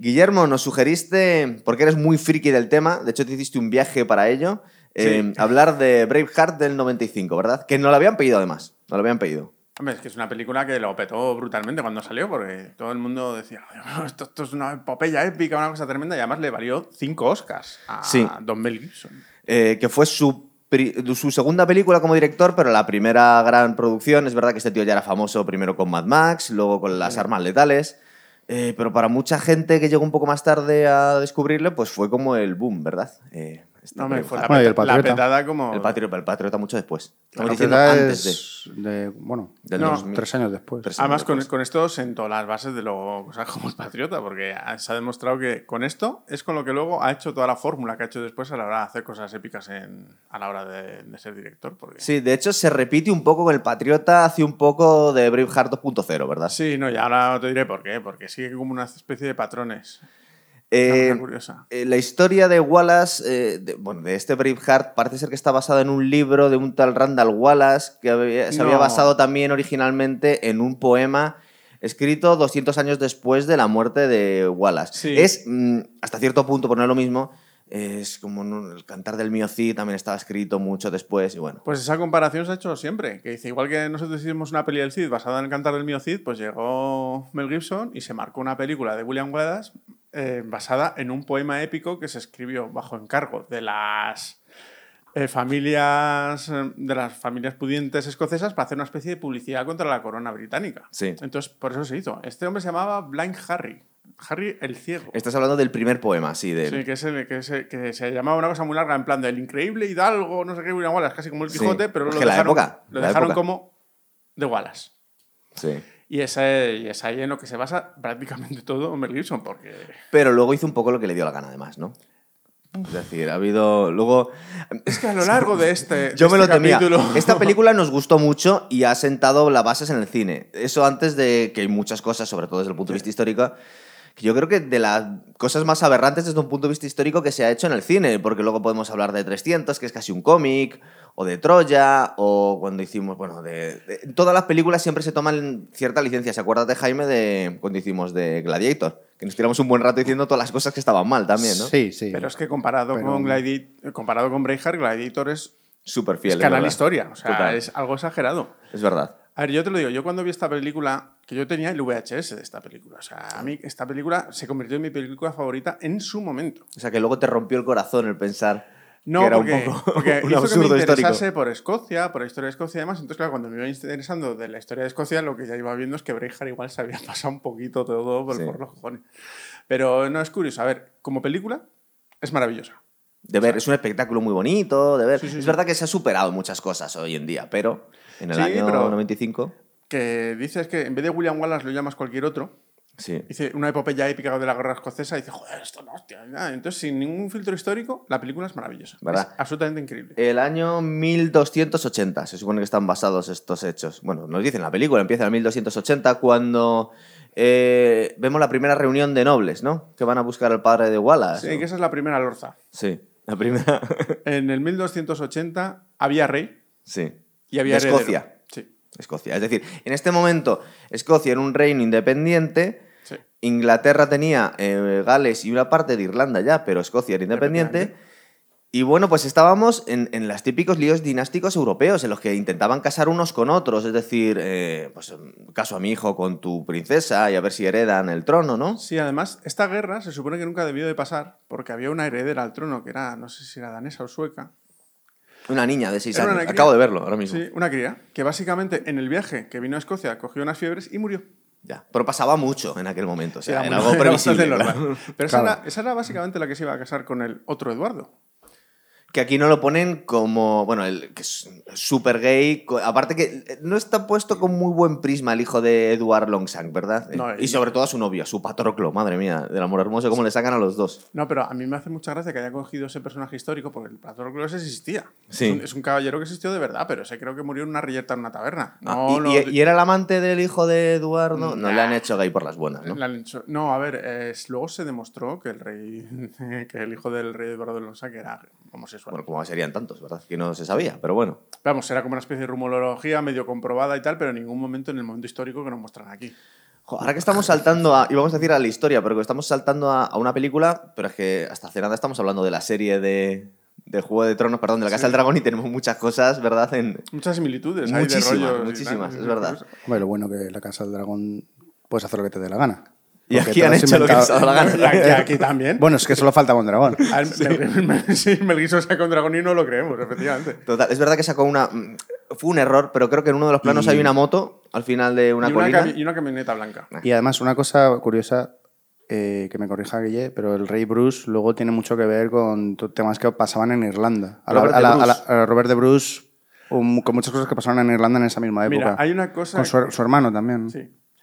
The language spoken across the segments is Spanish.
Guillermo, nos sugeriste, porque eres muy friki del tema, de hecho te hiciste un viaje para ello, eh, hablar de Braveheart del 95, ¿verdad? Que no lo habían pedido además, no lo habían pedido. Hombre, es que es una película que lo petó brutalmente cuando salió, porque todo el mundo decía, esto, esto es una epopeya épica, una cosa tremenda, y además le valió cinco Oscars a Sí. Don Mel Gibson. Eh, que fue su segunda película como director, pero la primera gran producción. Es verdad que este tío ya era famoso primero con Mad Max, luego con Las Armas Letales. Eh, pero para mucha gente que llegó un poco más tarde a descubrirle, pues fue como el boom, ¿verdad? Eh, esta No, fue la. Bueno, y el peta- la Patriota. petada como... el, Patriota, el Patriota mucho después. Estamos La diciendo Patriota antes de. es de, bueno, del No, 2000. tres años después. Tres Además, con, después. con esto sentó las bases de lo cosas como el Patriota, porque se ha demostrado que con esto es con lo que luego ha hecho toda la fórmula que ha hecho después a la hora de hacer cosas épicas en, a la hora de, de ser director. Porque... Sí, de hecho se repite un poco con el Patriota, hace un poco de Braveheart 2.0, ¿verdad? Sí, no, y ahora te diré por qué, porque sigue como una especie de patrones. Eh, curiosa. eh, la historia de Wallace, eh, de, bueno, de este Braveheart, parece ser que está basada en un libro de un tal Randall Wallace, que había- se había basado también originalmente en un poema escrito 200 años después de la muerte de Wallace. Sí. Es, mm, hasta cierto punto, por no es lo mismo, es como el cantar del mío Cid también estaba escrito mucho después y bueno. Pues esa comparación se ha hecho siempre. Que dice, igual que nosotros hicimos una peli del Cid basada en el cantar del mío Cid, pues llegó Mel Gibson y se marcó una película de William Wallace eh, basada en un poema épico que se escribió bajo encargo de las eh, familias eh, de las familias pudientes escocesas para hacer una especie de publicidad contra la corona británica. Sí. Entonces, por eso se hizo. Este hombre se llamaba Blind Harry. Harry el ciego. Estás hablando del primer poema, sí, de... Sí, que, es el- que, es- que se llamaba una cosa muy larga, en plan del increíble Hidalgo, no sé qué, William Wallace, casi como el Sí, Quijote, pero lo la dejaron, época, lo la dejaron época. como de Wallace. sí. Y, ese, y es ahí en lo que se basa prácticamente todo Mel Gibson, porque... Pero luego hizo un poco lo que le dio la gana, además, ¿no? Es decir, ha habido. Luego. Es que a lo largo de este, Yo de me lo este temía. capítulo... Esta película nos gustó mucho y ha sentado las bases en el cine. Eso antes de que hay muchas cosas, sobre todo desde el punto de vista histórico, yo creo que de las cosas más aberrantes desde un punto de vista histórico que se ha hecho en el cine, porque luego podemos hablar de 300, que es casi un cómic, o de Troya, o cuando hicimos, bueno, de, todas las películas siempre se toman cierta licencia. ¿Se acuerdas de Jaime de cuando hicimos de Gladiator? Que nos tiramos un buen rato diciendo todas las cosas que estaban mal también, ¿no? Sí, sí. Pero es que comparado Pero- con Gladi- comparado con Braveheart, Gladiator es, Súper fiel. es es canal verdad. historia. O sea, Total. es algo exagerado. Es verdad. A ver, yo te lo digo, yo cuando vi esta película, que yo tenía el VHS de esta película, o sea, a mí esta película se convirtió en mi película favorita en su momento. O sea, que luego te rompió el corazón el pensar No, que era porque, un poco porque un hizo absurdo que me histórico. interesase por Escocia, por la historia de Escocia y demás. Entonces, claro, cuando me iba interesando de la historia de Escocia, lo que ya iba viendo es que Braveheart igual se había pasado un poquito todo por, Sí. por los cojones. Pero no, es curioso. A ver, como película, es maravillosa. De ver, es un espectáculo muy bonito, de ver. Sí, sí, es verdad que se ha superado muchas cosas hoy en día, pero en el año pero- 95, Que dices que en vez de William Wallace lo llamas cualquier otro. sí. Dice una epopeya épica de la guerra escocesa y dice, joder, esto no, hostia. nada. Entonces, sin ningún filtro histórico, la película es maravillosa. ¿Verdad? Es absolutamente increíble. El año 1280, se supone que están basados estos hechos. Bueno, nos dicen la película, empieza en el 1280 cuando eh, vemos la primera reunión de nobles, ¿no? Que van a buscar al padre de Wallace. Sí, ¿no? que esa es la primera lorza. Sí, la primera. En el 1280 había rey sí. y había De. Escocia. Sí, Escocia. Es decir, en este momento Escocia era un reino independiente. sí. Inglaterra tenía eh, Gales y una parte de Irlanda ya, pero Escocia era independiente. Y bueno, pues estábamos en, en los típicos líos dinásticos europeos, en los que intentaban casar unos con otros, es decir, eh, pues em, caso a mi hijo con tu princesa y a ver si heredan el trono, ¿no? Sí, además, esta guerra se supone que nunca debió de pasar porque había una heredera al trono que era, no sé si era danesa o sueca. Una niña de seis Era años. una cría. Acabo de verlo ahora mismo. Sí, una cría que básicamente en el viaje que vino a Escocia cogió unas fiebres y murió. Ya. Pero pasaba mucho en aquel momento, o sea, Era era muy- algo era previsible. bastante claro. Pero esa, Claro. era, esa era básicamente la que se iba a casar con el otro Eduardo. Que aquí no lo ponen como, bueno, el que es súper gay. Aparte que eh, no está puesto con muy buen prisma el hijo de Edward Longshank, ¿verdad? No, y sobre todo a su novio, a su Patroclo, madre mía, del amor hermoso, cómo le sacan a los dos. No, pero a mí me hace mucha gracia que haya cogido ese personaje histórico porque el Patroclo ese existía. Sí. Es, un, es un caballero que existió de verdad, pero ese creo que murió en una rilleta en una taberna. Ah, No, y, no, y- y era el amante del hijo de Eduardo. No, Nah. le han hecho gay por las buenas, ¿no? Hecho- no, a ver, luego se demostró que el rey, que el hijo del rey Eduardo que era homosexual. Bueno, como serían tantos, ¿verdad? Que no se sabía, pero bueno. Vamos, era como una especie de rumorología medio comprobada y tal, pero en ningún momento en el momento histórico que nos muestran aquí. Jo, Ahora que estamos saltando a, íbamos a decir a la historia, pero que estamos saltando a, a una película, pero es que hasta hace nada estamos hablando de la serie de, de Juego de Tronos, perdón, de la Casa del Dragón y tenemos muchas cosas, ¿verdad? En, Muchas similitudes. hay de Muchísimas, rollos y muchísimas, tal. es verdad. Hombre, lo bueno que la Casa del Dragón puedes hacer lo que te dé la gana. Y aquí han hecho lo que les ha dado la gana. Y aquí también. Bueno, es que solo falta un dragón. A ver, Mel, Mel- sí, Mel Gibson saca un dragón y no lo creemos, efectivamente. Total, es verdad que sacó una. mm, Fue un error, pero creo que en uno de los planos Y- hay una moto al final de una y, una colina. y una camioneta blanca. Y además, una cosa curiosa, eh, que me corrija Guille, pero el rey Bruce luego tiene mucho que ver con to- temas que pasaban en Irlanda. A, la- Robert a la- de a la- Bruce. a Robert de Bruce, um, con muchas cosas que pasaron en Irlanda en esa misma época. Mira, hay una cosa. Con su, su hermano también. Sí.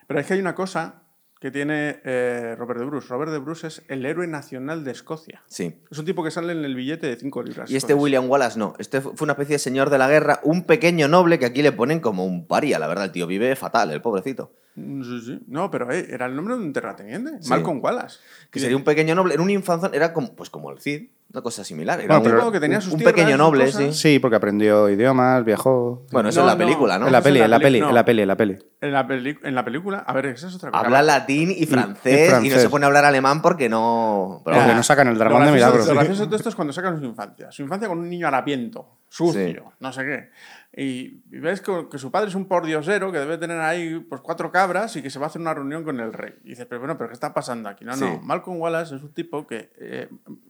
Pero es que hay una cosa que tiene eh, Robert de Bruce. Robert de Bruce es el héroe nacional de Escocia. Sí. Es un tipo que sale en el billete de 5 libras. Y este William Wallace no. Este fu- fue una especie de señor de la guerra, un pequeño noble que aquí le ponen como un paria, la verdad. El tío vive fatal, el pobrecito. Mm, Sí, sí. No, pero eh, era el nombre de un terrateniente. Malcolm Wallace. Que sería un pequeño noble. En un infanzón era como, pues como el Cid, una cosa similar. Era Bueno, un, pero- que tenía sus un tierras, pequeño noble, sí. Sí, porque aprendió idiomas, viajó. Bueno, eso No, en la no. película, ¿no? en la peli, en la peli, en la no. peli, en la peli. En la, peli- en la película, a ver, esa es otra cosa. Habla latín y francés, y, no francés. se pone a hablar alemán porque no. Porque no sacan el dragón de gracioso- milagro. Lo gracioso de todo esto es cuando sacan su infancia. Su infancia con un niño harapiento, sucio, Sí. no sé qué. Y, y ves que, que su padre es un pordiosero que debe tener ahí pues, cuatro cabras y que se va a hacer una reunión con el rey. Y dices, pero bueno, ¿pero qué está pasando aquí? No, Sí. no. Malcolm Wallace es un tipo que. eh,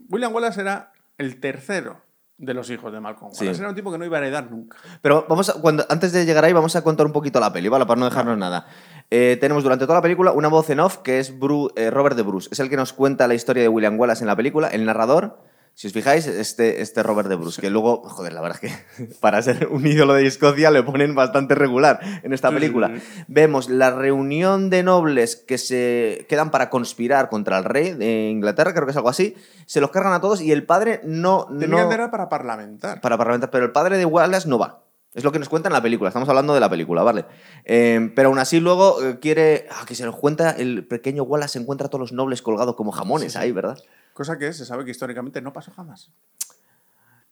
William Wallace era el tercero de los hijos de Malcolm Wallace. Sí. Era un tipo que no iba a heredar nunca. Pero vamos a, cuando, antes de llegar ahí, vamos a contar un poquito la peli, ¿vale? Para no dejarnos nada. Eh, tenemos durante toda la película una voz en off que es Bru- eh, Robert de Bruce. Es el que nos cuenta la historia de William Wallace en la película, el narrador. Si os fijáis, este, este Robert de Bruce, que luego, joder, la verdad es que para ser un ídolo de Escocia le ponen bastante regular en esta película. Vemos la reunión de nobles que se quedan para conspirar contra el rey de Inglaterra, creo que es algo así. Se los cargan a todos y el padre no. Tenía no que era para parlamentar. para parlamentar, pero el padre de Wallace no va. Es lo que nos cuenta en la película, estamos hablando de la película, ¿vale? Eh, pero aún así luego eh, quiere ah, que se nos cuenta, el pequeño Wallace encuentra a todos los nobles colgados como jamones ahí, ¿verdad? Cosa que se sabe que históricamente no pasó jamás.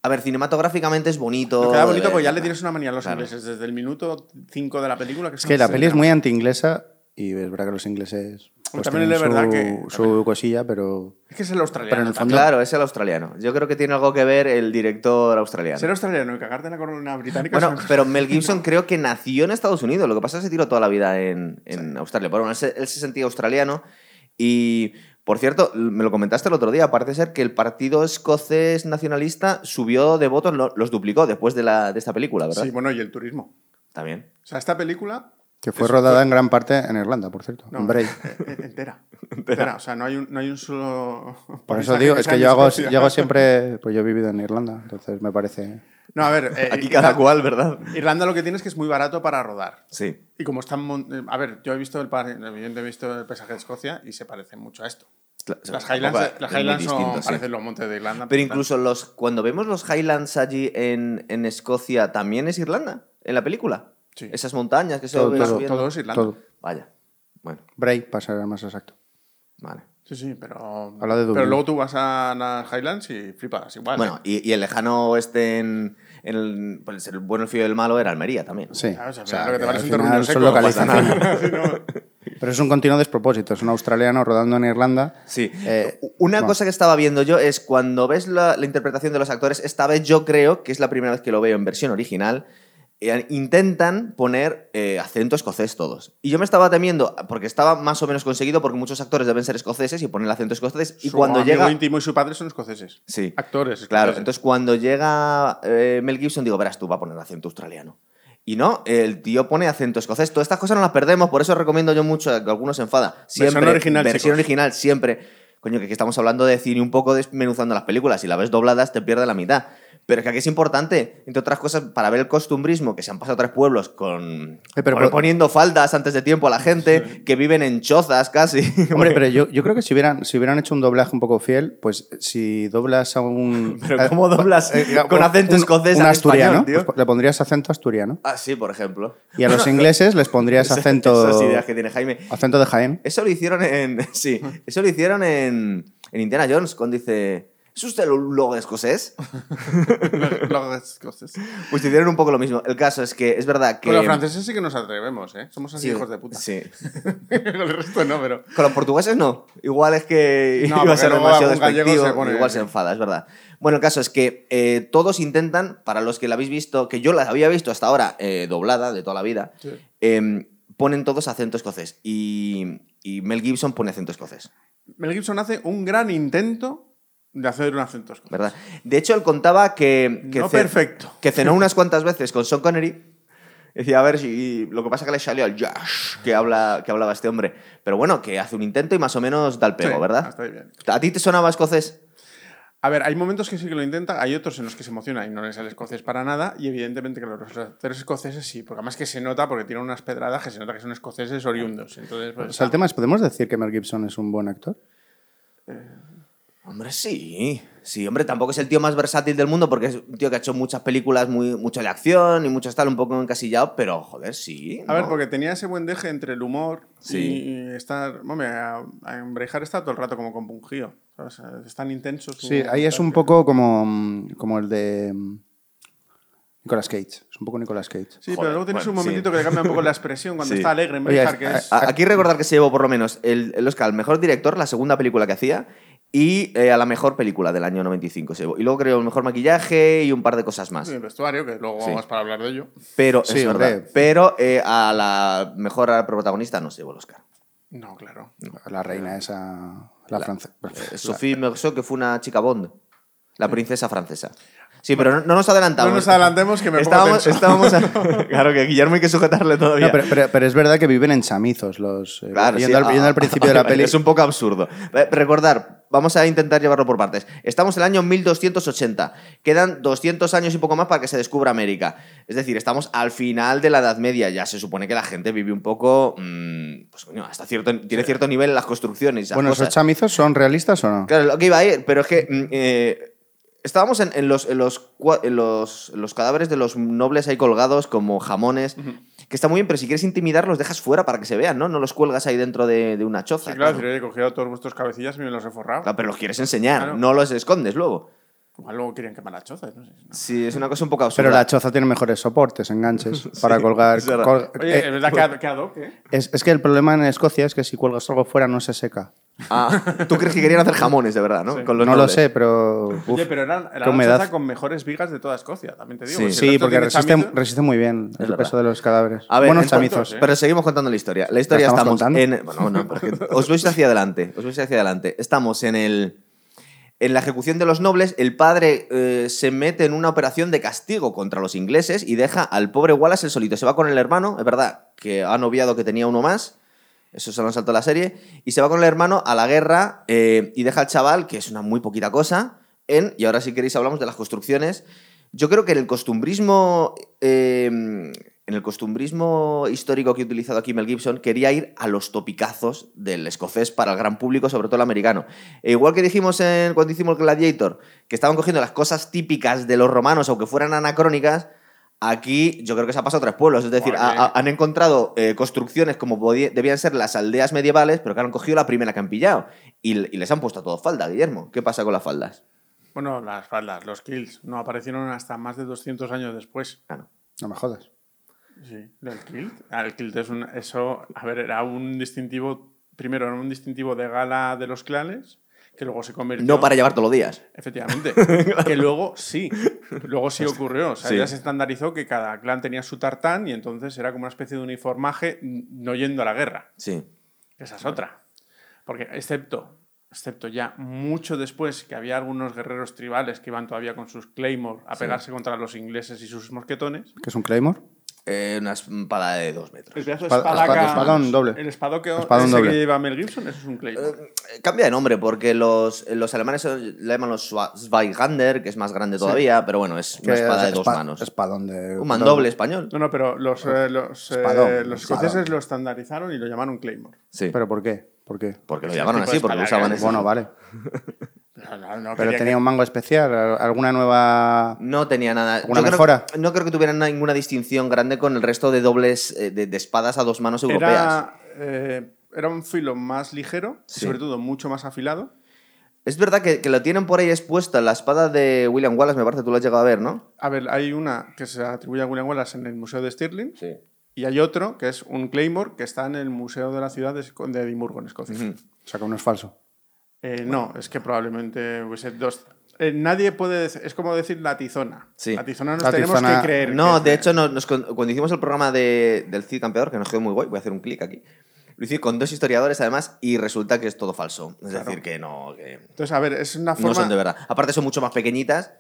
A ver, cinematográficamente es bonito. Queda bonito eh, porque ya le tienes una manía a los claro. ingleses desde el minuto 5 de la película. Que Es que la peli es muy anti-inglesa y es verdad que los ingleses pues, También tienen es verdad su, que- su cosilla, pero... Es que es el australiano. Pero en el también. fondo- Claro, es el australiano. Yo creo que tiene algo que ver el director australiano. Ser australiano y cagarte en la corona británica. Bueno, son- pero Mel Gibson creo que nació en Estados Unidos. Lo que pasa es que se tiró toda la vida en, en Australia. Pero bueno, él se, él se sentía australiano. Y, por cierto, me lo comentaste el otro día. Parece ser que el partido escocés nacionalista subió de votos, lo- los duplicó después de, la, de esta película, ¿verdad? Sí, bueno, y el turismo. También. O sea, esta película. Que fue rodada en gran parte en Irlanda, por cierto, No, en Bray. eh, eh, entera. entera. O sea, no hay un, no hay un solo. Por eso digo, que es que yo hago, yo hago siempre... Pues yo he vivido en Irlanda, entonces me parece... No, a ver. eh, Aquí cada Irlanda- cual, ¿verdad? Irlanda lo que tiene es que es muy barato para rodar. Sí. Y como están. eh, A ver, yo he visto el, evidentemente he visto el paisaje de Escocia y se parece mucho a esto. Las Highlands, las Highlands son- distinto, sí. parecen los montes de Irlanda. Pero incluso los, cuando vemos los Highlands allí en, en Escocia, ¿también es Irlanda? ¿En la película? Sí. Esas montañas que se Todo, ven todo, subiendo. Todo es Irlanda. Todo. Vaya. Bueno, Bray, para ser más exacto. vale. Sí, sí, pero. Habla de Dublín. pero luego tú vas a las Highlands y flipas igual. Bueno, ¿eh? y, y el lejano oeste en, en el, pues el bueno, el fío del malo era Almería también. Sí. Claro, o sea, O sea, lo que te vale un son. Pero es un continuo despropósito. Es un australiano rodando en Irlanda. Sí. Eh, Una bueno. cosa que estaba viendo yo es cuando ves la, la interpretación de los actores, esta vez yo creo que es la primera vez que lo veo en versión original, intentan poner eh, acento escocés todos. Y yo me estaba temiendo, porque estaba más o menos conseguido, porque muchos actores deben ser escoceses y ponen el acento escocés. Y Su cuando amigo llega... íntimo y su padre son escoceses. Sí. Actores. Claro, escoceses. entonces cuando llega eh, Mel Gibson, digo, verás, tú va a poner acento australiano. Y no, el tío pone acento escocés. Todas estas cosas no las perdemos, por eso recomiendo yo mucho, que algunos se enfada. Siempre, Versión original, Versión chicos. original, siempre. Coño, que aquí estamos hablando de cine un poco desmenuzando las películas. Si la ves dobladas, te pierde la mitad. Pero es que aquí es importante, entre otras cosas, para ver el costumbrismo que se han pasado tres pueblos con Eh, pero- con- poniendo faldas antes de tiempo a la gente, que viven en chozas casi. Hombre, pero yo, yo creo que si hubieran, si hubieran hecho un doblaje un poco fiel, pues si doblas a un. Pero ¿cómo doblas eh, con acento un- escocés Un al asturiano, español, pues le pondrías acento asturiano. Ah, sí, por ejemplo. Y a los ingleses les pondrías acento. Esas ideas que tiene Jaime. Acento de Jaén. Eso lo hicieron en. Sí, eso lo hicieron en, en Indiana Jones, cuando dice. ¿Es usted logo escocés? Los escoceses. Pues hicieron un poco lo mismo. El caso es que es verdad que. Con los franceses sí que nos atrevemos, ¿eh? Somos así Sí, hijos de puta. Sí. Con el resto no, pero. Con los portugueses no. Igual es que No, iba a ser demasiado despectivo. se pone- Igual se enfada, es verdad. Bueno, el caso es que eh, todos intentan, para los que la habéis visto, que yo la había visto hasta ahora eh, doblada de toda la vida, Sí. eh, ponen todos acento escocés. Y, y Mel Gibson pone acento escocés, Mel Gibson hace un gran intento de hacer un acento escocés. ¿verdad? De hecho, él contaba que, que, No perfecto. que cenó unas cuantas veces con Sean Connery. Decía, a ver si. Lo que pasa es que le salió al Josh que, habla, que hablaba este hombre. Pero bueno, que hace un intento y más o menos da el pego, Sí, ¿verdad? está bien. ¿A ti te sonaba escocés? A ver, hay momentos que sí que lo intenta, hay otros en los que se emociona y no le sale escocés para nada, y evidentemente que los actores escoceses sí, porque además que se nota, porque tienen unas pedradas que se nota que son escoceses oriundos. Entonces, pues, O sea, el tema es, ¿podemos decir que Mel Gibson es un buen actor? Hombre, sí. Sí, hombre, tampoco es el tío más versátil del mundo porque es un tío que ha hecho muchas películas, muy, mucho de acción y mucho tal, un poco encasillado, pero joder, sí. A ver, porque tenía ese buen deje entre el humor Sí. y estar. Hombre, a, a en Braveheart está todo el rato como compungido. ¿sabes? Es tan intenso. su Sí, ahí es un poco como, como el de mm, Nicolas Cage. Es un poco Nicolas Cage. Sí, Joder, pero luego tienes bueno, un momentito sí. que le cambia un poco la expresión cuando Sí. está alegre en Oye, Braveheart, que es. Aquí recordar que se llevó por lo menos el, el Oscar al mejor director, la segunda película que hacía, y eh, a la mejor película del año 95 se llevó. Y luego creo el mejor maquillaje y un par de cosas más. el vestuario, que luego Sí. vamos para hablar de ello. Pero, Sí, es verdad, pero eh, a la mejor protagonista no se llevó el Oscar. No, claro. La reina esa, la, francesa. Eh, Sophie Meursault, que fue una chica Bond, la princesa francesa. Sí, pero no, no nos adelantamos. No nos adelantemos, que me estábamos, estábamos a- Claro que Guillermo hay que sujetarle todavía. No, pero, pero- pero es verdad que viven en chamizos los. eh, Claro, yendo, sí. al, yendo Ah, al principio de la peli. Es un poco absurdo. Eh, Recordar, vamos a intentar llevarlo por partes. Estamos en el año 1280. Quedan 200 años y poco más para que se descubra América. Es decir, estamos al final de la Edad Media. Ya se supone que la gente vive un poco. mm, pues coño, hasta cierto, tiene cierto nivel en las construcciones. esas Bueno, ¿esos cosas. chamizos son realistas o no? Claro, lo que iba a ir, pero es que mm, eh, estábamos en, en los, en, los, en los- en los cadáveres de los nobles ahí colgados como jamones, que está muy bien, pero si quieres intimidar los dejas fuera para que se vean, ¿no? No los cuelgas ahí dentro de, de una choza. Sí, claro, claro. si he cogido todos vuestros cabecillas y me los he forrado. Claro, pero los quieres enseñar, Claro. no los escondes luego. Igual luego quieren quemar las chozas, no sé. no. Sí, es una cosa un poco absurda. Pero la choza tiene mejores soportes, enganches para colgar. es verdad. col- Oye, eh, es verdad que que ad hoc, ¿eh? es, es que el problema en Escocia es que si cuelgas algo fuera no se seca. Ah, tú crees que querían hacer jamones, de verdad, ¿no? Sí. Con los no lo sé, pero. uf, Oye, pero era, era qué la humedad. choza con mejores vigas de toda Escocia, también te digo. Sí. Sí, porque resiste, muy bien el verdad. peso de los cadáveres. A ver, Buenos chamizos. ¿eh? Pero seguimos contando la historia. La historia ¿La estamos en. Bueno, no, porque os vais hacia adelante. Os vais hacia adelante. Estamos en el. En la ejecución de los nobles, el padre eh, se mete en una operación de castigo contra los ingleses y deja al pobre Wallace el solito. Se va con el hermano, es verdad que ha noviado que tenía uno más, eso se lo han saltado la serie, y se va con el hermano a la guerra eh, y deja al chaval, que es una muy poquita cosa, en, y ahora si queréis hablamos de las construcciones, yo creo que en el costumbrismo, eh, en el costumbrismo histórico que he utilizado aquí Mel Gibson, quería ir a los topicazos del escocés para el gran público, sobre todo el americano. E igual que dijimos en, cuando hicimos Gladiator, que estaban cogiendo las cosas típicas de los romanos, aunque fueran anacrónicas, Aquí yo creo que se ha pasado a tres pueblos, es decir, han encontrado eh, construcciones como podía- debían ser las aldeas medievales, pero que han cogido la primera que han pillado y, y les han puesto a todo falda, Guillermo. ¿Qué pasa con las faldas? Bueno, las faldas, los kills, no aparecieron hasta más de 200 años después. Ah, no. No me jodas. Sí, el kilt. Ah, el kilt es un. Eso, a ver, era un distintivo. Primero, era un distintivo de gala de los clanes, que luego se convirtió. No para llevar todos los días. Efectivamente. que luego sí. Luego sí ocurrió. O sea, Sí. ya se estandarizó que cada clan tenía su tartán y entonces era como una especie de uniformaje no yendo a la guerra. Sí. Esa es otra. Porque excepto, excepto ya mucho después que había algunos guerreros tribales que iban todavía con sus claymore a pegarse contra los ingleses y sus mosquetones. ¿Qué es un Claymore? Eh, una espada de dos metros. El pedazo de Espada- espadaca- espada- espadón doble. El espadón Espadón ese doble. que lleva Mel Gibson, eso es un claymore. Eh, Cambia de nombre porque los, los alemanes le llaman los Zweigander, que es más grande todavía, pero bueno, es una Que espada de dos espa- manos. Espadón de. Un mandoble español. No, no, pero los, eh, los, eh, Espadón, los escoceses lo estandarizaron y lo llamaron claymore. Sí. ¿Pero por qué? ¿Por qué? porque lo llamaron así, porque lo usaban ese. Bueno, vale. No, no, no Pero tenía que- un mango especial, alguna nueva. No tenía nada. ¿Alguna Yo creo- mejora? no creo que tuvieran ninguna distinción grande con el resto de dobles eh, de, de espadas a dos manos europeas. Era, eh, era un filo más ligero, Sí. sobre todo mucho más afilado. Es verdad que, que lo tienen por ahí expuesta, la espada de William Wallace, me parece, tú lo has llegado a ver, ¿no? A ver, hay una que se atribuye a William Wallace en el Museo de Stirling Sí. y hay otro que es un Claymore que está en el Museo de la ciudad de, Edimburgo, en Escocia. O sea, que uno es falso. Eh, no, es que probablemente hubiese dos. Eh, nadie puede decir, es como decir la tizona. Sí. La tizona nos La tenemos tizona- que creer. No, que es de hecho, nos- nos con- cuando hicimos el programa de- del Cid Campeador, que nos quedó muy guay, voy a hacer un clic aquí. Lo hice con dos historiadores, además, y resulta que es todo falso. Es decir, que no, que Entonces, a ver, es una forma. no son de verdad. Aparte, son mucho más pequeñitas.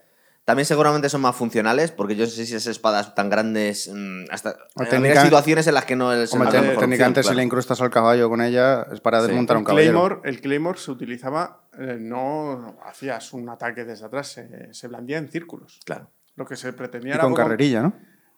También seguramente son más funcionales, porque yo no sé si esas espadas tan grandes. mm, hasta técnica- situaciones en las que no es técnicamente, opción, si le incrustas al caballo con ella, es para Sí. desmontar un el caballero. Claymore, el Claymore se utilizaba, eh, no hacías un ataque desde atrás, se, se blandía en círculos. Claro. Lo que se pretendía Y era. con poco- carrerilla, ¿no?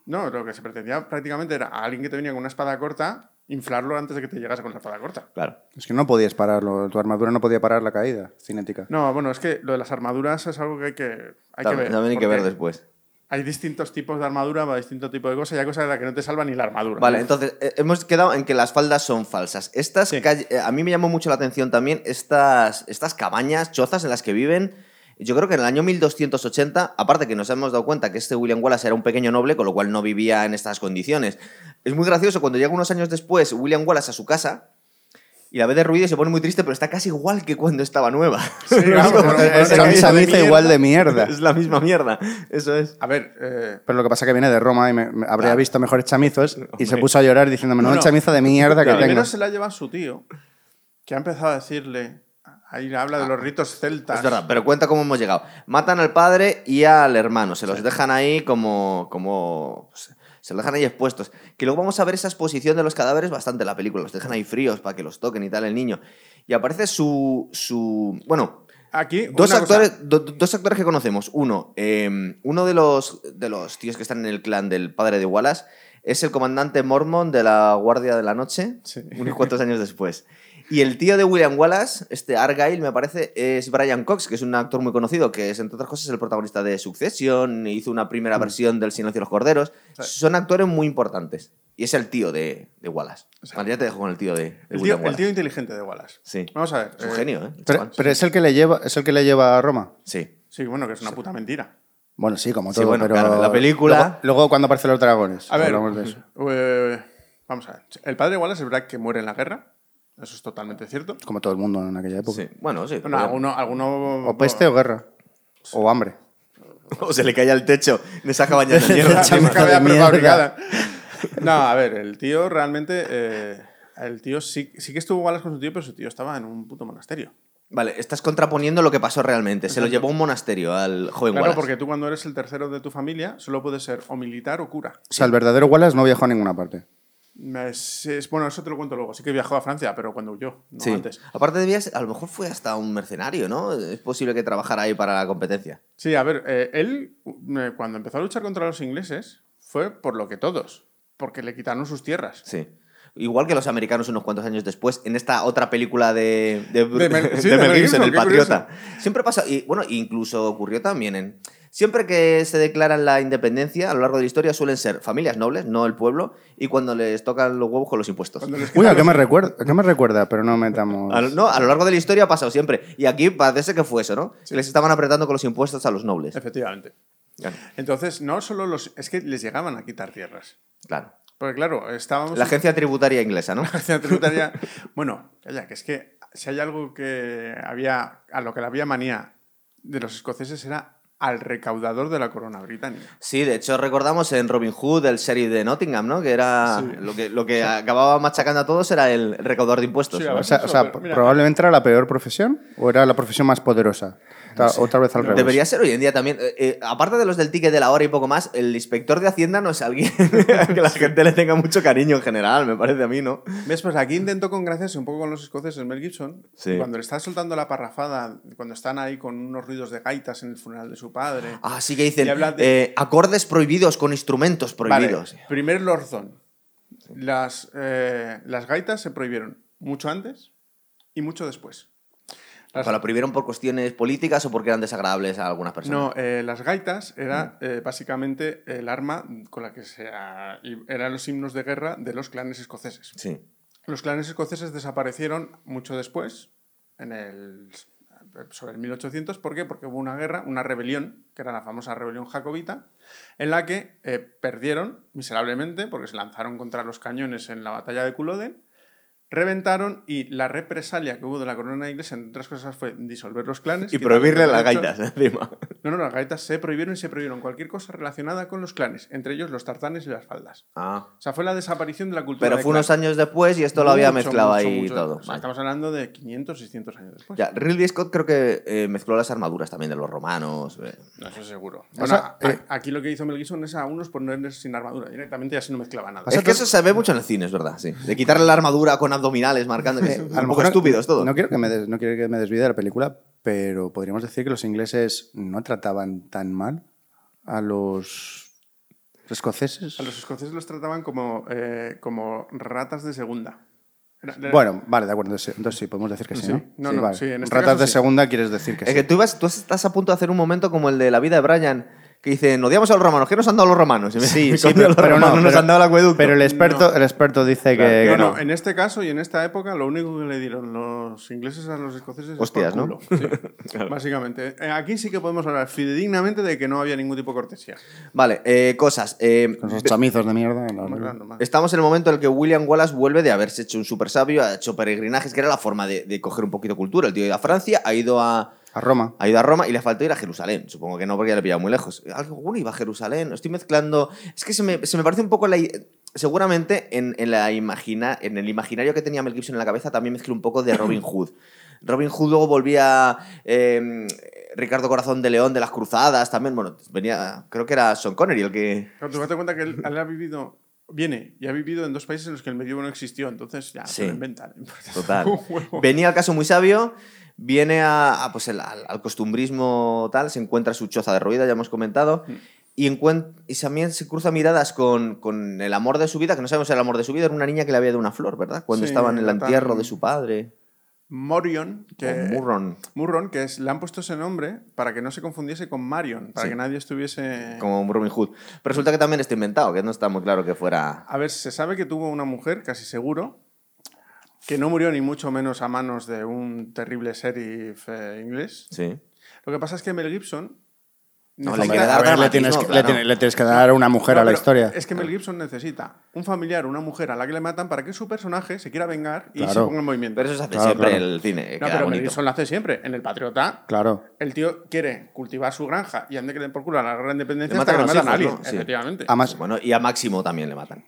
No, lo que se pretendía prácticamente era a alguien que te venía con una espada corta, inflarlo antes de que te llegase con la espada corta. Claro. Es que no podías pararlo. Tu armadura no podía parar la caída cinética. No, bueno, es que lo de las armaduras es algo que hay que, hay que También, ver. también hay que ver después. Hay distintos tipos de armadura para distintos tipos de cosas y hay cosas de las que no te salva ni la armadura. Vale, entonces eh, hemos quedado en que las faldas son falsas. Estas Sí. calle- eh, a mí me llamó mucho la atención también estas, estas cabañas, chozas en las que viven. Yo creo que en el año 1280, aparte que nos hemos dado cuenta que este William Wallace era un pequeño noble, con lo cual no vivía en estas condiciones. Es muy gracioso cuando llega unos años después William Wallace a su casa y la ve derruida y se pone muy triste, pero está casi igual que cuando estaba nueva. Sí, claro, Es la de camisa igual mierda. de mierda. es la misma mierda. Eso es. A ver, eh, Pero lo que pasa es que viene de Roma y me, me- habría visto mejores chamizos y se Hombre. puso a llorar diciéndome, no, No, no. chamizo de mierda que primero tengo. se la lleva su tío, que ha empezado a decirle. Ahí habla de los ritos celtas. Es verdad, pero cuenta cómo hemos llegado. Matan al padre y al hermano, se los dejan ahí como. como pues, se los dejan ahí expuestos. Que luego vamos a ver esa exposición de los cadáveres bastante en la película. Los dejan ahí fríos para que los toquen y tal el niño. Y aparece su. su bueno, Aquí, dos actores, do- dos actores que conocemos. Uno, eh, uno de los, de los tíos que están en el clan del padre de Wallace es el comandante Mormon de la Guardia de la Noche, Sí. unos cuantos años después. Y el tío de William Wallace, este Argyle, me parece, es Brian Cox, que es un actor muy conocido, que es, entre otras cosas, el protagonista de Succession, hizo una primera versión del Silencio de los Corderos. Sí. Son actores muy importantes. Y es el tío de, de Wallace. Vale, ya te dejo con el tío de, de El tío, William el Wallace. tío inteligente de Wallace. Sí. Vamos a ver. Es un eh, genio, ¿eh? Pero, es el que le lleva, es el que le lleva a Roma. Sí. Sí, bueno, que es una puta mentira. Bueno, sí, como Sí, todo, bueno, pero claro, la película- Luego, luego cuando aparecen los dragones. A ver, hablamos de eso. eh, vamos a ver. El padre de Wallace es verdad que muere en la guerra. Eso es totalmente cierto. Como todo el mundo en aquella época. Sí. Bueno, sí. Bueno, alguno, alguno O peste o guerra. O hambre. O se le caía el techo en esa cabaña de mierda. de prefabricada. No, a ver, el tío realmente. eh, el tío sí, sí que estuvo Wallace con su tío, pero su tío estaba en un puto monasterio. Vale, estás contraponiendo lo que pasó realmente. Se lo llevó a un monasterio al joven Claro, Wallace. porque tú cuando eres el tercero de tu familia solo puedes ser o militar o cura. O sea, el verdadero Wallace no viajó a ninguna parte. Es- es- bueno, eso te lo cuento luego. Sí que viajó a Francia, pero cuando huyó, no Sí. antes. Aparte debía ser- a lo mejor fue hasta un mercenario, ¿no? Es posible que trabajara ahí para la competencia. Sí, a ver, eh, él eh, cuando empezó a luchar contra los ingleses fue por lo que todos, porque le quitaron sus tierras. Sí. Igual que los americanos unos cuantos años después, en esta otra película de, de, De Mel- sí, de de Mel Mel Gibson, Gibson, El Patriota. Siempre pasa, y bueno, incluso ocurrió también en... Siempre que se declaran la independencia, a lo largo de la historia suelen ser familias nobles, no el pueblo, y cuando les tocan los huevos con los impuestos. Uy, ¿a qué me recuerda? ¿A qué me recuerda? Pero no metamos... A lo, no, a lo largo de la historia ha pasado siempre. Y aquí parece que fue eso, ¿no? Que les estaban apretando con los impuestos a los nobles. Efectivamente. Claro. Entonces, no solo los. Es que les llegaban a quitar tierras. claro. Porque, claro, estábamos. La agencia tributaria inglesa, ¿no? la agencia tributaria. bueno, calla, que es que si hay algo que había. A lo que le había manía de los escoceses era al recaudador de la corona británica. Sí, de hecho recordamos en Robin Hood el sheriff de Nottingham, ¿no? Que era Sí. lo que, lo que acababa machacando a todos era el recaudador de impuestos. Sí, a ¿no? O sea, o sea, Pero, mira, probablemente era la peor profesión o era la profesión más poderosa. Ta- Otra vez al revés. Debería ser hoy en día también. Eh, eh, aparte de los del ticket de la hora y poco más, el inspector de Hacienda no es alguien que la gente le tenga mucho cariño en general, me parece a mí, ¿no? ¿Ves? Pues aquí intentó congraciarse un poco con los escoceses Mel Gibson. Sí. Cuando le está soltando la parrafada, cuando están ahí con unos ruidos de gaitas en el funeral de su padre. Ah, sí que dicen de- eh, acordes prohibidos con instrumentos prohibidos. Vale, primer Lordson. Las, eh, las gaitas se prohibieron mucho antes y mucho después. Las- ¿O ¿La prohibieron por cuestiones políticas o porque eran desagradables a algunas personas? no, eh, las gaitas era Mm. eh, básicamente el arma con la que se ah, eran los himnos de guerra de los clanes escoceses. Sí. Los clanes escoceses desaparecieron mucho después, en el sobre el 1800. ¿Por qué? Porque hubo una guerra, una rebelión, que era la famosa rebelión jacobita, en la que eh, perdieron miserablemente porque se lanzaron contra los cañones en la batalla de Culloden reventaron y la represalia que hubo de la corona inglesa, entre otras cosas, fue disolver los clanes. Y prohibirle las gaitas encima. No, no, las gaitas se prohibieron y se prohibieron cualquier cosa relacionada con los clanes, entre ellos los tartanes y las faldas. Ah. O sea, fue la desaparición de la cultura. Pero de fue unos años después y esto lo había mezclado mucho, ahí mucho todo. después. O sea, Vale. estamos hablando de 500, 600 años después. Ya, Ridley Scott creo que eh, mezcló las armaduras también de los romanos. eh. No, eso seguro. O sea, eh, aquí lo que hizo Mel Gibson es a unos ponerles sin armadura. Directamente y así no mezclaba nada. Es que eso se ve mucho en el cine, es verdad, sí. De quitarle la armadura con abdominales marcando que A un lo poco mejor- estúpidos todo. No quiero, que me des- no quiero que me desvíe de la película, pero podríamos decir que los ingleses no trataban tan mal a los escoceses. A los escoceses los trataban como, eh, como ratas de segunda. Bueno, vale, de acuerdo. Entonces, sí, podemos decir que sí, Sí. ¿no? No, no, vale. sí, en este Ratas caso de sí. segunda quieres decir que Es sí. que tú, ibas- tú estás a punto de hacer un momento como el de la vida de Brian, que dicen, odiamos a los romanos, ¿qué nos han dado los romanos? Y me- Sí, sí, pero, los pero no, nos pero- han dado el acueducto. pero el experto, No. el experto dice Claro, que, No, que no, no. en este caso y en esta época lo único que le dieron los ingleses a los escoceses es Hostias, por ¿no? culo. Sí, básicamente. Eh, Aquí sí que podemos hablar fidedignamente de que no había ningún tipo de cortesía. Vale, eh, cosas. eh, Con esos chamizos de mierda. no. Estamos en el momento en el que William Wallace vuelve de haberse hecho un super sabio, ha hecho peregrinajes, que era la forma de, de coger un poquito de cultura. El tío ha ido a Francia, ha ido a, A Roma. ha ido a Roma y le faltó ir a Jerusalén. Supongo que no, porque ya le pillaba muy lejos. Alguno iba a Jerusalén, estoy mezclando. Es que se me, se me parece un poco la. Seguramente en, en la imagina, en el imaginario que tenía Mel Gibson en la cabeza también mezclé un poco de Robin Hood. Robin Hood luego volvía. eh, Ricardo Corazón de León de las Cruzadas también. Bueno, venía. Creo que era Sean Connery el que. Pero tú date cuenta que él, él ha vivido, viene y ha vivido en dos países en los que el medievo no existió, entonces ya Sí. se lo inventan. Total. Venía al caso muy sabio, viene a, a, pues el- al, al costumbrismo tal, se encuentra su choza derruida, ya hemos comentado, Mm. y, y también se cruza miradas con, con el amor de su vida, que no sabemos el amor de su vida, era una niña que le había dado una flor, ¿verdad? Cuando Sí, estaba en el tan- entierro de su padre. Morion, que, O Murron, Murron, que es, le han puesto ese nombre para que no se confundiese con Marion, para Sí. que nadie estuviese... como Robin Hood. Pero resulta que también está inventado, que no está muy claro que fuera... A ver, se sabe que tuvo una mujer, casi seguro, que no murió ni mucho menos a manos de un terrible sheriff eh, inglés. Sí. Lo que pasa es que Mel Gibson... No, le quiere dar A ver, le dramatismo, tienes, que, le claro. tienes- le tienes que dar una mujer No, a la pero historia. Es que Mel Gibson necesita un familiar, una mujer a la que le matan para que su personaje se quiera vengar y Claro. se ponga en movimiento. Pero eso se hace Claro, siempre claro. en el cine. no, pero Mel bonito. Gibson lo hace siempre. En El Patriota, Claro. el tío quiere cultivar su granja y ande que le den por culo a la guerra de independencia Le hasta que matan le a los matan a alguien. ¿no? Sí. Efectivamente. Además, Bueno, y a Máximo también le matan.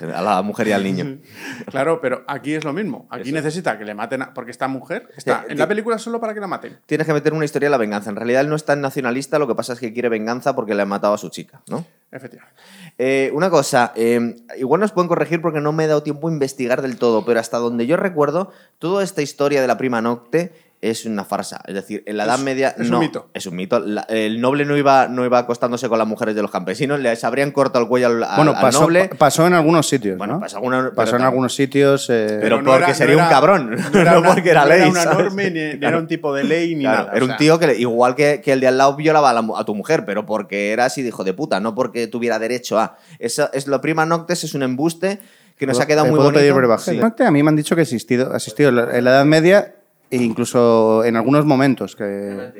A la mujer y al niño. Claro, pero aquí es lo mismo. Aquí Eso. necesita que le maten a... Porque esta mujer está en la película solo para que la maten. Tienes que meter una historia de la venganza. En realidad él no es tan nacionalista, lo que pasa es que quiere venganza porque le ha matado a su chica, ¿no? Efectivamente. Eh, una cosa, eh, igual nos pueden corregir porque no me he dado tiempo a investigar del todo, pero hasta donde yo recuerdo, toda esta historia de la prima nocte es una farsa. Es decir, en la Edad Es- Media es un no, mito. Es un mito. La- el noble no iba, no iba acostándose con las mujeres de los campesinos, les habrían cortado el cuello al, bueno, al pasó, noble. pa- pasó en algunos sitios. Bueno, ¿no? pasó alguna- Pasó pero en algunos sitios. eh, Pero Pero no porque era- sería no un era- cabrón, No, era no una- porque era no ley. Era una ¿sabes? norma ni, ni era un tipo de ley ni Claro, nada. era o un tío que, le- igual que, que el de al lado, violaba a, la a tu mujer, pero porque era así de hijo de puta, no porque tuviera derecho a. Eso es lo prima noctes, es un embuste que nos ha quedado ¿te muy bonito. pedir? Sí. A mí me han dicho que he asistido, asistido en la Edad Media e incluso en algunos momentos. que Nada.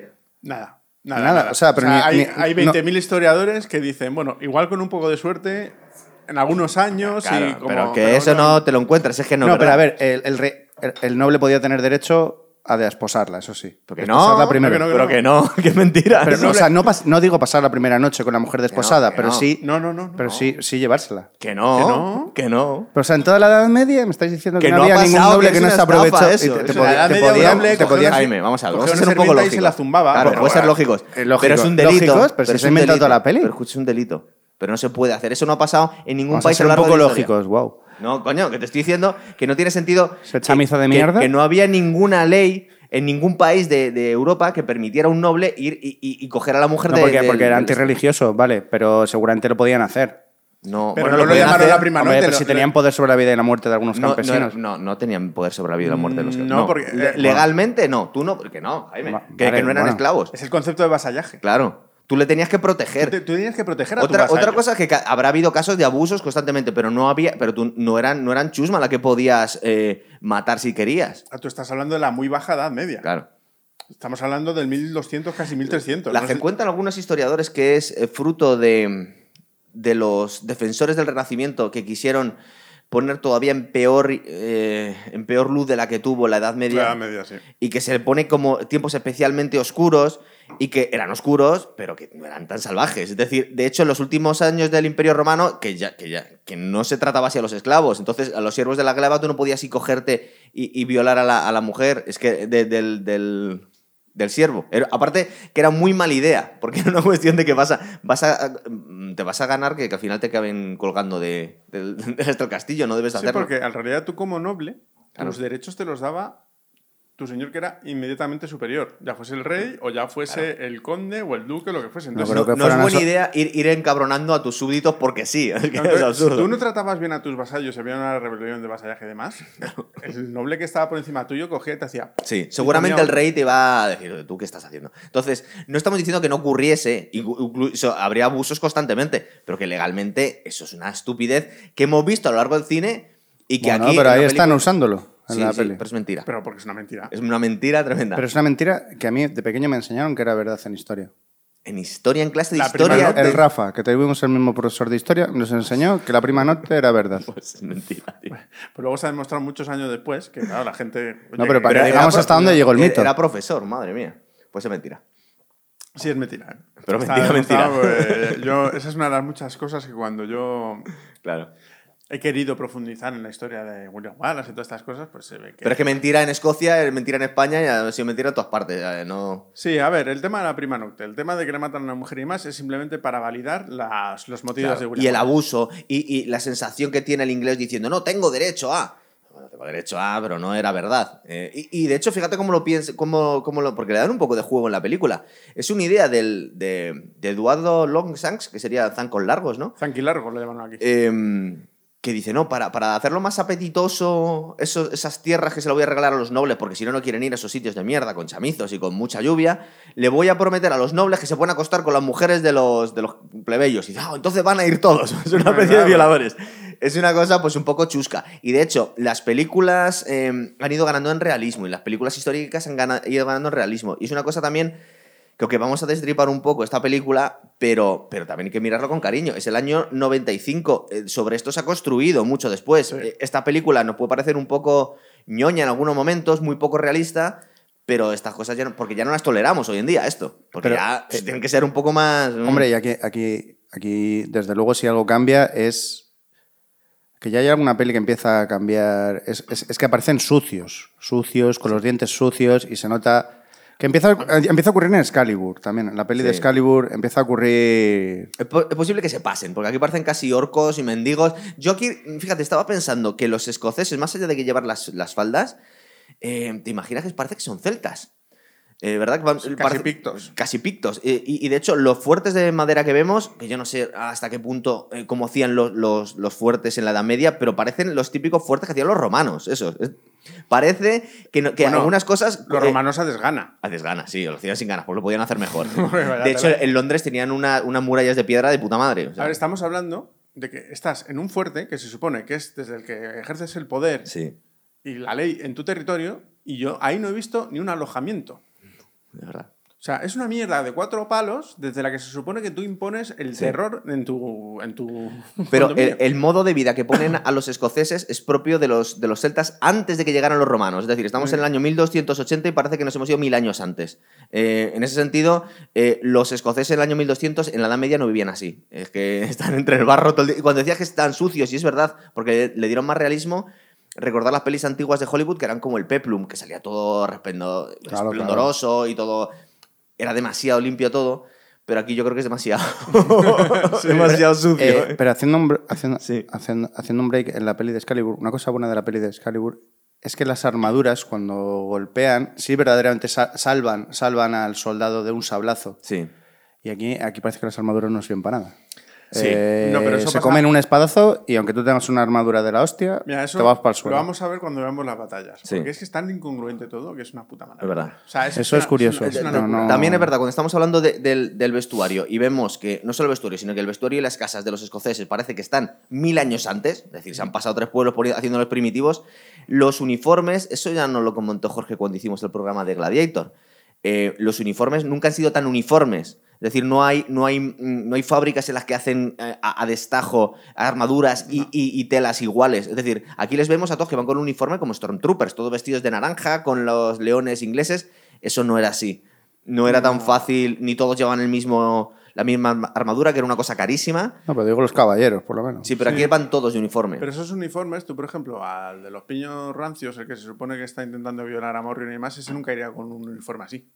Nada, Nada, nada. o sea, pero ni- hay, ni- hay no- 20.000 historiadores que dicen, bueno, igual con un poco de suerte, en algunos años Claro, y como... pero que pero eso no te lo encuentras, es que no. No, pero a ver, el, el el- el noble podía tener derecho a desposarla, eso sí. Porque Desposarla no, primero. que no, que pero que no, que mentira. Pero no, o sea, no, pas- no digo pasar la primera noche con la mujer desposada, que pero no. sí, No, no, no. no. pero sí, sí llevársela. que no, que no. que no. Pero, o sea, en toda la Edad Media me estáis diciendo que, Que no, no ha había ningún pasado, noble que que, no se aprovechó eso, te, te eso. podía- la te podían- te podían- Jaime, vamos a ver, vamos a ser un poco lógicos. se la zumbaba. Claro, puede ser lógicos. eh, lógico. Pero es un delito. Pero si es se ha un inventado toda la delito. peli. Pero es un delito. Pero no se puede hacer. Eso no ha pasado en ningún país a lo un largo poco de la lógicos, wow. No, coño, que te estoy diciendo que no tiene sentido. Ese chamizo de mierda. Que, no había ninguna ley en ningún país de, de Europa que permitiera a un noble ir y, y- y coger a la mujer No, de. porque, del- porque era antirreligioso, vale, pero seguramente lo podían hacer. No, Pero bueno, no lo llamaron hacer. la prima Hombre, nocte, pero lo- si tenían poder sobre la vida y la muerte de algunos No, no, campesinos. no, no tenían poder sobre la vida y la muerte de los Mm, campesinos. no, porque, eh, legalmente no, tú no, porque no, Jaime. Va- que, vale, que no eran bueno. esclavos. Es el concepto de vasallaje. Claro. Tú le tenías que Tú, proteger. te- tú tenías que proteger a Otra, otra cosa es que habrá habido casos de abusos constantemente, pero no había, pero tú no eran, no eran chusma la que podías eh, matar si querías. Ah, Tú estás hablando de la muy baja edad media. Claro. Estamos hablando del 1200, casi 1300. La no que cuentan algunos historiadores que es eh, fruto de, de los defensores del Renacimiento que quisieron poner todavía en peor, eh, en peor luz de la que tuvo la Edad Media. La Edad Media, sí. y que se le pone como tiempos especialmente oscuros y que eran oscuros, pero que no eran tan salvajes. Es decir, de hecho, en los últimos años del Imperio Romano, que ya, que ya que no se trataba así a los esclavos, entonces a los siervos de la gleba tú no podías ir cogerte y, y violar a la, a la mujer, es que de- del, del, del siervo. Aparte, que era muy mala idea, porque era una cuestión de que vas a, vas a, te vas a ganar que, que al final te acaben colgando de, del castillo, no debes Sí, hacerlo. porque en realidad tú como noble, Claro. los derechos te los daba tu señor que era inmediatamente superior. Ya fuese el rey o ya fuese el conde o el duque o lo que fuese. Entonces, creo que no es buena idea ir, ir encabronando a tus súbditos porque sí. Es, que es Entonces, absurdo. si tú no tratabas bien a tus vasallos, se había una rebelión de vasallaje y demás, el noble que estaba por encima tuyo cogía y te hacía... Sí, seguramente el rey te va a decir, ¿tú qué estás haciendo? Entonces, no estamos diciendo que no ocurriese, incluso habría abusos constantemente, pero que legalmente eso es una estupidez que hemos visto a lo largo del cine y que Bueno, aquí. pero en ahí están usándolo en Sí, la sí, peli. pero es mentira. Pero porque es una mentira. Es una mentira tremenda. Pero es una mentira que a mí de pequeño me enseñaron que era verdad en historia. En historia, en clase de La historia. El Rafa, que tuvimos el mismo profesor de historia, nos enseñó que la prima nota era verdad. Pues es mentira, tío. Pero luego se ha demostrado muchos años después que, claro, la gente... No, pero para que digamos hasta dónde llegó el mito. Era profesor, madre mía. Pues es mentira. Sí, es mentira. Pero Está mentira, mentira. pues, yo, esa es una de las muchas cosas que cuando yo Claro. He querido profundizar en la historia de William Wallace y todas estas cosas, pues se ve que... Pero es que mentira en Escocia, es mentira en España y ha sido mentira en todas partes. eh, No... Sí, a ver, el tema de la prima nocte, el tema de que le matan a una mujer y más es simplemente para validar las- los motivos Claro, de William y el Wallace. abuso y, y la sensación que tiene el inglés diciendo, no, tengo derecho a... Bueno, tengo derecho a, pero no era verdad. Eh, y, y de hecho, fíjate cómo lo piensa, cómo, cómo lo, porque le dan un poco de juego en la película. Es una idea del, de, de Eduardo Longsangs, que sería zancos largos, ¿no? Zanquilargo lo llaman aquí. Eh, que dice, no, para, para hacerlo más apetitoso, esas tierras que se lo voy a regalar a los nobles, porque si no, no quieren ir a esos sitios de mierda, con chamizos y con mucha lluvia, le voy a prometer a los nobles que se pueden acostar con las mujeres de los, de los plebeyos. Y dice, "Ah, entonces van a ir todos. Es una especie de violadores. Es una cosa, pues, un poco chusca. Y de hecho, las películas eh, han ido ganando en realismo y las películas históricas han gana- ido ganando en realismo. Y es una cosa también Creo que vamos a destripar un poco esta película, pero, pero también hay que mirarlo con cariño. Es el año 95. eh, Sobre esto se ha construido mucho después. Sí. Eh, Esta película nos puede parecer un poco ñoña en algunos momentos, muy poco realista, pero estas cosas ya no, porque ya no las toleramos hoy en día, esto. Porque Pero, ya pues, tienen que ser un poco más... Hombre, y aquí, aquí, aquí, desde luego, si algo cambia es que ya hay alguna peli que empieza a cambiar. Es, es- es que aparecen sucios, sucios, con los dientes sucios, y se nota. Que empieza, a- empieza a ocurrir en Excalibur también. En la peli de. Excalibur empieza a ocurrir. Es po- es posible que se pasen, porque aquí parecen casi orcos y mendigos. Yo aquí, fíjate, estaba pensando que los escoceses, más allá de que llevar las, las faldas, eh, te imaginas que parece que son celtas. Eh, ¿Verdad? Casi parece- pictos. Casi pictos. Eh, y, y de hecho, los fuertes de madera que vemos, que yo no sé hasta qué punto, eh, cómo hacían los, los- los fuertes en la Edad Media, pero parecen los típicos fuertes que hacían los romanos. Eso. Parece que, no- que Bueno, algunas cosas. Los eh, romanos a desgana. Haces ganas, sí, lo hacían sin ganas, pues lo podían hacer mejor. De hecho, en Londres tenían una- unas murallas de piedra de puta madre. o sea. A ver, estamos hablando de que estás en un fuerte que se supone que es desde el que ejerces el poder Sí, y la ley en tu territorio, y yo ahí no he visto ni un alojamiento. de verdad. O sea, es una mierda de cuatro palos desde la que se supone que tú impones el Sí. terror en tu, en tu Pero el, el modo de vida que ponen a los escoceses es propio de los, de los celtas antes de que llegaran los romanos. Es decir, estamos en el año 1280 y parece que nos hemos ido mil años antes. Eh, en ese sentido, eh, los escoceses en el año 1200 en la Edad Media no vivían así. Es que están entre el barro todo el día. Y cuando decías que están sucios, y es verdad, porque le dieron más realismo, recordar las pelis antiguas de Hollywood que eran como el Peplum, que salía todo resplendo- Claro, y todo... Era demasiado limpio todo. Pero aquí yo creo que es demasiado, demasiado sucio. Eh, ¿eh? pero haciendo un, haciendo, Sí. haciendo, haciendo un break en la peli de Excalibur, una cosa buena de la peli de Excalibur es que las armaduras, cuando golpean, sí verdaderamente sa- salvan, salvan al soldado de un sablazo. Sí. Y aquí, aquí parece que las armaduras no sirven para nada. Sí. Eh, No, pero eso se pasa- comen un espadazo y aunque tú tengas una armadura de la hostia, Mira, eso te vas para el lo suelo. vamos a ver cuando veamos las batallas. Sí. Porque es que es tan incongruente todo que es una puta maravilla. Es verdad. O sea, Eso es curioso, Es una, locura. no- También es verdad, cuando estamos hablando de- del, del vestuario y vemos que no solo el vestuario, sino que el vestuario y las casas de los escoceses parece que están mil años antes, es decir, se han pasado tres pueblos por- haciéndolos primitivos, los uniformes, eso ya nos lo comentó Jorge cuando hicimos el programa de Gladiator. Eh, los uniformes nunca han sido tan uniformes. Es decir, no hay, no hay, mm, no hay fábricas en las que hacen eh, a, a destajo armaduras y, y- y telas iguales. Es decir, aquí les vemos a todos que van con un uniforme como Stormtroopers, todos vestidos de naranja, con los leones ingleses. Eso no era así. No era tan fácil, ni todos llevaban el mismo, la misma arma- armadura, que era una cosa carísima. No, pero digo los caballeros, por lo menos. Sí, pero aquí van todos de uniforme. Pero esos uniformes, tú, por ejemplo, al de los piños rancios, el que se supone que está intentando violar a Morrion y más, ese nunca iría con un uniforme así.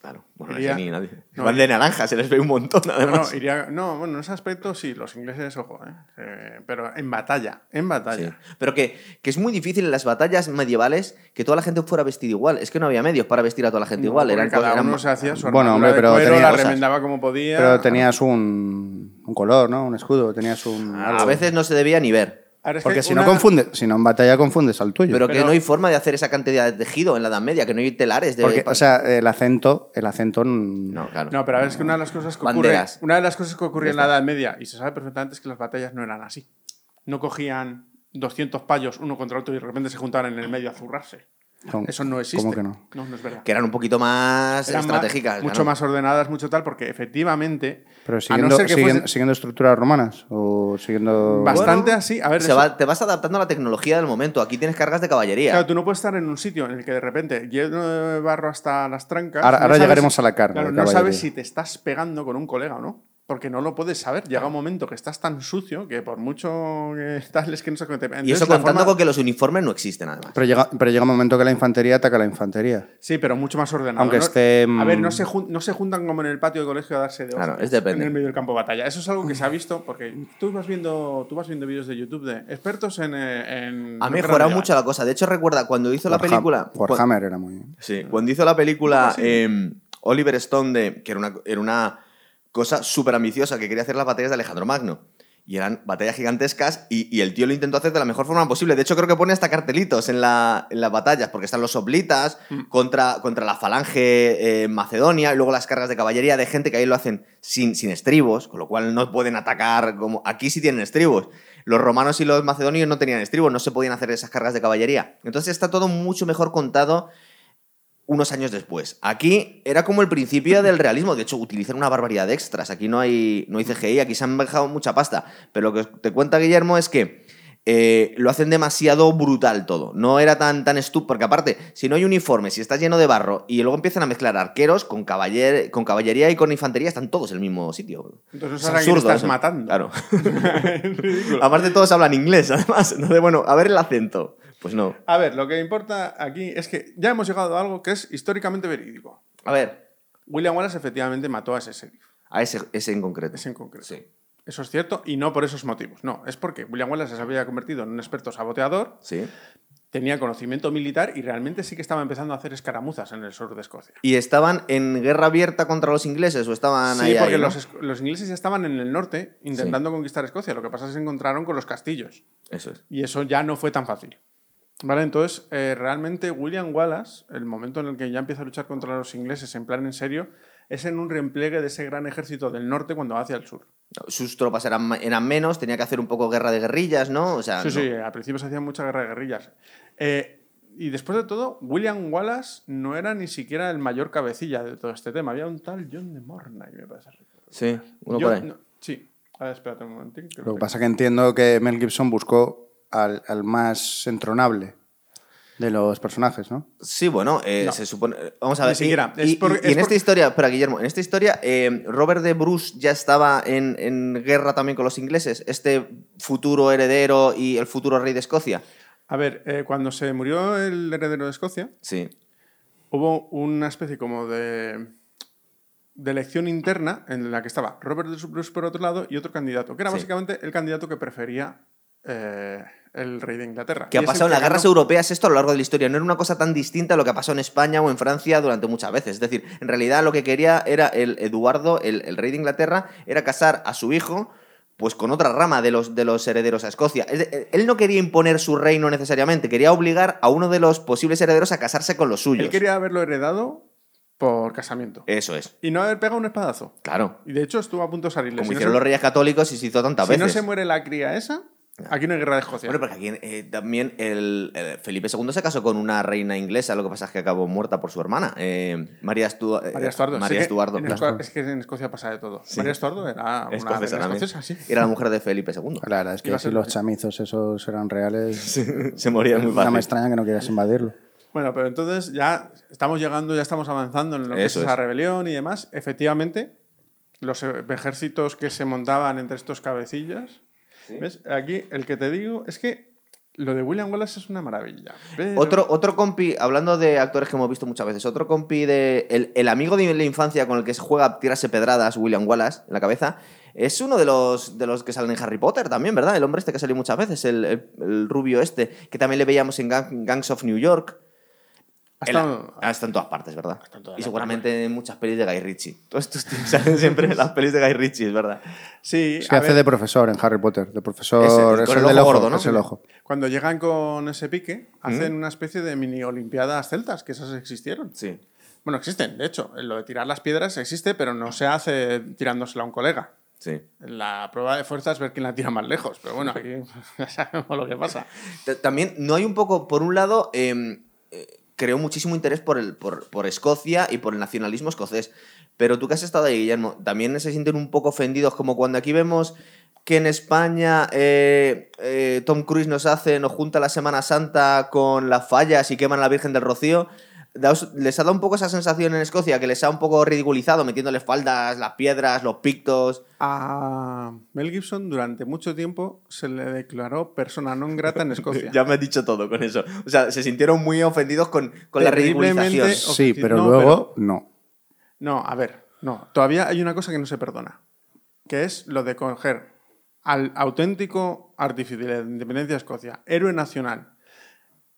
Claro, bueno, Iría- ese ni nadie. no, van de naranja, se les ve un montón, No, además. no, iría, no, bueno, en ese aspecto sí, los ingleses, ojo, ¿eh? Eh, pero en batalla, en Sí. batalla. Pero que, que es muy difícil en las batallas medievales que toda la gente fuera vestida igual. Es que no había medios para vestir a toda la gente No, igual. Eran cada cosas- uno eran- se hacía su Bueno, hombre, de pero cuero, la remendaba como podía. Pero tenías un, un color, ¿no? Un escudo, tenías un... A veces no se debía ni ver. Ahora es que Porque si una- no confundes, si no en batalla confundes al tuyo. Pero, que Pero- no hay forma de hacer esa cantidad de tejido en la Edad Media, que no hay telares de. Porque, o sea, el acento, el acento... no, claro. No, pero a ver, es que una de las cosas que ocurre, Banderas. una de las cosas que ocurría en la. Edad Media, y se sabe perfectamente, es que las batallas no eran así. No cogían 200 payos uno contra otro y de repente se juntaban en el medio a zurrarse. ¿Cómo- Eso no existe. ¿Cómo que no? No, no es verdad. Que eran un poquito más Eran más- estratégicas. mucho más ordenadas, mucho tal, porque efectivamente. Pero a siguiendo, no ser que siguiendo, fuese siguiendo estructuras romanas o siguiendo... bastante Bueno, así. A ver, Se eso- va- te vas adaptando a la tecnología del momento. Aquí tienes cargas de caballería. Claro, tú no puedes estar en un sitio en el que de repente lleno de barro hasta las trancas. Ahora- no ahora sabes- llegaremos a la carga Claro, no sabes si te estás pegando con un colega o no. Porque no lo puedes saber. Llega un momento que estás tan sucio que por mucho que tal es que no cómo te y Entonces, eso contando forma- con que los uniformes no existen, además. Pero llega, pero llega un momento que la infantería ataca a la infantería. Sí, pero mucho más ordenado. Aunque ¿no? esté, A ver, mm, no se, jun- no se juntan como en el patio de colegio a darse de Claro, es depende. en el medio del campo de batalla. Eso es algo que se ha visto porque tú vas viendo, tú vas viendo vídeos de YouTube de expertos en. eh, en Ha mejorado mucho la cosa. De hecho, recuerda, cuando hizo la película. Warhammer era muy... Sí, cuando hizo la película Sí. eh, Oliver Stone, de, que era una, era una cosa súper ambiciosa, que quería hacer las batallas de Alejandro Magno. Y eran batallas gigantescas y, y el tío lo intentó hacer de la mejor forma posible. De hecho, creo que pone hasta cartelitos en, la- en las batallas, porque están los oblitas Mm. contra, contra la falange eh, macedonia y luego las cargas de caballería de gente que ahí lo hacen sin, sin estribos, con lo cual no pueden atacar como... Aquí sí tienen estribos. Los romanos y los macedonios no tenían estribos, no se podían hacer esas cargas de caballería. Entonces está todo mucho mejor contado unos años después. Aquí era como el principio del realismo. De hecho, utilizan una barbaridad de extras. Aquí no hay, no hay CGI, aquí se han dejado mucha pasta. Pero lo que te cuenta Guillermo es que eh, lo hacen demasiado brutal todo. No era tan, tan estúpido. Porque aparte, si no hay uniforme, si está lleno de barro y luego empiezan a mezclar arqueros con, caballer- con caballería y con infantería, están todos en el mismo sitio. Entonces, Es ahora quién absurdo estás eso. matando. Claro. Aparte, todos hablan inglés, además. Entonces, bueno, a ver el acento. Pues no. A ver, lo que importa aquí es que ya hemos llegado a algo que es históricamente verídico. A ver, William Wallace efectivamente mató a ese sheriff, a ese, ese en concreto. ese en concreto. Sí. Eso es cierto y no por esos motivos. No, es porque William Wallace se había convertido en un experto saboteador, Sí. tenía conocimiento militar y realmente sí que estaba empezando a hacer escaramuzas en el sur de Escocia. ¿Y estaban en guerra abierta contra los ingleses o estaban Sí, ahí? porque ahí, no? los, esc- los ingleses ya estaban en el norte intentando conquistar Escocia. Lo que pasa es que se encontraron con los castillos. Eso es. Y eso ya no fue tan fácil. Vale, entonces, eh, realmente William Wallace, el momento en el que ya empieza a luchar contra los ingleses en plan en serio, es en un reempliegue de ese gran ejército del norte cuando va hacia el sur. Sus tropas eran, eran menos, tenía que hacer un poco guerra de guerrillas, ¿no? O sea, Sí, no. sí, al principio se hacía mucha guerra de guerrillas. Eh, y después de todo, William Wallace no era ni siquiera el mayor cabecilla de todo este tema. Había un tal John de Mornay, me parece. Sí, uno Yo- por ahí. no, sí. A ver, espérate un momentín. creo Lo que pasa que entiendo que Mel Gibson buscó al, al más entronable de los personajes, ¿no? Sí, bueno, eh, No. se supone. Vamos a Ni ver. y- siquiera. Y, Es por- y- y es en por- esta historia, espera, Guillermo, en esta historia, eh, Robert de Bruce ya estaba en, en guerra también con los ingleses, este futuro heredero y el futuro rey de Escocia. A ver, eh, cuando se murió el heredero de Escocia, Sí. hubo una especie como de, de elección interna en la que estaba Robert Bruce por otro lado y otro candidato, que era Sí. básicamente el candidato que prefería eh, el rey de Inglaterra. Que ha pasado en las guerras europeas esto a lo largo de la historia. No era una cosa tan distinta a lo que pasó en España o en Francia durante muchas veces. Es decir, en realidad lo que quería era el Eduardo, el, el rey de Inglaterra, era casar a su hijo pues con otra rama de los, de los herederos a Escocia. Él no quería imponer su reino necesariamente, quería obligar a uno de los posibles herederos a casarse con los suyos. Él quería haberlo heredado por casamiento. Eso es, Y no haber pegado un espadazo. claro. Y de hecho estuvo a punto de salirle. Como Si no hicieron se- los reyes católicos y se hizo tantas si no veces. se muere la cría esa, Aquí no hay guerra de Escocia. Bueno, porque aquí eh, también el, el Felipe II se casó con una reina inglesa, lo que pasa es que acabó muerta por su hermana, eh, María, Estu- eh, María Estuardo. María Sí que Estuardo. claro. Esco- es que en Escocia pasa de todo. María Estuardo era una Escocesa reina también. escocesa, sí. Era la mujer de Felipe II. La verdad es que si los chamizos esos eran reales, se moría muy no me fácil. extraña que no quieras invadirlo. Bueno, pero entonces ya estamos llegando, ya estamos avanzando en lo que Eso es esa es. rebelión y demás. Efectivamente, los ejércitos que se montaban entre estos cabecillas. ¿Ves? Aquí el que te digo es que lo de William Wallace es una maravilla. pero- Otro, otro compi, hablando de actores que hemos visto muchas veces, otro compi de. El, el amigo de la infancia con el que se juega tirarse pedradas, William Wallace, en la cabeza, es uno de los, de los que salen en Harry Potter también, ¿verdad? El hombre este que salió muchas veces, el, el- el rubio este, que también le veíamos en Gang- Gangs of New York. Ha En la- estado- ah, está en todas partes, ¿verdad? y seguramente en muchas pelis de Guy Ritchie. Todos estos tíos salen siempre en las pelis de Guy Ritchie, es verdad. Sí, Es que a hace ver, de profesor en Harry Potter. De profesor. Es el ojo ojo, gordo, ¿no? Es el ojo. cuando llegan con ese pique, hacen una especie de mini olimpiadas celtas, que esas existieron. Sí. Bueno, existen, de hecho. Lo de tirar las piedras existe, pero no se hace tirándosela a un colega. Sí. La prueba de fuerza es ver quién la tira más lejos. Pero bueno, aquí ya sabemos lo que pasa. También no hay un poco, por un lado, eh, eh, creó muchísimo interés por, el, por, por Escocia y por el nacionalismo escocés. Pero tú que has estado ahí, Guillermo, también se sienten un poco ofendidos como cuando aquí vemos que en España eh, eh, Tom Cruise nos hace, nos junta la Semana Santa con las fallas y queman la Virgen del Rocío. Daos- ¿Les ha dado un poco esa sensación en Escocia que les ha un poco ridiculizado metiéndole faldas, las piedras, los pictos? A Mel Gibson durante mucho tiempo se le declaró persona non grata en Escocia. Ya me has dicho todo con eso. O sea, se sintieron muy ofendidos con, con la ridiculización. Sí, pero no, luego no. No, a ver, no. Todavía hay una cosa que no se perdona, que es lo de coger al auténtico artífice de la independencia de Escocia, héroe nacional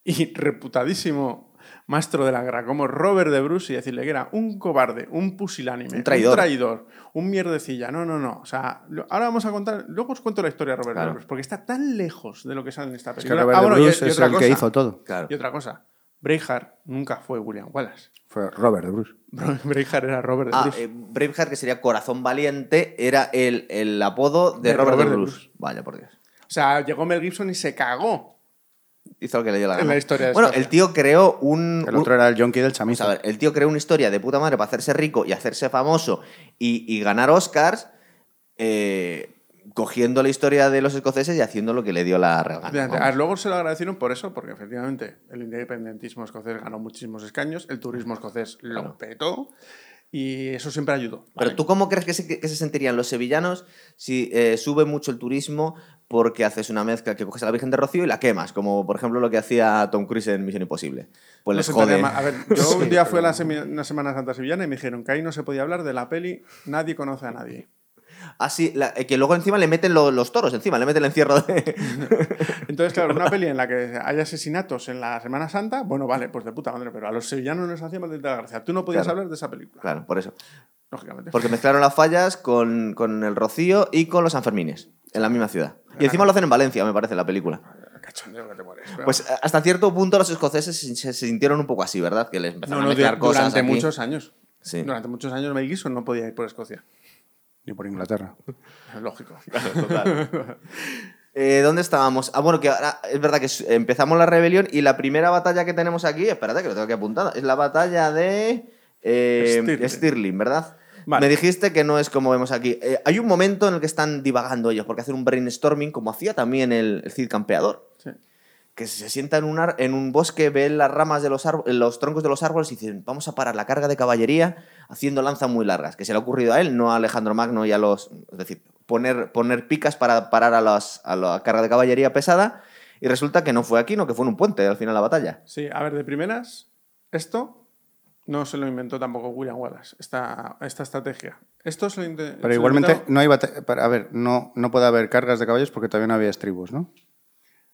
y reputadísimo maestro de la guerra como Robert de Bruce y decirle que era un cobarde, un pusilánime, Un traidor. un, traidor, un mierdecilla. No, no, no. O sea, lo- ahora vamos a contar, luego os cuento la historia de Robert Claro. de Bruce, porque está tan lejos de lo que sale en esta Es que película. Robert Ah, de bueno, y- Bruce y es otra el que cosa, hizo todo. Claro. Y otra cosa, Braveheart nunca fue William Wallace. Fue Robert de Bruce. Braveheart era Robert de Ah, Bruce. eh, Braveheart, que sería Corazón Valiente, era el, el apodo de, De Robert, Robert de de Bruce. Vaya, por Dios. O sea, llegó Mel Gibson y se cagó. Hizo lo que le dio la gana. la historia bueno, el tío creó un... El un- otro era el junkie del chamizo. a ver, el tío creó una historia de puta madre para hacerse rico y hacerse famoso y, y ganar Oscars eh, cogiendo la historia de los escoceses y haciendo lo que le dio la regala. Efectivamente. A ver, luego se lo agradecieron por eso, porque efectivamente el independentismo escocés ganó muchísimos escaños, el turismo escocés lo petó y eso siempre ayudó. Pero ¿vale? tú cómo crees que se, que se sentirían los sevillanos si eh, sube mucho el turismo porque haces una mezcla que coges a la Virgen de Rocío y la quemas, como por ejemplo lo que hacía Tom Cruise en Misión Imposible. Pues No les jode. A ver, yo un día fui a la semi- una Semana Santa Sevillana y me dijeron que ahí no se podía hablar de la peli Nadie conoce a nadie. Así, la- eh, que luego encima le meten lo- los toros, encima, le meten el encierro de... Entonces, claro, una peli en la que hay asesinatos en la Semana Santa, bueno, vale, pues de puta madre, pero a los sevillanos les hacía maldita gracia. Tú no podías Claro. hablar de esa película, claro, por eso. lógicamente. Porque mezclaron las fallas con, con el Rocío y con los Sanfermines, en la misma ciudad. Y encima lo hacen en Valencia, me parece, la película. Cachondeo que te mueres. pero- Pues hasta cierto punto los escoceses se, sintieron un poco así, ¿verdad? Que les no, empezaron no, a mezclar du- cosas durante aquí. muchos años. Sí. Durante muchos años Mel Gibson no podía ir por Escocia. Ni por Inglaterra. Lógico. Eh, ¿Dónde estábamos? Ah, bueno, que ahora es verdad que empezamos la rebelión y la primera batalla que tenemos aquí, espérate que lo tengo aquí apuntado, es la batalla de eh, Stirling. Stirling. ¿verdad? Vale. Me dijiste que no es como vemos aquí. Eh, hay un momento en el que están divagando ellos, porque hacen un brainstorming, como hacía también el, el Cid Campeador. Que se sienta en un, ar- en un bosque, ve las ramas de los, los troncos de los árboles y dicen, vamos a parar la carga de caballería haciendo lanzas muy largas, que se le ha ocurrido a él, no a Alejandro Magno y a los... Es decir, poner, poner picas para parar a, los- a la carga de caballería pesada y resulta que no fue aquí, no que fue en un puente al final de la batalla. Sí, a ver, de primeras, esto no se lo inventó tampoco William Wallace, esta, esta estrategia. Esto se lo se Pero lo igualmente no hay A ver, no, no puede haber cargas de caballos porque todavía no había estribos, ¿no?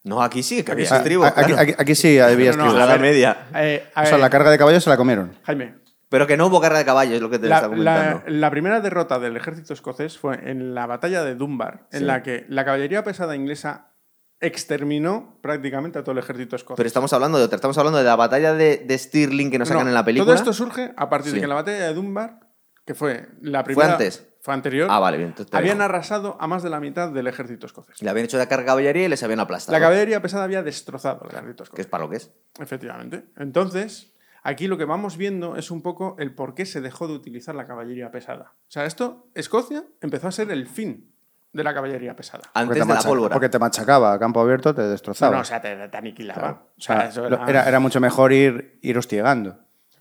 No, aquí sí, que Aquí aquí, claro. aquí- aquí sí había No, no, estribos. a a la ver, media. Eh, a o sea, la carga de caballos se la comieron. Jaime, Pero que no hubo carga de caballos, es lo que te la, está comentando. la- la primera derrota del ejército escocés fue en la batalla de Dunbar, en la que la caballería pesada inglesa exterminó prácticamente a todo el ejército escocés. Pero estamos hablando de otra, estamos hablando de la batalla de, de Stirling que nos No, sacan en la película. Todo esto surge a partir Sí. de que en la batalla de Dunbar, que fue la primera. antes. Fue anterior, Ah, vale, bien. entonces habían arrasado a más de la mitad del ejército escocés. Le habían hecho de carga caballería y les habían aplastado. La caballería pesada había destrozado el ejército Que escocés. es para lo que es. Efectivamente. Entonces, aquí lo que vamos viendo es un poco el por qué se dejó de utilizar la caballería pesada. O sea, esto, Escocia empezó a ser el fin de la caballería pesada. Antes te, de la pólvora. porque te machacaba a campo abierto, te No, destrozaba. no, o sea, te, te aniquilaba. Claro. O sea, O sea, era, era, era mucho mejor ir, ir hostigando.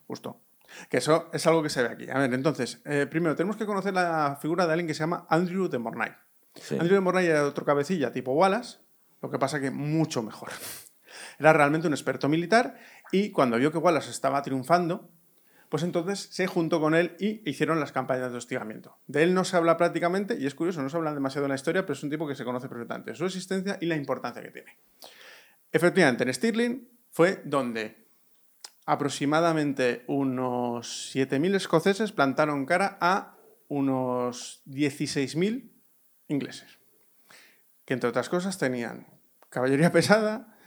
justo. Que eso es algo que se ve aquí. A ver, entonces, eh, primero tenemos que conocer la figura de alguien que se llama Andrew de Mornay. Sí. Andrew de Mornay era otro cabecilla tipo Wallace, lo que pasa que mucho mejor. Era realmente un experto militar y cuando vio que Wallace estaba triunfando, pues entonces se juntó con él y hicieron las campañas de hostigamiento. De él no se habla prácticamente, y es curioso, no se habla demasiado en la historia, pero es un tipo que se conoce perfectamente, su existencia y la importancia que tiene. Efectivamente, en Stirling fue donde aproximadamente unos 7.000 escoceses plantaron cara a unos 16.000 ingleses, que entre otras cosas tenían caballería pesada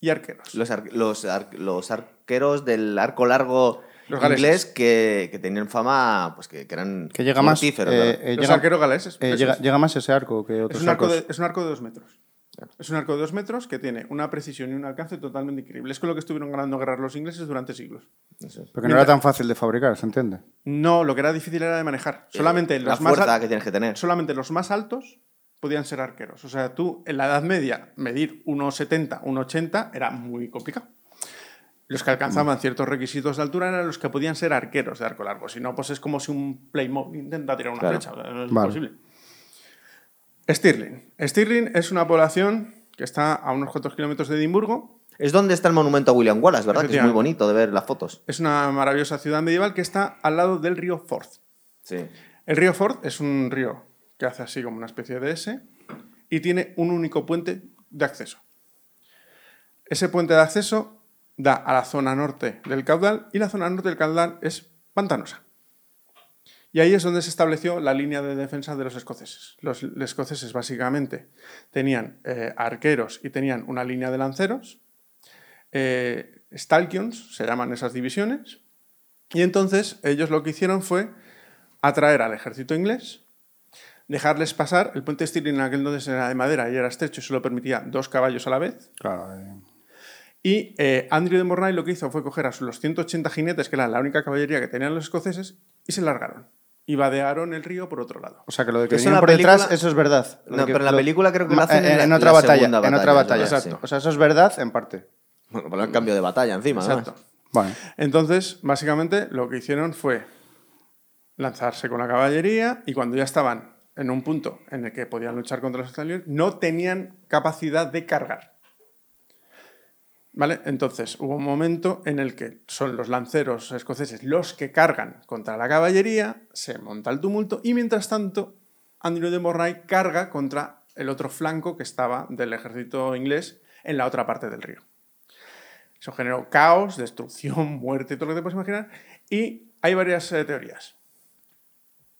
y arqueros. Los, ar- los, ar- los arqueros del arco largo Los galeses. que, que tenían fama, pues que, que eran Que llega más. mortíferos, eh, eh, Los llega, arqueros galeses. eh, llega, es. llega más ese arco que Es otros un, arco arcos. de, es un arco de dos metros. Es un arco de dos metros que tiene una precisión y un alcance totalmente increíble. Es con lo que estuvieron ganando guerras los ingleses durante siglos. Eso es. Porque no era tan fácil de fabricar, ¿se entiende? No, lo que era difícil era de manejar. Solamente Eh, la los más fuerza al- que tienes que tener. solamente los más altos podían ser arqueros. O sea, tú en la Edad Media medir 1,70, 1,80 era muy complicado. Los que alcanzaban ciertos requisitos de altura eran los que podían ser arqueros de arco largo. Si no, pues es como si un Playmobil intenta tirar una Claro. flecha. No es Vale. imposible. Stirling. Stirling es una población que está a unos cuantos kilómetros de Edimburgo. Es donde está el monumento a William Wallace, ¿verdad? Que es muy bonito de ver las fotos. Es una maravillosa ciudad medieval que está al lado del río Forth. Sí. El río Forth es un río que hace así como una especie de S y tiene un único puente de acceso. Ese puente de acceso da a la zona norte del caudal y la zona norte del caudal es pantanosa. Y ahí es donde se estableció la línea de defensa de los escoceses. Los escoceses básicamente tenían eh, arqueros y tenían una línea de lanceros. Eh, Stalkions se llaman esas divisiones. Y entonces ellos lo que hicieron fue atraer al ejército inglés, dejarles pasar. El puente Stirling en aquel entonces era de madera y era estrecho y solo permitía dos caballos a la vez. Claro. eh, Y eh, Andrew de Mornay lo que hizo fue coger a los 180 jinetes, que eran la única caballería que tenían los escoceses, y se largaron. Y vadearon el río por otro lado. O sea, que lo de que Eso en vinieron por detrás, eso es verdad. Lo No, que- pero en la lo- película creo que lo hacen en la- en la otra batalla. En otra batalla, Exacto. O sea, eso es verdad en parte. Bueno, por el cambio de batalla encima, ¿no? Exacto. Bueno, Entonces, básicamente, lo que hicieron fue lanzarse con la caballería y cuando ya estaban en un punto en el que podían luchar contra los españoles, no tenían capacidad de cargar. Entonces, hubo un momento en el que son los lanceros escoceses los que cargan contra la caballería, se monta el tumulto y mientras tanto, Andrew de Mornay carga contra el otro flanco que estaba del ejército inglés en la otra parte del río. Eso generó caos, destrucción, muerte, todo lo que te puedes imaginar. Y hay varias eh, teorías.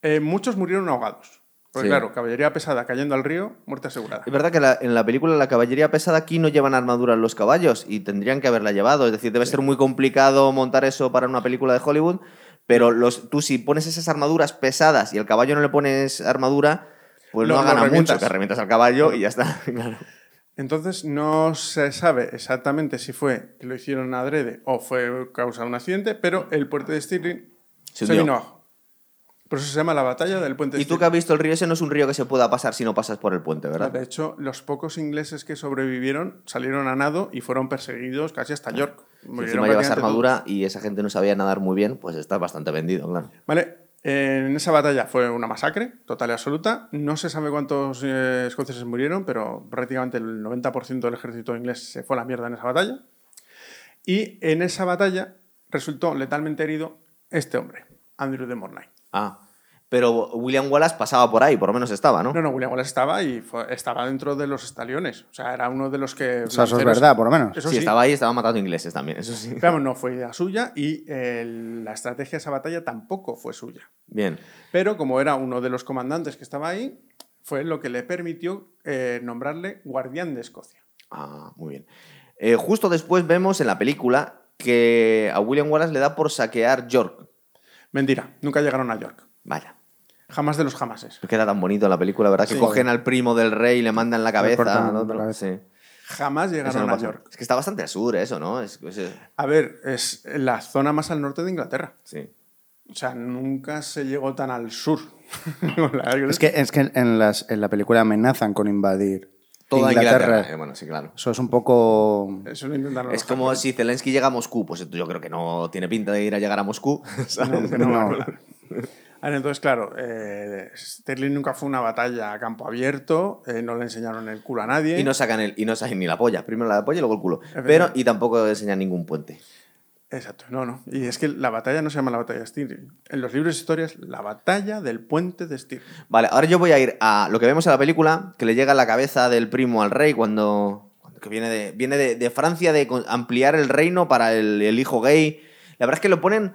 Eh, muchos murieron ahogados. Porque Sí. claro, caballería pesada cayendo al río, muerte asegurada. Es verdad que la- en la película la caballería pesada aquí no llevan armadura los caballos y tendrían que haberla llevado. Es decir, debe ser muy complicado montar eso para una película de Hollywood, pero los, tú si pones esas armaduras pesadas y al caballo no le pones armadura, pues Lo- no gana mucho, que revientas al caballo y ya está. Claro. Entonces no se sabe exactamente si fue que lo hicieron adrede o fue causa de un accidente, pero el puente de Stirling Se se, vino abajo. Por eso se llama la batalla del puente de Y tú que has visto el río, ese no es un río que se pueda pasar si no pasas por el puente, ¿verdad? De hecho, los pocos ingleses que sobrevivieron salieron a nado y fueron perseguidos casi hasta York. Si encima llevas armadura y esa gente no sabía nadar muy bien, pues estás bastante vendido, claro. Vale, en esa batalla fue una masacre total y absoluta. No se sabe cuántos eh, escoceses murieron, pero prácticamente el 90% del ejército inglés se fue a la mierda en esa batalla. Y en esa batalla resultó letalmente herido este hombre, Andrew de Mornay. Ah, pero William Wallace pasaba por ahí, por lo menos estaba, ¿no? No, no, William Wallace estaba y fue- estaba dentro de los estaliones. O sea, era uno de los que. o sea, eso es verdad, por lo menos. Eso sí, sí, estaba ahí, estaba matando ingleses también, eso sí. Pero vamos, no fue idea suya y eh, la estrategia de esa batalla tampoco fue suya. Bien. Pero como era uno de los comandantes que estaba ahí, fue lo que le permitió eh, nombrarle guardián de Escocia. Ah, muy bien. Eh, justo después vemos en la película que a William Wallace le da por saquear York. Mentira, nunca llegaron a York. Vaya. Jamás de los jamases. Queda tan bonito en la película, ¿verdad? Que cogen al primo del rey y le mandan la cabeza al la cabeza. Sí. Jamás llegaron no a. York. Es que está bastante al sur eso, ¿no? Es, es- A ver, es la zona más al norte de Inglaterra. sí. O sea, nunca se llegó tan al sur. Es que, es que en, las, en la película amenazan con invadir Toda Inglaterra. Inglaterra. Eh, bueno, sí, claro. Eso es un poco... Eso lo intentaron Es como japoneses. si Zelensky llega a Moscú. Pues yo creo que no tiene pinta de ir a llegar a Moscú. ¿sabes? No, que no No. A ver, entonces, claro, eh, Sterling nunca fue una batalla a campo abierto, eh, no le enseñaron el culo a nadie. Y no sacan el, y no sacan ni la polla. Primero la polla y luego el culo. Pero, y tampoco enseñan ningún puente. Exacto, no, no. Y es que la batalla no se llama la batalla de Stirling. En los libros de historias, la batalla del puente de Stirling. Vale, ahora yo voy a ir a lo que vemos en la película, que le llega la cabeza del primo al rey cuando, cuando que viene, de, viene de, de Francia de ampliar el reino para el, el hijo gay. La verdad es que lo ponen,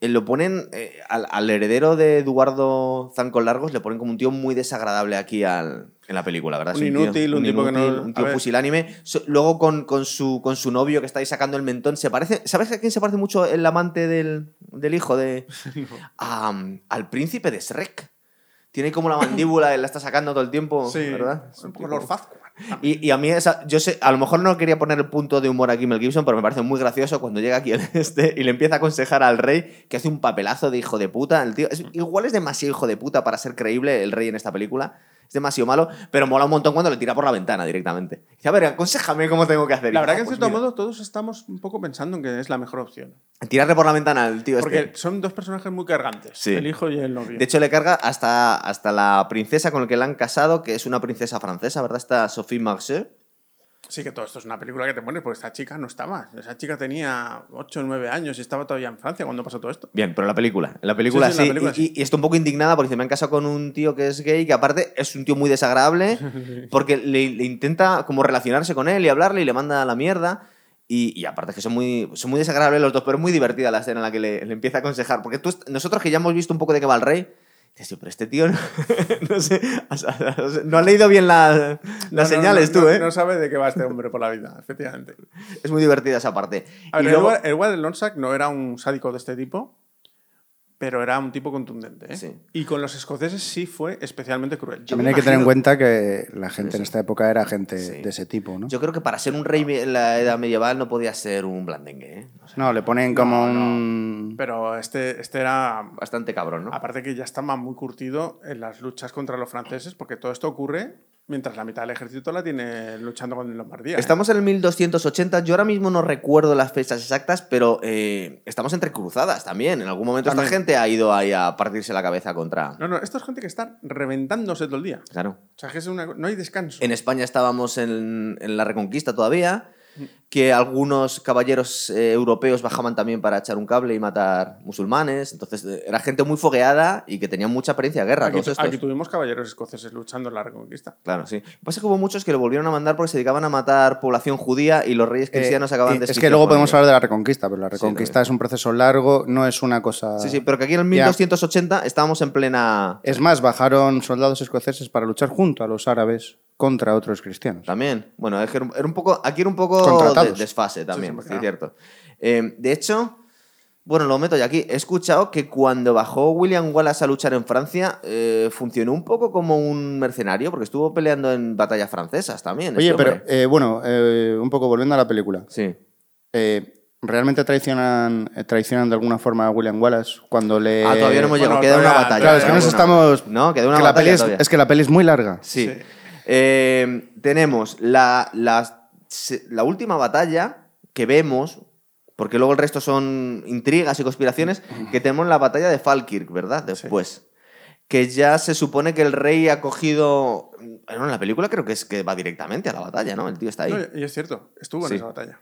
eh, lo ponen eh, al, al heredero de Eduardo Zancos Largos, le ponen como un tío muy desagradable aquí al, en la película, ¿verdad? Un inútil, un tipo que no- un tío pusilánime. So- luego con, con su, con su novio que está ahí sacando el mentón, se parece, ¿sabes a quién se parece mucho el amante del, del hijo de a, al príncipe de Shrek. Tiene como la mandíbula, la está sacando todo el tiempo, Sí, ¿verdad? Es un Lord Farquaad. Y, y a mí, esa, yo sé, a lo mejor no quería poner el punto de humor aquí Mel Gibson, pero me parece muy gracioso cuando llega aquí el este y le empieza a aconsejar al rey que hace un papelazo de hijo de puta. El tío, es- igual es demasiado hijo de puta para ser creíble el rey en esta película. Es demasiado malo, pero mola un montón cuando le tira por la ventana directamente. Dice, a ver, aconsejame cómo tengo que hacer. La Y, verdad "Ah, que en pues cierto mira". modo todos estamos un poco pensando en que es la mejor opción. Tirarle por la ventana al tío Porque este. son dos personajes muy cargantes, Sí. el hijo y el novio. De hecho, le carga hasta, hasta la princesa con la que le han casado, que es una princesa francesa, ¿verdad? Está Sophie Marceau. Sí que todo esto es una película que te pones, porque esta chica no estaba. Esa chica tenía 8 o 9 años y estaba todavía en Francia cuando pasó todo esto. Bien, pero la película. La película Sí, sí. sí, la película y, sí. y- y está un poco indignada porque se me han casado con un tío que es gay, que aparte es un tío muy desagradable, porque le, le intenta como relacionarse con él y hablarle y le manda a la mierda. Y, y aparte que son muy, son muy desagradables los dos, pero es muy divertida la escena en la que le, le empieza a aconsejar. Porque tú, nosotros que ya hemos visto un poco de qué va el rey, dices, "Tío, pero este tío no, no sé, o sea, no ha leído bien la- las No, señales no, tú, no- ¿eh? No sabe de qué va este hombre por la vida, efectivamente. Es muy divertida esa parte. A y ver, luego- Edward el Lonsac no era un sádico de este tipo, pero era un tipo contundente. ¿eh? Sí. Y con los escoceses sí fue especialmente cruel. Yo También hay que tener en cuenta que la gente en esta época era gente Sí. de ese tipo, ¿no? Yo creo que para ser un rey en la edad medieval no podía ser un blandengue, ¿eh? No, le ponen como No, no. un... Pero este, este era. bastante cabrón, ¿no? Aparte que ya estaba muy curtido en las luchas contra los franceses, porque todo esto ocurre mientras la mitad del ejército la tiene luchando con Lombardía. ¿eh? Estamos en el 1280. Yo ahora mismo no recuerdo las fechas exactas, pero eh, estamos entre cruzadas también. En algún momento esta gente ha ido ahí a partirse la cabeza contra. No, no, esto es gente que está reventándose todo el día. Claro. O sea, que es una- no hay descanso. En España estábamos en, en la Reconquista todavía, que algunos caballeros eh, europeos bajaban también para echar un cable y matar musulmanes. Entonces eh, era gente muy fogueada y que tenía mucha experiencia de guerra. Aquí, todos estos. aquí tuvimos caballeros escoceses luchando en la Reconquista. Claro, sí. Lo que pasa es que hubo muchos que lo volvieron a mandar porque se dedicaban a matar población judía y los reyes cristianos Eh, acaban eh, de Es que luego podemos hablar de la Reconquista, pero la Reconquista es un proceso largo, no es una cosa... Sí, sí, pero que aquí en el Ya. 1280 estábamos en plena. Es más, bajaron soldados escoceses para luchar junto a los árabes contra otros cristianos. También. Bueno, es que era un- poco. Aquí era un poco. De- desfase también, Sí, es cierto. Eh, de hecho, bueno, lo meto ya aquí. He escuchado que cuando bajó William Wallace a luchar en Francia, eh, funcionó un poco como un mercenario, porque estuvo peleando en batallas francesas también. Oye, este pero hombre. eh, bueno, eh, un poco volviendo a la película. Sí. Eh, ¿Realmente traicionan, traicionan de alguna forma a William Wallace cuando le... Ah, todavía no hemos bueno, llegado. Queda una batalla. Claro, es que nos estamos... No, queda una que la batalla peli es, que la peli es muy larga. Sí. Sí. Eh, tenemos la, la, se- la última batalla que vemos, porque luego el resto son intrigas y conspiraciones, que tenemos la batalla de Falkirk, ¿verdad? Después. Que ya se supone que el rey ha cogido. Bueno, en la película creo que es que va directamente a la batalla, ¿no? El tío está ahí. No, y es cierto, estuvo Sí. en esa batalla.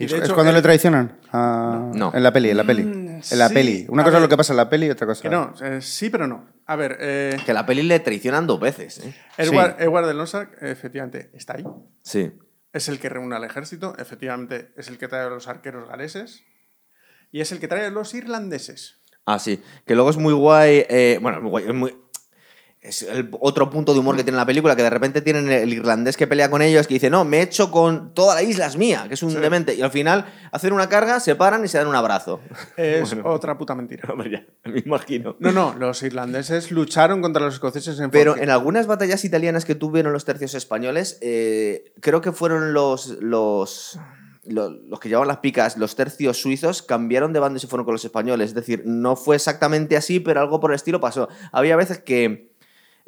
¿Y es, hecho, cuando le traicionan? Ah, No. En la peli, en la peli. Mm, en la sí. peli. Una A cosa es lo que pasa en la peli y otra cosa... Que no, eh, sí, pero no. A ver, eh, Que la peli le traicionan dos veces, ¿eh? Edward, Edward de Lonsac, efectivamente, está ahí. Sí. Es el que reúne al ejército, efectivamente, es el que trae a los arqueros galeses y es el que trae a los irlandeses. Ah, sí. Que luego es muy guay. eh, bueno, muy guay. Muy, es el otro punto de humor que tiene la película, que de repente tienen el irlandés que pelea con ellos, que dice, no, me he hecho con toda la isla es mía, que es un demente. Y al final hacen una carga, se paran y se dan un abrazo. Es otra puta mentira. Hombre, ya, me imagino. No, no, los irlandeses lucharon contra los escoceses en Pero en algunas batallas italianas que tuvieron los tercios españoles, eh, creo que fueron los, los, lo- los, que llevaban las picas, los tercios suizos, cambiaron de bando y se fueron con los españoles. Es decir, no fue exactamente así, pero algo por el estilo pasó. Había veces que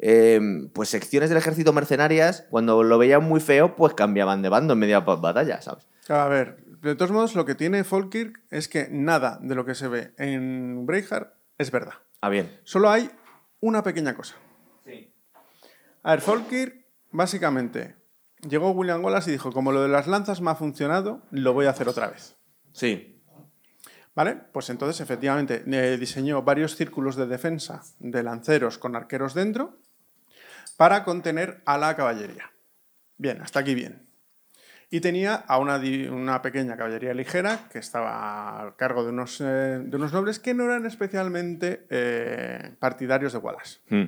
eh, pues secciones del ejército mercenarias, cuando lo veían muy feo, pues cambiaban de bando en media ba- batalla, ¿sabes? A ver, de todos modos, lo que tiene Falkirk es que nada de lo que se ve en Braveheart es verdad. Ah, bien. Solo hay una pequeña cosa. A ver, Falkirk, básicamente, llegó William Wallace y dijo, como lo de las lanzas me ha funcionado, lo voy a hacer otra vez. Sí. ¿Vale? Pues entonces, efectivamente, eh, diseñó varios círculos de defensa de lanceros con arqueros dentro para contener a la caballería. Bien, hasta aquí bien. Y tenía a una, pequeña caballería ligera que estaba a cargo de unos, eh, de unos nobles que no eran especialmente eh, partidarios de Wallace. Hmm.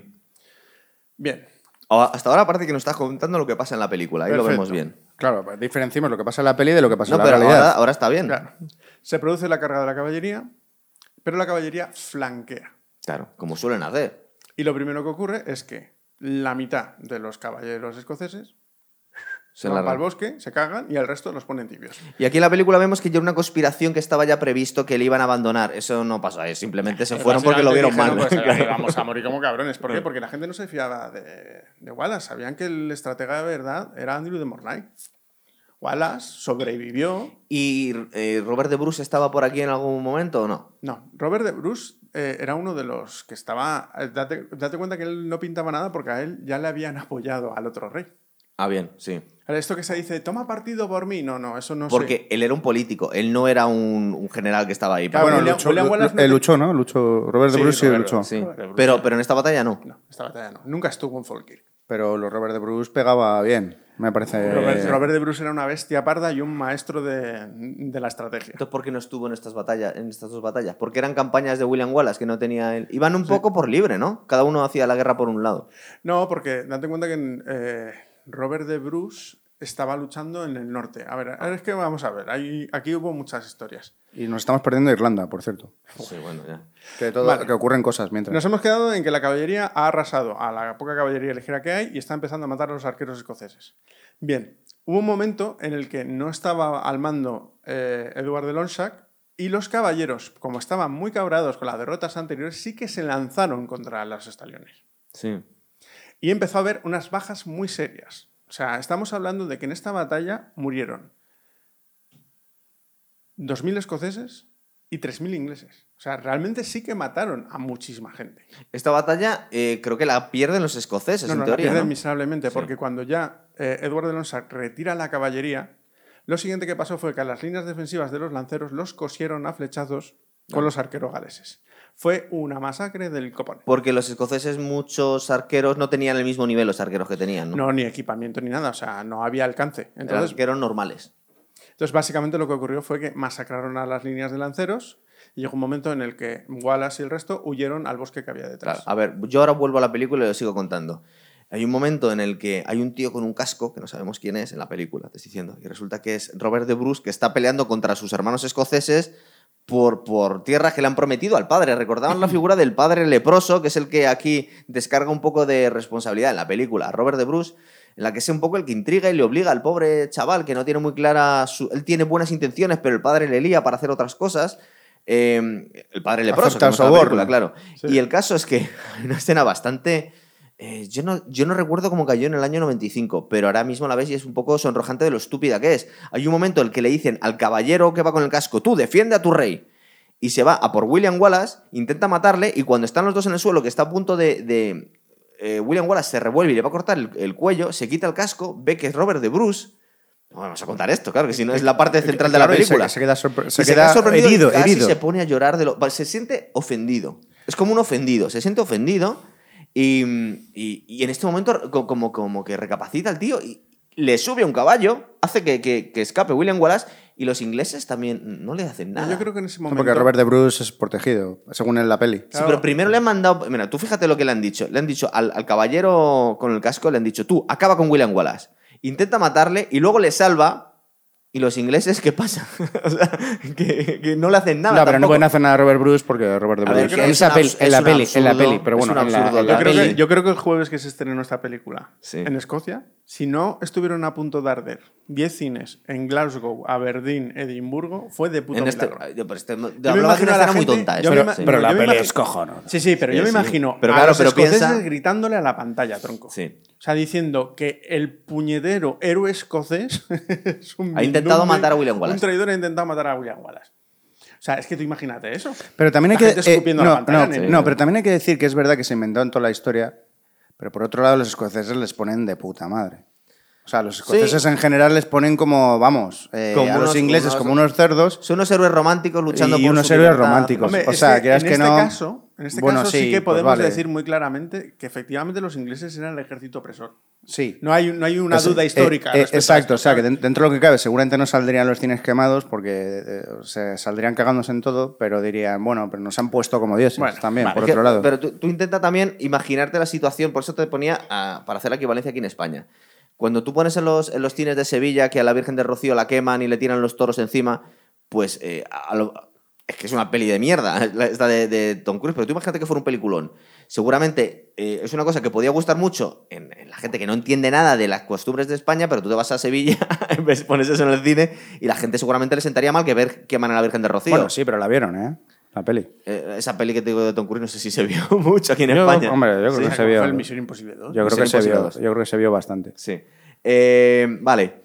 Bien, Hasta ahora parece que nos estás contando lo que pasa en la película, ahí lo vemos bien. Claro, pues diferenciemos lo que pasa en la peli de lo que pasa No, en la pero realidad. ahora, ahora está bien. claro. Se produce la carga de la caballería, pero la caballería flanquea. Claro, como suelen hacer. Y lo primero que ocurre es que la mitad de los caballeros escoceses Se van para el bosque, se cagan y el resto los ponen tibios. Y aquí en la película vemos que ya una conspiración que estaba ya previsto que le iban a abandonar. Eso no pasó, eh, simplemente se fueron porque lo vieron mal. Pues, Claro. vamos a morir como cabrones. ¿Por qué? Porque la gente no se fiaba de, de Wallace. Sabían que el estratega de verdad era Andrew de Mornay. Wallace sobrevivió. ¿Y eh, Robert de Bruce estaba por aquí en algún momento o no? No, Robert de Bruce eh, era uno de los que estaba... eh, Date, date cuenta que él no pintaba nada porque a él ya le habían apoyado al otro rey. Ah, bien, sí. Esto que se dice, toma partido por mí, no, no, eso no Porque sé. él era un político, él no era un, un general que estaba ahí. Claro, bueno, William- luchó, William Wallace no él te- luchó, ¿no? Luchó, Robert de Sí, Bruce sí Robert- luchó. Sí. Pero, pero en esta batalla no. No, esta batalla no. Nunca estuvo en Falkirk. Pero los Robert de Bruce pegaba bien, me parece. Robert, Robert de Bruce era una bestia parda y un maestro de, de la estrategia. Entonces, ¿por qué no estuvo en estas batallas, en estas dos batallas? Porque eran campañas de William Wallace que no tenía él. Iban un poco por libre, ¿no? Cada uno hacía la guerra por un lado. No, porque date cuenta que eh, Robert de Bruce estaba luchando en el norte. A ver, a ver, es que vamos a ver, hay- aquí hubo muchas historias. Y nos estamos perdiendo Irlanda, por cierto. Sí, bueno, ya. Que, todo, Vale. que ocurren cosas mientras. Nos hemos quedado en que la caballería ha arrasado a la poca caballería ligera que hay y está empezando a matar a los arqueros escoceses. Bien, hubo un momento en el que no estaba al mando eh, Edward de Lonshack y los caballeros, como estaban muy cabrados con las derrotas anteriores, sí que se lanzaron contra los estaliones. Sí. Y empezó a haber unas bajas muy serias. O sea, estamos hablando de que en esta batalla murieron 2.000 escoceses y 3.000 ingleses. O sea, realmente sí que mataron a muchísima gente. Esta batalla eh, creo que la pierden los escoceses, No, en no, la teoría. pierden ¿no? miserablemente, porque cuando ya eh, Edward de Lonsac retira la caballería, lo siguiente que pasó fue que a las líneas defensivas de los lanceros los cosieron a flechazos con los arqueros galeses. Fue una masacre del copón. Porque los escoceses, muchos arqueros no tenían el mismo nivel los arqueros que tenían, ¿no? No, ni equipamiento ni nada, o sea, no había alcance. Entonces, arqueros normales. Entonces, básicamente lo que ocurrió fue que masacraron a las líneas de lanceros y llegó un momento en el que Wallace y el resto huyeron al bosque que había detrás. Claro. A ver, yo ahora vuelvo a la película y lo sigo contando. Hay un momento en el que hay un tío con un casco, que no sabemos quién es en la película, te estoy diciendo, y resulta que es Robert de Bruce, que está peleando contra sus hermanos escoceses por, por tierras que le han prometido al padre. Recordaban la figura del padre leproso, que es el que aquí descarga un poco de responsabilidad en la película. Robert de Bruce, en la que es un poco el que intriga y le obliga al pobre chaval, que no tiene muy clara su... Él tiene buenas intenciones, pero el padre le lía para hacer otras cosas. Eh, el padre soborno. película, claro. Sí. Y el caso es que hay una escena bastante... eh, yo, no, yo no recuerdo cómo cayó en el año 95, pero ahora mismo la ves y es un poco sonrojante de lo estúpida que es. Hay un momento en el que le dicen al caballero que va con el casco, tú defiende a tu rey. Y se va a por William Wallace, intenta matarle y cuando están los dos en el suelo, que está a punto de... de, eh, William Wallace se revuelve y le va a cortar el, el cuello, se quita el casco, ve que es Robert de Bruce. Vamos a contar esto, claro, que si no es la parte central de la Claro, y se- película. Se, queda, sorpre- se queda queda sorprendido herido, y casi herido. se pone a llorar de lo... Se siente ofendido. Es como un ofendido. Se siente ofendido y, y- y en este momento co- como, como que recapacita el tío y le sube a un caballo, hace que, que- que escape William Wallace y los ingleses también no le hacen nada. Yo creo que en ese momento. porque Robert de Bruce es protegido, según en la peli. Sí, Claro. pero primero le han mandado. Mira, tú fíjate lo que le han dicho. Le han dicho al, al caballero con el casco, le han dicho, tú, acaba con William Wallace. Intenta matarle y luego le salva. ¿Y los ingleses qué pasa? o sea, que, que no le hacen nada. no, pero no pueden hacer nada a Robert Bruce porque Robert de ver, Bruce. creo en, que esa peli, en la peli, en la peli, pero bueno, en la, en la la Yo creo, peli. que, yo creo que el jueves que se estrenó esta película Sí. en Escocia, si no estuvieron a punto de arder 10 cines en Glasgow, Aberdeen, Edimburgo, fue de puto En este, yo, pero este- Yo me imagino a la escena muy gente- tonta. eso, sí. Pero la peli es cojonuda. Sí, sí, pero Sí, yo me sí. imagino Pero a claro, los pero escoceses piensa- gritándole a la pantalla, tronco. Sí. O sea, diciendo que el puñetero héroe escocés es un Ha intentado matar a William Wallace. Un traidor ha intentado matar a William Wallace. O sea, es que tú imagínate eso. Pero también hay La que gente eh, escupiendo a la no, pantalla, no, no, pero también hay que decir que es verdad que se inventó en toda la historia, pero por otro lado los escoceses les ponen de puta madre. O sea, los escoceses en general les ponen como, vamos, eh, Como a los unos- ingleses unos- como unos cerdos Son unos héroes románticos luchando y por unos su héroes libertad. románticos. Hombre, o sea, que en que este no- caso, en este Bueno, caso sí, sí, que pues podemos vale. decir muy claramente que efectivamente los ingleses eran el ejército opresor. Sí. No hay, no hay una Pues, duda eh, histórica. eh, respecto a exacto, o sea, que dentro de lo que cabe, seguramente no saldrían los cines quemados porque eh, se saldrían cagándose en todo, pero dirían, bueno, pero nos han puesto como dioses Bueno, también, vale, por que- otro lado. Pero tú, tú intenta también imaginarte la situación, por eso te ponía a- para hacer la equivalencia aquí en España. Cuando tú pones en los, en los cines de Sevilla que a la Virgen de Rocío la queman y le tiran los toros encima, pues eh, a lo- es que es una peli de mierda, esta de, de Tom Cruise, pero tú imagínate que fuera un peliculón. Seguramente eh, es una cosa que podía gustar mucho en, en la gente que no entiende nada de las costumbres de España, pero tú te vas a Sevilla, pones eso en el cine y la gente seguramente le sentaría mal que ver queman a la Virgen de Rocío. Bueno, sí, pero la vieron, ¿eh? La peli. Eh, esa peli que te digo de Tom Cruise no sé si se vio mucho aquí en Yo, España. hombre, yo creo Sí, que se vio. fue el Misión Imposible 2. Yo creo que se vio, yo creo que se vio bastante. Sí. Eh, vale.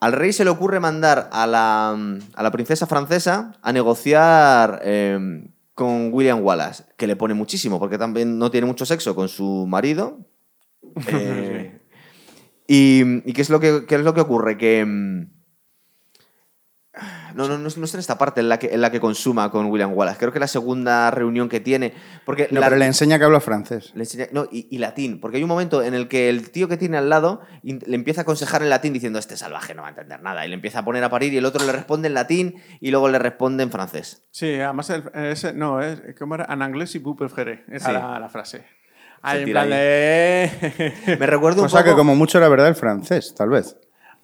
Al rey se le ocurre mandar a la, a la princesa francesa a negociar eh, con William Wallace, que le pone muchísimo, porque también no tiene mucho sexo con su marido. Eh, y, y qué, es lo que, qué es lo que ocurre? Que... No, no, no, es- no es en esta parte en la, que, en la que consuma con William Wallace. Creo que la segunda reunión que tiene. Porque No, la- pero le enseña que habla francés. le enseña- no, y, y latín, porque hay un momento en el que el tío que tiene al lado le empieza a aconsejar en latín diciendo este salvaje no va a entender nada y le empieza a poner a parir y el otro le responde en latín y luego le responde en francés. Sí, además, el- ese, no, es, ¿cómo era? En inglés y vous préférez. Era Sí. la, la frase. Ahí, en tira plan de... Me recuerdo O un sea poco... que como mucho era verdad el francés, tal vez.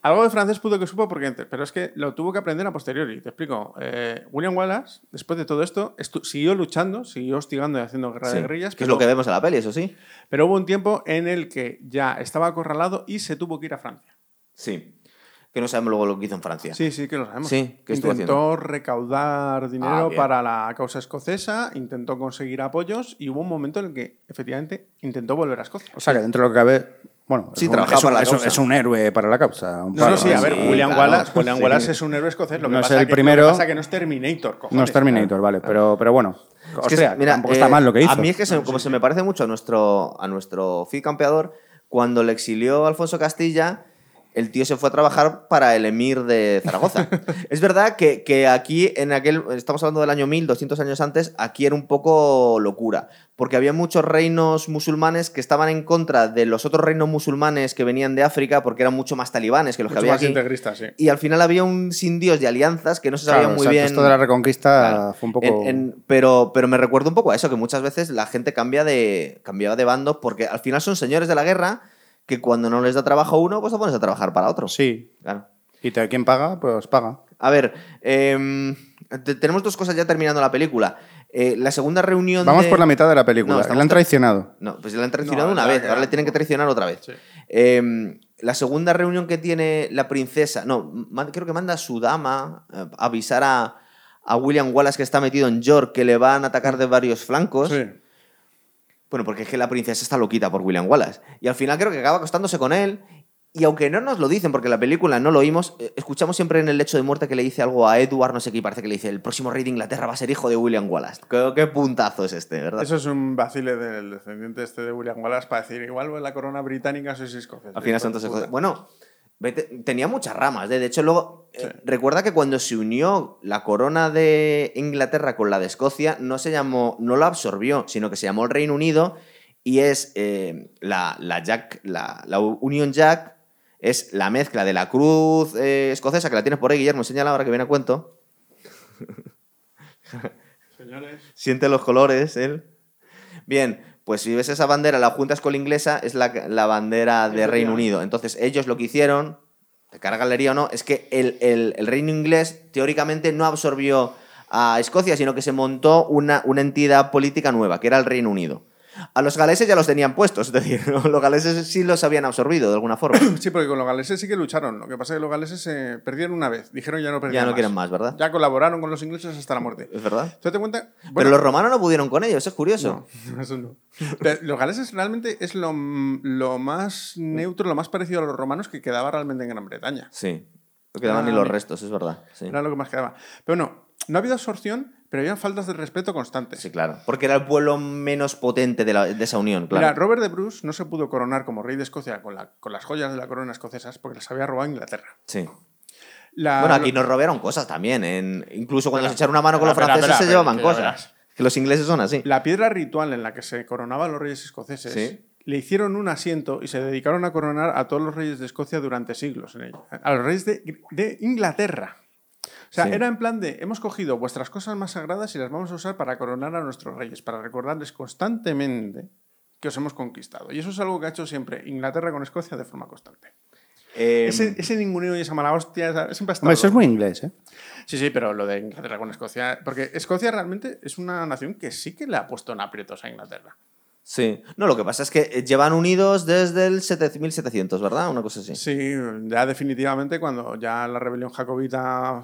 Algo de francés pudo que supo porque pero es que lo tuvo que aprender a posteriori. Te explico. Eh, William Wallace, después de todo esto, siguió luchando, siguió hostigando y haciendo guerra Sí, de guerrillas. que es lo que vemos en la peli, eso sí. pero hubo un tiempo en el que ya estaba acorralado y se tuvo que ir a Francia. Sí. Que no sabemos luego lo que hizo en Francia. Sí, sí, que lo sabemos. Sí, ¿qué estuvo intentó recaudar dinero Ah, bien. para la causa escocesa, intentó conseguir apoyos y hubo un momento en el que efectivamente intentó volver a Escocia. O sea que dentro de lo que cabe. Bueno, Sí, es, un, es un- para la es un- causa. es un héroe para la causa. un No, no, sí, a ver, sí, William, claro. Wallace, William Sí. Wallace es un héroe escocés. Lo que No es el que, primero. Lo que pasa que no es Terminator, cojones. No es Terminator, vale, pero, pero bueno. Es que, Hostia, mira, tampoco está eh, mal lo que hizo. A mí es que se- como se me parece mucho a nuestro, a nuestro Cid campeador, cuando le exilió Alfonso Castilla, el tío se fue a trabajar para el emir de Zaragoza. es verdad que, que aquí, en aquel, estamos hablando del año 1000, 200 años antes, aquí era un poco locura, porque había muchos reinos musulmanes que estaban en contra de los otros reinos musulmanes que venían de África, porque eran mucho más talibanes que los Mucho que había más aquí. integristas, sí. Y al final había un sin Dios de alianzas que no se sabía Claro, muy bien. Esto de la reconquista Claro. fue un poco. En- en- pero, pero me recuerda un poco a eso, que muchas veces la gente cambia de, cambiaba de bando porque al final son señores de la guerra que cuando no les da trabajo a uno, pues te pones a trabajar para otro. Sí. Claro. Y te, quien paga, pues paga. A ver, em, te- tenemos dos cosas ya terminando la película. Eh, la segunda reunión Vamos de- por la mitad de la película. No, estamos han traicionado. No, pues le han traicionado No, una vez, ahora le tienen que traicionar otra vez. Sí. Em, la segunda reunión que tiene la princesa, no, creo que manda a su dama eh, a avisar a, a William Wallace que está metido en York, que le van a atacar de varios flancos. Sí. Bueno, porque es que la princesa está loquita por William Wallace. Y al final creo que acaba acostándose con él. Y aunque no nos lo dicen, porque en la película no lo oímos, eh, escuchamos siempre en el lecho de muerte que le dice algo a Edward, no sé qué, y parece que le dice, el próximo rey de Inglaterra va a ser hijo de William Wallace. Qué, qué puntazo es este, ¿verdad? Eso es un vacile del descendiente este de William Wallace para decir, igual la corona británica sois escoceses. Al final son todos escoceses. Bueno, tenía muchas ramas. ¿eh? De hecho, luego, eh, recuerda que cuando se unió la corona de Inglaterra con la de Escocia, no se llamó, no la absorbió, sino que se llamó el Reino Unido y es eh, la, la Jack, la, la Union Jack es la mezcla de la cruz eh, escocesa, que la tienes por ahí, Guillermo, señala ahora que viene a cuento. Señores. Siente los colores, él. Bien, pues si ves esa bandera, la juntas con la inglesa, es la, la bandera de Reino Unido. Entonces, ellos lo que hicieron, de cara a galería o no, es que el, el- el reino inglés teóricamente no absorbió a Escocia, sino que se montó una, una entidad política nueva, que era el Reino Unido. A los galeses ya los tenían puestos, es decir, los galeses sí los habían absorbido de alguna forma. Sí, porque con los galeses sí que lucharon. Lo que pasa es que los galeses se perdieron una vez. Dijeron ya no perdieron Ya no más. quieren más, ¿verdad? Ya colaboraron con los ingleses hasta la muerte. Es verdad. ¿Tú te cuenta? Pero los romanos no pudieron con ellos, es curioso. No, eso no. Los galeses realmente es lo, lo más neutro, lo más parecido a los romanos que quedaba realmente en Gran Bretaña. Sí. No quedaban Ah, ni los restos, es verdad. Sí. Era lo que más quedaba. Pero no, no ha habido absorción, pero había faltas de respeto constantes. Sí, claro. Porque era el pueblo menos potente de, la- de esa unión, claro. Mira, Robert de Bruce no se pudo coronar como rey de Escocia con, la- con las joyas de la corona escocesas porque las había robado Inglaterra. Sí. La- Bueno, aquí nos robaron cosas también. En, incluso cuando se echaron una mano con los franceses se llevaban cosas. Que los ingleses son así. La piedra ritual en la que se coronaban los reyes escoceses Sí. le hicieron un asiento y se dedicaron a coronar a todos los reyes de Escocia durante siglos en ella. A los reyes de, de Inglaterra. O sea, Sí. era en plan de, hemos cogido vuestras cosas más sagradas y las vamos a usar para coronar a nuestros reyes, para recordarles constantemente que os hemos conquistado. Y eso es algo que ha hecho siempre Inglaterra con Escocia de forma constante. Eh, ese, ese ninguneo y esa mala hostia, esa- siempre ha estado. Hombre, eso es muy inglés, ¿eh? Sí, sí, pero lo de Inglaterra con Escocia. Porque Escocia realmente es una nación que sí que le ha puesto en aprietos a Inglaterra. Sí. No, lo que pasa es que eh, llevan unidos desde el 7- 1700, ¿verdad? Una cosa así. Sí, ya definitivamente cuando ya la rebelión jacobita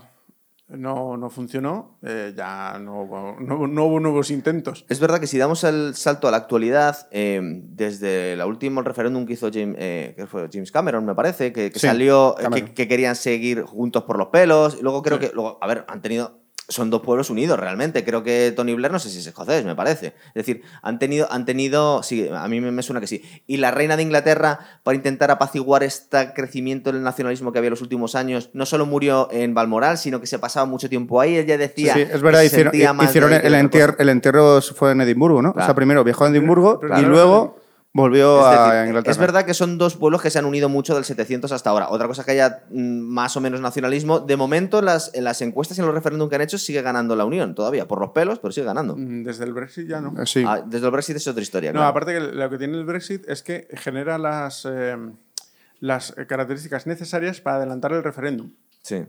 no, no funcionó, eh, ya no hubo, no, no hubo nuevos intentos. Es verdad que si damos el salto a la actualidad, eh, desde el último referéndum que hizo James, eh, que fue James Cameron, me parece, que, que Sí, salió, eh, que, que querían seguir juntos por los pelos. Y luego creo Sí. que, luego, a ver, han tenido. Son dos pueblos unidos realmente. Creo que Tony Blair, no sé si es escocés, me parece. Es decir, han tenido, han tenido. Sí, a mí me, suena que sí. Y la reina de Inglaterra, para intentar apaciguar este crecimiento del nacionalismo que había en los últimos años, no solo murió en Balmoral, sino que se pasaba mucho tiempo ahí. Ella decía. sí, es verdad, que se hicieron, más hicieron el, cosa. el entierro fue en Edimburgo, ¿no? O sea, primero viajó a Edimburgo y luego volvió Es a decir, Inglaterra. es verdad que son dos pueblos que se han unido mucho del 700 hasta ahora. Otra cosa es que haya mm, más o menos nacionalismo. De momento, en las, en las encuestas y en los referéndums que han hecho, sigue ganando la Unión todavía. Por los pelos, pero sigue ganando. Mm, Desde el Brexit ya no. Eh, Sí. Ah, desde el Brexit es otra historia. No, claro. aparte que lo que tiene el Brexit es que genera las, eh, las características necesarias para adelantar el referéndum. Sí.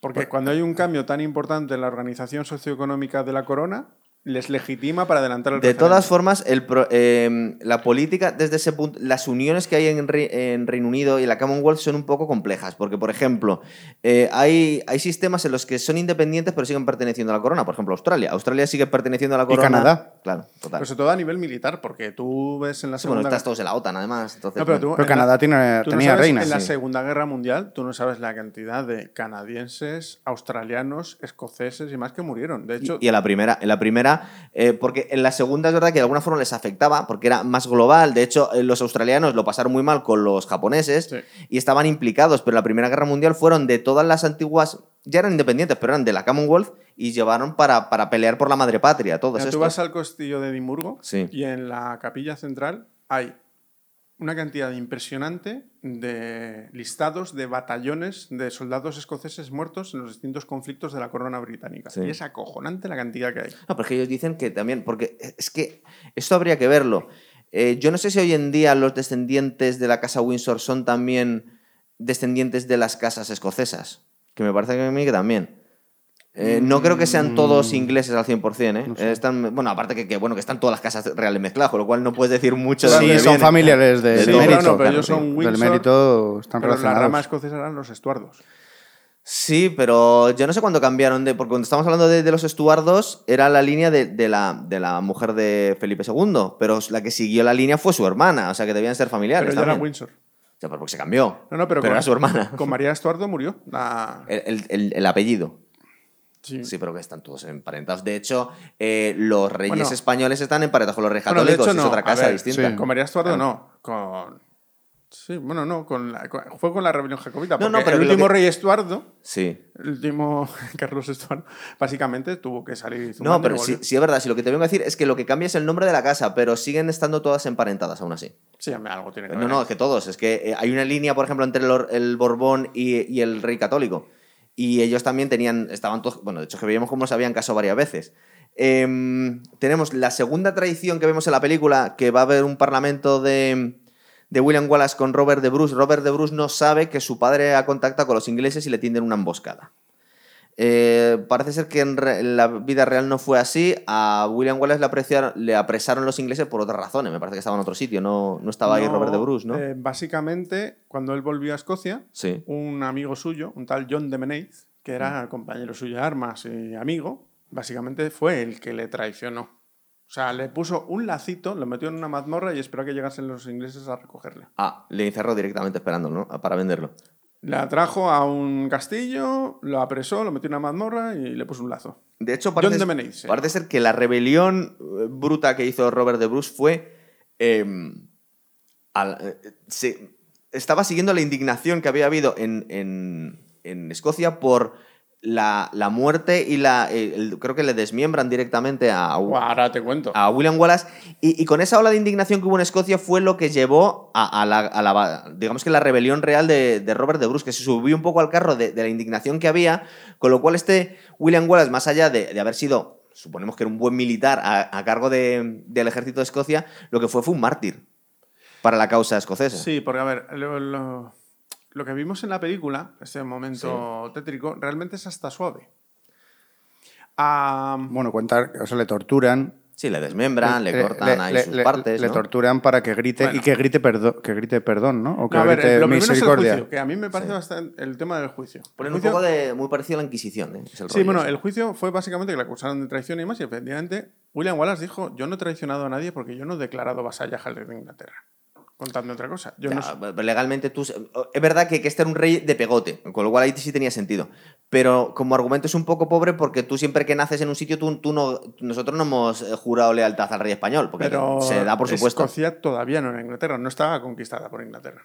Porque cuando hay un cambio tan importante en la organización socioeconómica de la corona, les legitima para adelantar el De referéndum. todas formas, el pro- eh, la política, desde ese punto, las uniones que hay en, Re- en Reino Unido y la Commonwealth son un poco complejas, porque, por ejemplo, eh, hay, hay sistemas en los que son independientes pero siguen perteneciendo a la corona. Por ejemplo, Australia. Australia sigue perteneciendo a la corona. Canadá. Claro, total. Pero sobre todo a nivel militar, porque tú ves en la Sí, bueno, segunda estás todos en la OTAN, además. Entonces, No, pero bueno. tú- Pero Canadá tiene- tú no tenía sabes, reina. En la sí. Segunda Guerra Mundial, tú no sabes la cantidad de canadienses, australianos, escoceses y más que murieron. De hecho, Y en la primera, en la primera eh, porque en la segunda es verdad que de alguna forma les afectaba, porque era más global. De hecho, eh, los australianos lo pasaron muy mal con los japoneses Sí. y estaban implicados, pero en la Primera Guerra Mundial fueron de todas las antiguas, ya eran independientes, pero eran de la Commonwealth y llevaron para, para pelear por la madre patria, mira, tú vas al castillo de Edimburgo Sí. y en la capilla central hay una cantidad impresionante de listados de batallones de soldados escoceses muertos en los distintos conflictos de la corona británica. Sí. Y es acojonante la cantidad que hay. No, pero es que ellos dicen que también, porque es que esto habría que verlo. Eh, yo no sé si hoy en día los descendientes de la casa Windsor son también descendientes de las casas escocesas, que me parece que a mí que también. Eh, no creo que sean todos ingleses al 100%, ¿eh? Mm. No sé. Están, bueno, aparte que, que, bueno, que están todas las casas reales mezcladas, con lo cual no puedes decir mucho de Sí, son vienen. familiares de, De del mérito. No, no, pero claro, ellos sí. son Del Windsor, mérito están pero la rama escocesa eran los estuardos. Sí, pero yo no sé cuándo cambiaron de. Porque cuando estamos hablando de, de los estuardos, era la línea de, de la, de la mujer de Felipe II, pero la que siguió la línea fue su hermana, o sea que debían ser familiares. Pero ella era. Windsor. O sea, porque se cambió. No, no, pero, Pero con, era su hermana. Con María Estuardo murió. La... El, el- el- el apellido. Sí. Sí, pero que están todos emparentados. De hecho, eh, los reyes Bueno. españoles están emparentados con los reyes Bueno, de católicos. es no. otra casa ver, distinta. sí. Con María Estuardo no. Con Sí, bueno, no, con la- con- fue con la rebelión jacobita. No, porque no, pero el último que- rey Estuardo, Sí. el último Carlos Estuardo, básicamente tuvo que salir No, pero sí, sí es verdad. Si lo que te vengo a decir es que lo que cambia es el nombre de la casa, pero siguen estando todas emparentadas aún así. Sí, algo tiene que No, ver. no, es que todos. Es que eh, hay una línea, por ejemplo, entre el, or- el Borbón y, y el rey católico. Y ellos también tenían, estaban todos, bueno, de hecho que veíamos cómo se habían casado varias veces. Em, tenemos la segunda tradición que vemos en la película, que va a haber un parlamento de, de William Wallace con Robert de Bruce. Robert de Bruce no sabe que su padre ha contactado con los ingleses y le tienden una emboscada. Eh, parece ser que en, re- en la vida real no fue así. A William Wallace le, apreciaron- le apresaron los ingleses por otras razones. Me parece que estaba en otro sitio, no, no estaba ahí No, Robert de Bruce, ¿no? eh, básicamente, cuando él volvió a Escocia, sí. un amigo suyo, un tal John de Meneith, que era compañero suyo de armas y amigo, básicamente fue el que le traicionó. O sea, le puso un lacito, lo metió en una mazmorra y esperó a que llegasen los ingleses a recogerle. Ah, le encerró directamente esperándolo, ¿no? Para venderlo. Le atrajo a un castillo, lo apresó, lo metió en una mazmorra y le puso un lazo. De hecho, parece, ser que la rebelión eh, bruta que hizo Robert de Bruce fue. eh, al- eh, se- estaba siguiendo la indignación que había habido en, en- en Escocia por la, la muerte y la. eh, el- creo que le desmiembran directamente a, ahora te cuento. a William Wallace. Y, y con esa ola de indignación que hubo en Escocia fue lo que llevó a, a la, a la- digamos que la rebelión real de, de Robert de Bruce, que se subió un poco al carro de, de la indignación que había, con lo cual este William Wallace, más allá de, de haber sido, suponemos que era un buen militar a, a cargo de- del ejército de Escocia, lo que fue fue un mártir para la causa escocesa. Sí, porque a ver, lo, lo- lo que vimos en la película, este momento tétrico, realmente es hasta suave. Ah, Bueno, cuentar, o sea, le torturan. Sí, le desmembran, le, cortan ahí le- sus le- partes. le ¿no? torturan para que grite Bueno. y que grite, perdo- que grite perdón, ¿no? O que no, a ver, grite lo primero es el misericordia. juicio, que a mí me parece Sí. bastante el tema del juicio. Ponen El un poco de. muy parecido a la Inquisición, ¿eh? Es el Sí, rollo bueno, ese. el juicio fue básicamente que le acusaron de traición y más, y efectivamente William Wallace dijo, yo no he traicionado a nadie porque yo no he declarado vasallaje al rey de Inglaterra. Contando otra cosa. Yo Ya, no sé- pero legalmente tú. Es verdad que, que este era un rey de pegote, con lo cual ahí sí tenía sentido. Pero como argumento es un poco pobre porque tú siempre que naces en un sitio, tú, tú no, nosotros no hemos eh, jurado lealtad al rey español, porque pero se da por supuesto. Escocia todavía no era Inglaterra, no estaba conquistada por Inglaterra.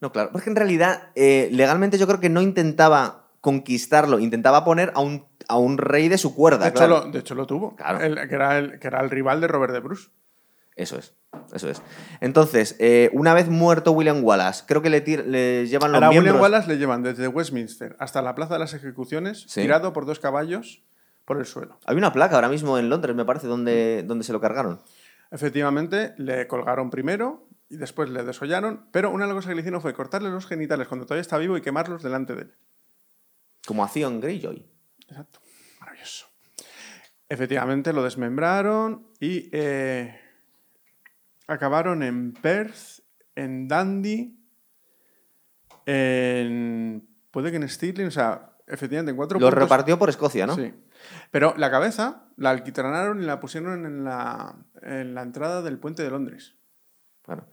No, claro. Porque en realidad, eh, legalmente yo creo que no intentaba conquistarlo, intentaba poner a un, a un rey de su cuerda. De hecho, lo, de hecho, lo tuvo. Claro. El- que, era el, que era el rival de Robert de Bruce. Eso es, eso es. Entonces, eh, una vez muerto William Wallace, creo que le, le llevan los a miembros... William Wallace le llevan desde Westminster hasta la Plaza de las Ejecuciones, Sí. tirado por dos caballos por el suelo. Hay una placa ahora mismo en Londres, me parece, donde, donde se lo cargaron. Efectivamente, le colgaron primero y después le desollaron, pero una de las cosas que le hicieron fue cortarle los genitales cuando todavía está vivo y quemarlos delante de él. Como hacía en Greyjoy. Exacto. Maravilloso. Efectivamente, lo desmembraron y eh, acabaron en Perth, en Dundee, en. Puede que en Stirling, o sea, efectivamente, en cuatro Lo repartió por Escocia, ¿no? Sí. Pero la cabeza la alquitranaron y la pusieron en la, en la entrada del puente de Londres. Claro.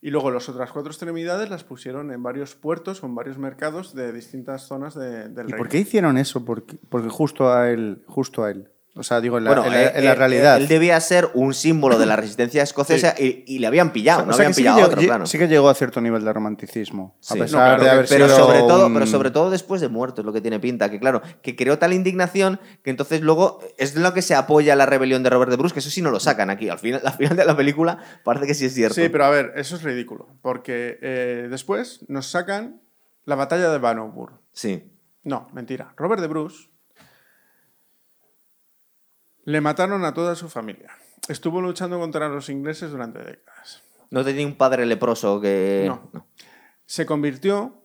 Y luego las otras cuatro extremidades las pusieron en varios puertos o en varios mercados de distintas zonas de- del ¿Y reino. por qué hicieron eso? Porque, porque justo a él, justo a él. O sea, digo, en la, Bueno, en la- eh, en la eh, realidad. Él debía ser un símbolo de la resistencia escocesa y, y le habían pillado, O no sea, habían sí que pillado llegó- otro, claro. sí que llegó a cierto nivel de romanticismo. Sí. A No, pesar claro, de haber pero sido sobre todo, un- pero sobre todo después de muerto, es lo que tiene pinta. Que claro, que creó tal indignación que entonces luego es lo que se apoya la rebelión de Robert de Bruce, que eso sí no lo sacan aquí. Al final, al final de la película parece que sí es cierto. Sí, pero a ver, eso es ridículo. Porque eh, después nos sacan la batalla de Bannockburn. Sí. No, mentira. Robert de Bruce le mataron a toda su familia. Estuvo luchando contra los ingleses durante décadas. No tenía un padre leproso que. No. Se convirtió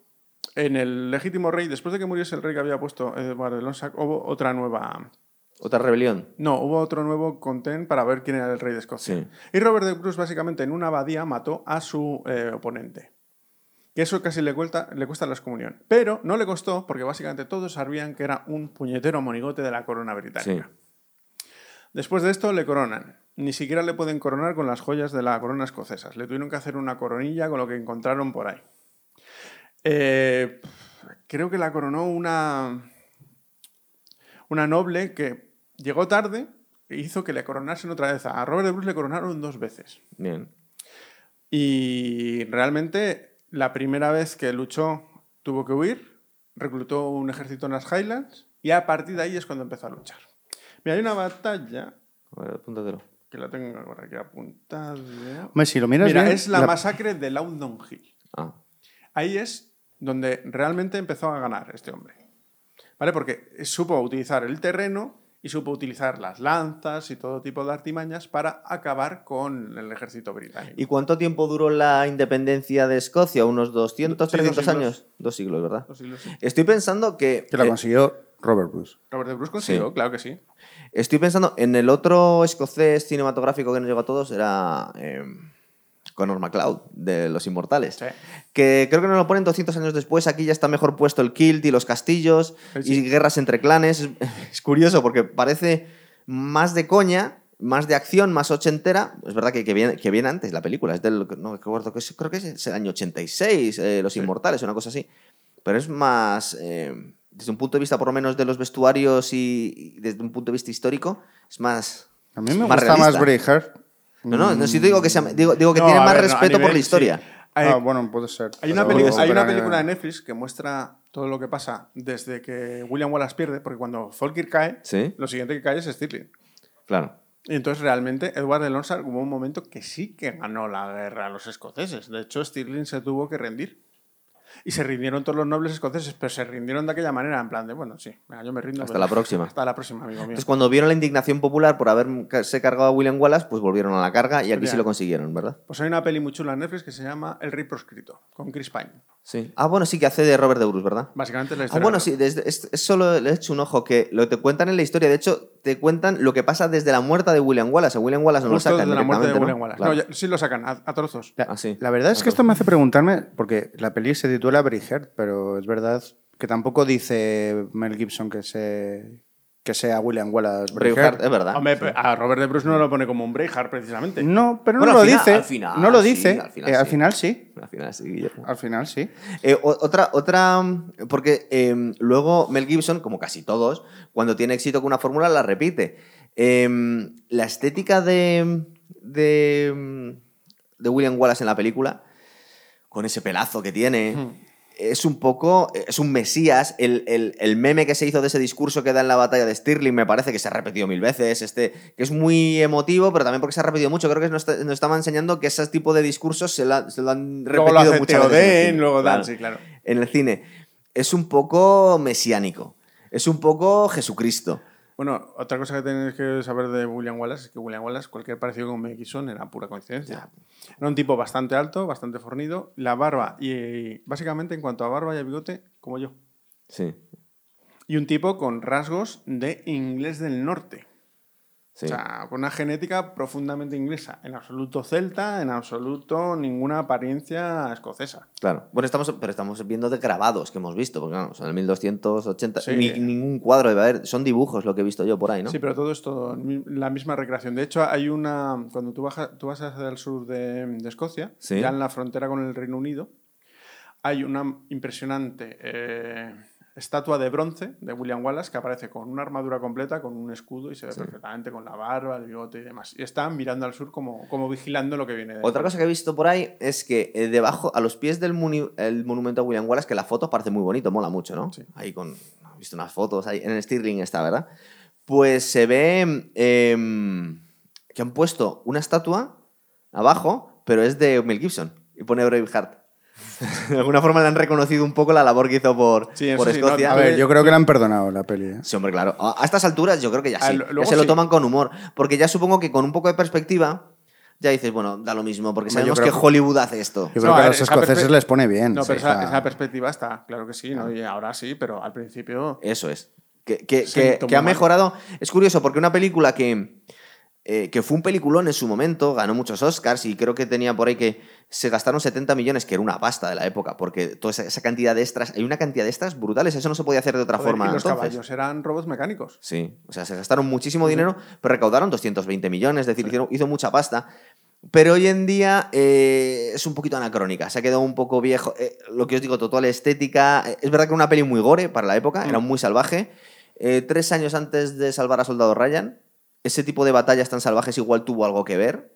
en el legítimo rey. Después de que muriese el rey que había puesto Eduardo de Lonsac, hubo otra nueva. Otra rebelión. No, hubo otro nuevo contén para ver quién era el rey de Escocia. Sí. Y Robert de Bruce, básicamente, en una abadía mató a su eh, oponente. Que eso casi le cuesta, le cuesta la excomunión. Pero no le costó porque básicamente todos sabían que era un puñetero monigote de la corona británica. Después de esto le coronan. Ni siquiera le pueden coronar con las joyas de la corona escocesas. Le tuvieron que hacer una coronilla con lo que encontraron por ahí. Eh, creo que la coronó una, una noble que llegó tarde e hizo que le coronasen otra vez. A Robert de Bruce le coronaron dos veces. Bien. Y realmente la primera vez que luchó tuvo que huir, reclutó un ejército en las Highlands y a partir de ahí es cuando empezó a luchar. Mira, hay una batalla A ver, apúntatelo. que la tengo por aquí apuntada. Hombre, si lo miras Mira, bien, es la, la- masacre de Loudon Hill. Ah, Ahí es donde realmente empezó a ganar este hombre. ¿Vale? Porque supo utilizar el terreno y supo utilizar las lanzas y todo tipo de artimañas para acabar con el ejército británico. ¿Y cuánto tiempo duró la independencia de Escocia? ¿Unos 200, Sí, dos 300 siglos. años? Dos siglos, ¿verdad? Los siglos, sí. Estoy pensando que... que la eh, consiguió Robert Bruce. Robert de Bruce consiguió, Sí. claro que sí. Estoy pensando en el otro escocés cinematográfico que nos llegó a todos, era eh, Conor McLeod, de Los Inmortales. Sí. Que creo que nos lo ponen 200 años después. Aquí ya está mejor puesto el kilt y los castillos Sí. y guerras entre clanes. Es, es curioso porque parece más de coña, más de acción, más ochentera. Es verdad que, que, viene, que viene antes la película. Es del, no recuerdo, que es- creo que es el año 86, eh, Los Inmortales, una cosa así. Pero es más, eh, desde un punto de vista por lo menos de los vestuarios y, y desde un punto de vista histórico, es más... A mí me más gusta más realista. Braveheart. No, no, no, si te digo que, sea- digo, digo que No, tiene a más ver, no, respeto por nivel- la historia. sí. Hay, Ah, bueno, puede ser. hay una, peli- hay una película de Netflix que muestra todo lo que pasa desde que William Wallace pierde, porque cuando Falkirk cae, Sí, lo siguiente que cae es Stirling. claro. Y entonces realmente Edward de Lonsard hubo un momento que sí que ganó la guerra a los escoceses. De hecho, Stirling se tuvo que rendir. Y se rindieron todos los nobles escoceses, pero se rindieron de aquella manera, en plan de, bueno, sí, yo me rindo. Hasta pero- la próxima. Hasta la próxima, amigo mío. Entonces, cuando vieron la indignación popular por haberse cargado a William Wallace, pues volvieron a la carga y aquí sí lo consiguieron, ¿verdad? Pues hay una peli muy chula en Netflix que se llama El Rey Proscrito, con Chris Pine. Sí. Ah, bueno, sí, que hace de Robert de Bruce, ¿verdad? Básicamente es la Ah, historia. bueno, de- sí, desde, es, es solo le he hecho un ojo que lo que te cuentan en la historia, de hecho, te cuentan lo que pasa desde la muerte de William Wallace. A William Wallace no lo sacan de la muerte de William ¿no? Wallace. Claro. No, ya- sí lo sacan, a, a trozos. La, Ah, sí. la verdad es que esto me hace preguntarme, porque la peli se titula Braveheart, pero es verdad que tampoco dice Mel Gibson que, se, que sea William Wallace Braveheart, es verdad. Hombre, sí. a Robert de Bruce no lo pone como un Braveheart, precisamente. No, pero Bueno, no lo final- dice. al final, no lo sí, dice. al final Eh, al final sí. Al final sí, Guillermo. Al final sí. Eh, otra, otra, porque eh, luego Mel Gibson, como casi todos, cuando tiene éxito con una fórmula la repite. Eh, la estética de, de, de William Wallace en la película, con ese pelazo que tiene, es un poco, es un mesías. El, el- el meme que se hizo de ese discurso que da en la batalla de Stirling me parece que se ha repetido mil veces, este, que es muy emotivo, pero también porque se ha repetido mucho. Creo que nos, nos estaba enseñando que ese tipo de discursos se, la- se lo han repetido Luego lo muchas veces. en el luego Dan, Claro sí, claro. en el cine es un poco mesiánico. Es un poco Jesucristo. Bueno, otra cosa que tenéis que saber de William Wallace es que William Wallace, cualquier parecido con Mel Gibson era pura coincidencia. Era un tipo bastante alto, bastante fornido, la barba y básicamente en cuanto a barba y a bigote, como yo. Sí, Y un tipo con rasgos de inglés del norte. Sí. O sea, con una genética profundamente inglesa. En absoluto celta, en absoluto ninguna apariencia escocesa. claro. Bueno, estamos, pero estamos viendo de grabados que hemos visto, porque claro, son el 1280. Sí. Ni, ningún cuadro debe haber. Son dibujos lo que he visto yo por ahí, ¿no? Sí, pero todo esto, mi- la misma recreación. De hecho, hay una. Cuando tú, bajas, tú vas hacia el sur de, de Escocia, Sí. ya en la frontera con el Reino Unido, hay una impresionante eh, estatua de bronce de William Wallace que aparece con una armadura completa, con un escudo y se ve perfectamente con la barba, el bigote y demás. Y están mirando al sur como, como vigilando lo que viene de Otra cosa que he visto por ahí es que eh, debajo, a los pies del el monumento a William Wallace, que la foto parece muy bonito, mola mucho, ¿no? Sí. Ahí con. He visto unas fotos, ahí en el Stirling está, ¿verdad? Pues se ve em, que han puesto una estatua abajo, pero es de Mel Gibson y pone Braveheart. de alguna forma le han reconocido un poco la labor que hizo por, Sí, por sí, no, Escocia. A ver, yo creo que le han perdonado la peli. ¿eh? Sí, hombre, claro. A estas alturas yo creo que ya Ah, sí. Ya se lo toman con humor. Porque ya supongo que con un poco de perspectiva ya dices, bueno, da lo mismo, porque yo sabemos que creo que- Hollywood hace esto. Yo No, creo que a ver, los escoceses les pone bien. No, pero esa, esa perspectiva está, claro que sí, ¿no? Y ahora sí, pero al principio. Eso es. Que, que- que- ha mejorado. Es curioso, porque una película que, eh, que fue un peliculón en su momento, ganó muchos Oscars y creo que tenía por ahí que se gastaron 70 millones, que era una pasta de la época, porque toda esa, cantidad de extras, hay una cantidad de extras brutales, eso no se podía hacer de otra joder, forma. y los entonces. caballos eran robots mecánicos. Sí, o sea, se gastaron muchísimo dinero, pero recaudaron 220 millones, es decir, hicieron- hizo mucha pasta. Pero hoy en día eh, es un poquito anacrónica, se ha quedado un poco viejo. Eh, lo que os digo, total estética. Es verdad que era una peli muy gore para la época, era Mm. muy salvaje. Tres años antes de salvar a Soldado Ryan, ese tipo de batallas tan salvajes igual tuvo algo que ver,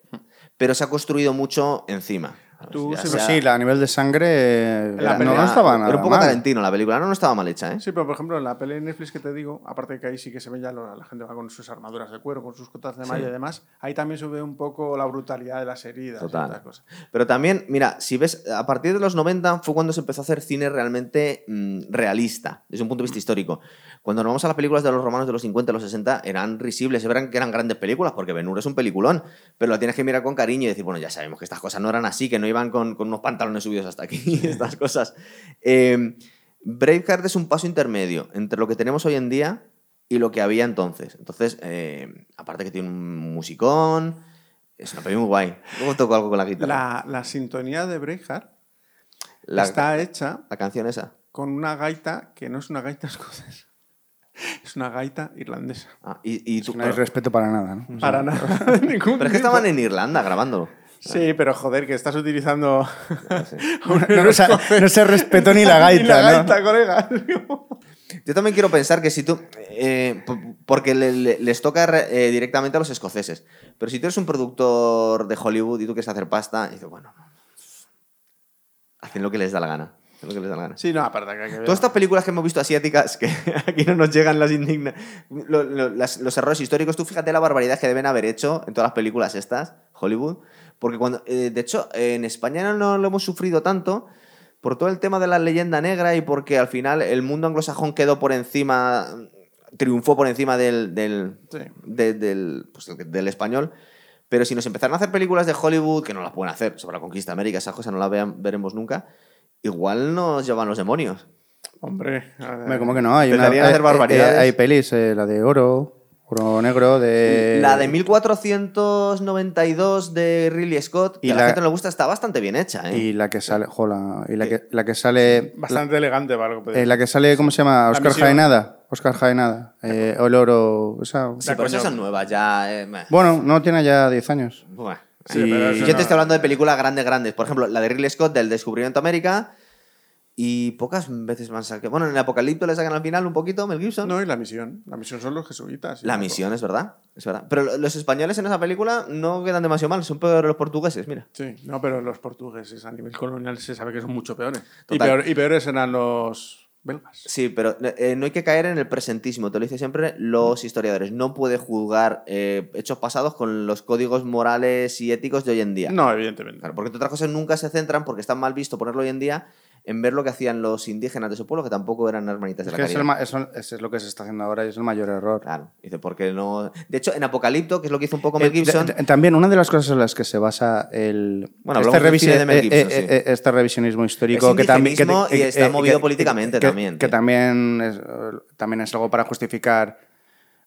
pero se ha construido mucho encima. Tú sí, sea- sí, la- a nivel de sangre eh, La no, pelea- no estaba nada Era un poco mal. Tarantino la película, no, no estaba mal hecha, ¿eh? Sí, pero por ejemplo, en la peli de Netflix que te digo, aparte de que ahí sí que se ve ya lo- la gente va con sus armaduras de cuero, con sus cotas de malla y demás, ahí también se ve un poco la brutalidad de las heridas y Total. otras cosas. Pero también, mira, si ves, a partir de los 90 fue cuando se empezó a hacer cine realmente mm, realista, desde un punto de vista histórico. Cuando nos vamos a las películas de los romanos de los 50 y los 60, eran risibles, que eran grandes películas, porque Ben Hur es un peliculón, pero lo tienes que mirar con cariño y decir, bueno, ya sabemos que estas cosas no eran así, que no iban con, con unos pantalones subidos hasta aquí, y estas cosas. Eh, Braveheart es un paso intermedio entre lo que tenemos hoy en día y lo que había entonces. Entonces, eh, aparte que tiene un musicón, es una peli muy guay. Luego toco algo con la guitarra. La, la sintonía de Braveheart La- está hecha La canción esa. con una gaita que no es una gaita escocesa, es una gaita irlandesa. Ah, y, y tú- No hay respeto para nada, ¿no? Para nada. Pero es que tipo. estaban en Irlanda grabándolo. Sí, pero joder, que estás utilizando. No, o sea, no se respetó ni la gaita, Ni la ¿no? gaita, colega. Yo también quiero pensar que si tú. eh, porque le- le- les toca eh, directamente a los escoceses. Pero si tú eres un productor de Hollywood y tú quieres hacer pasta, y dices, bueno. Hacen lo que les da la gana. Hacen lo que les da la gana. Sí, no, aparte que. Todas estas películas que hemos visto asiáticas, que aquí no nos llegan las indignas. lo- lo- las- los errores históricos, tú fíjate la barbaridad que deben haber hecho en todas las películas estas, Hollywood. Porque cuando. eh, de hecho, en España no lo hemos sufrido tanto por todo el tema de la leyenda negra y porque al final el mundo anglosajón quedó por encima. triunfó por encima del. del, Sí. de- del, pues, del español. Pero si nos empezaron a hacer películas de Hollywood, que no las pueden hacer, sobre la conquista de América, esa cosa no la vean- veremos nunca, igual nos llevan los demonios. Hombre. Hombre, ¿Cómo que no? Hay, una, a hacer hay- barbaridades. hay pelis, eh, la de oro, oro negro, de... La de 1492 de Ridley Scott, que Y a la, la- gente no le gusta, está bastante bien hecha. ¿eh? Y la que sale, jola, y la que, la que sale... Bastante elegante para algo. eh, la que sale, ¿cómo se llama? Oscar. Jaenada. Oscar Jaenada. Eh, o el oro... esa- Sí, pero esas son nuevas, ya. eh. Bueno, no tiene ya 10 años. Buah. Sí, Y pero yo no- te estoy hablando de películas grandes, grandes. Por ejemplo, la de Ridley Scott del Descubrimiento de América. Y pocas veces más. que Bueno, en el Apocalipto le sacan al final un poquito Mel Gibson. No, y la misión. La misión son los jesuitas. la misión, es verdad. Es verdad. Pero lo- los españoles en esa película no quedan demasiado mal, son peores los portugueses, mira. Sí, no, pero los portugueses a nivel colonial se sabe que son mucho peores. Y, peor- y peores eran los belgas. Sí, pero eh, no hay que caer en el presentismo, te lo dicen siempre los historiadores. No puede juzgar eh, hechos pasados con los códigos morales y éticos de hoy en día. No, evidentemente. Claro, porque entre otras cosas nunca se centran, porque está mal visto ponerlo hoy en día, en ver lo que hacían los indígenas de su pueblo, que tampoco eran hermanitas de Es la que es, el eso, eso es lo que se está haciendo ahora y es el mayor error. Claro, dice, porque no... De hecho, en Apocalipto, que es lo que hizo un poco Eh, Mel Gibson... de- de- también una de las cosas en las que se basa el Bueno, cine de Mel eh, Gibson, eh, sí. eh, este revisionismo histórico Es que también que- y está eh, movido políticamente también, que también es, eh, también es algo para justificar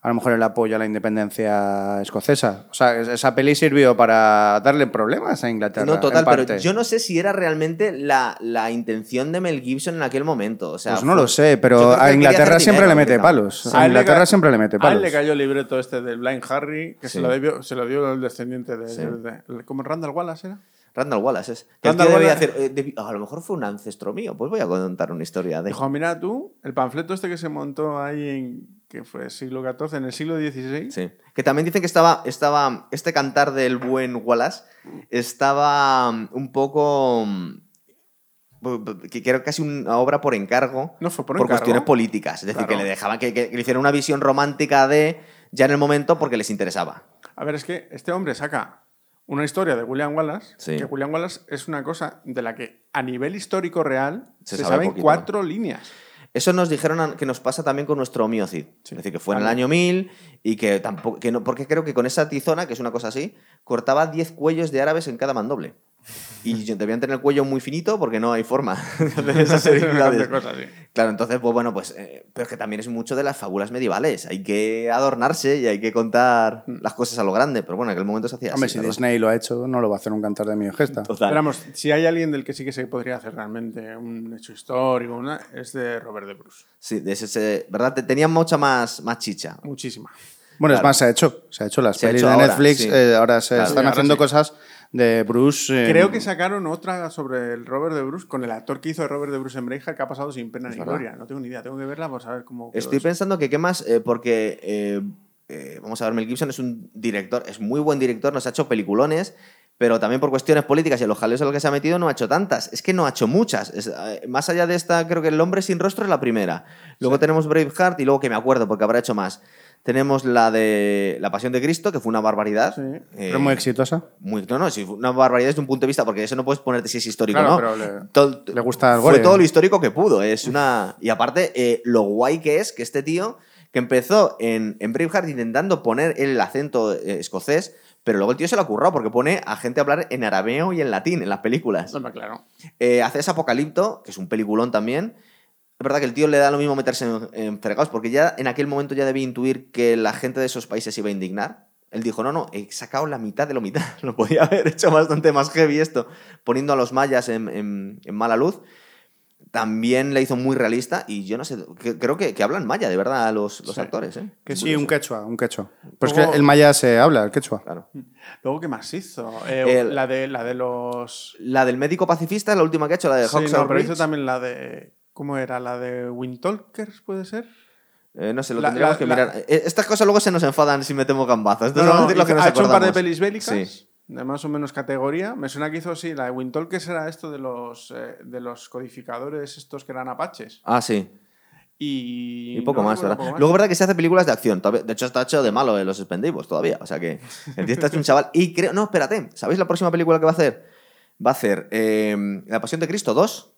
a lo mejor el apoyo a la independencia escocesa. O sea, es- esa peli sirvió para darle problemas a Inglaterra. No, total, en pero yo no sé si era realmente la, la intención de Mel Gibson en aquel momento. O sea, Pues no fue- lo sé, pero a Inglaterra siempre dinero, le mete palos. A A él le Inglaterra siempre le mete A él palos. le cayó el libreto este del Blind Harry, que Sí. se, lo dio, se lo dio el descendiente de. Sí. de- de- ¿Cómo Randall Wallace era? Randall Wallace es. Randall Wallace- hacer, eh, a lo mejor fue un ancestro mío. Pues voy a contar una historia de. Dijo, mira tú, el panfleto este que se montó ahí en. Que fue siglo XIV, en el siglo XVI. Sí. Que también dicen que estaba, estaba. Este cantar del buen Wallace estaba mm, un poco. bu- que era casi una obra por encargo. No fue por encargo. cuestiones políticas. Es decir, Claro. que le dejaban que, que- que le hicieran una visión romántica de. ya en el momento porque les interesaba. A ver, es que este hombre saca una historia de William Wallace, Sí. que William Wallace es una cosa de la que a nivel histórico real Se se, sabe saben poquito. cuatro líneas. Eso nos dijeron que nos pasa también con nuestro miocid. Sí. Es decir, que fue en el año 1000 y que tampoco. Que no, porque creo que con esa tizona, que es una cosa así, cortaba 10 cuellos de árabes en cada mandoble. Y yo- debían tener el cuello muy finito porque no hay forma de hacer esas cosas, sí. Claro, entonces, pues bueno, pues. eh, pero es que también es mucho de las fábulas medievales. Hay que adornarse y hay que contar las cosas a lo grande. Pero bueno, en aquel momento se hacía Hombre, así. si claro. Disney lo ha hecho, no lo va a hacer un cantar de mi gesta. Total. Pero vamos, si hay alguien del que sí que se podría hacer realmente un hecho histórico, una, es de Robert de Bruce. Sí, de ese, ¿verdad? Te- Tenían mucha más, más chicha. Muchísima. Bueno, es Claro. más, se ha hecho. Se ha hecho las Se ha pelis hecho de ahora, Netflix. sí. eh, ahora se Claro. están Ahora haciendo sí. cosas de Bruce. eh, Creo que sacaron otra sobre el Robert de Bruce con el actor que hizo de Robert de Bruce en Braveheart que ha pasado sin pena ni verdad. gloria. No tengo ni idea, tengo que verla por saber cómo. Estoy pensando que qué más, eh, porque eh, eh, vamos a ver, Mel Gibson es un director, es muy buen director, nos ha hecho peliculones, pero también por cuestiones políticas y en los jaleos en los que se ha metido no ha hecho tantas. Es que no ha hecho muchas. Es, eh, más allá de esta, creo que El hombre sin rostro es la primera. Luego tenemos Braveheart y luego que me acuerdo porque habrá hecho más. Tenemos la de La Pasión de Cristo, que fue una barbaridad. Sí. Eh, Pero muy exitosa. muy- no, no, sí, una barbaridad desde un punto de vista, porque eso no puedes ponerte si es histórico Claro, no. pero le- Todo- le gusta el Fue gore. todo lo histórico que pudo. Es una. Y aparte, eh, lo guay que es que este tío, que empezó en, en Braveheart intentando poner el acento eh, escocés, pero luego el tío se lo ha currado porque pone a gente a hablar en arameo y en latín en las películas. Hombre, claro. Eh, hace ese Apocalipto, que es un peliculón también. Es verdad que el tío le da lo mismo meterse en, en fregados, porque ya en aquel momento ya debía intuir que la gente de esos países iba a indignar. Él dijo, no, no, he sacado la mitad de lo mitad. Lo podía haber hecho bastante más heavy esto, poniendo a los mayas en, en- en mala luz. También le hizo muy realista y yo no sé, que- creo que, que hablan maya, de verdad, los, los Sí. actores. ¿eh? Que sí, un quechua, un quechua. Pues Luego- que el maya se habla, el quechua. Claro. Luego, ¿qué más hizo? Eh, El- la, de, la de los... La del médico pacifista es la última que ha hecho, la de Sí, Hawks no, Out pero Ridge. hizo también la de... ¿Cómo era? ¿La de Windtalkers, puede ser? Eh, no sé, lo La- tendríamos la- que la- mirar. Eh, Estas cosas luego se nos enfadan si metemos gambazos. No, no, vamos a decir lo que hizo- nos ha hecho un par de pelis bélicas Sí. de más o menos categoría. Me suena que hizo, sí, la de Windtalkers era esto de los, eh, de los codificadores estos que eran apaches. Ah, sí. Y, Y poco no más, ¿verdad? poco más. Luego, verdad que se hace películas de acción. De hecho, está hecho de malo en los Spendables todavía. O sea que el tío está hecho un chaval. Y creo. No, espérate. ¿Sabéis la próxima película que va a hacer? Va a hacer eh, La Pasión de Cristo 2.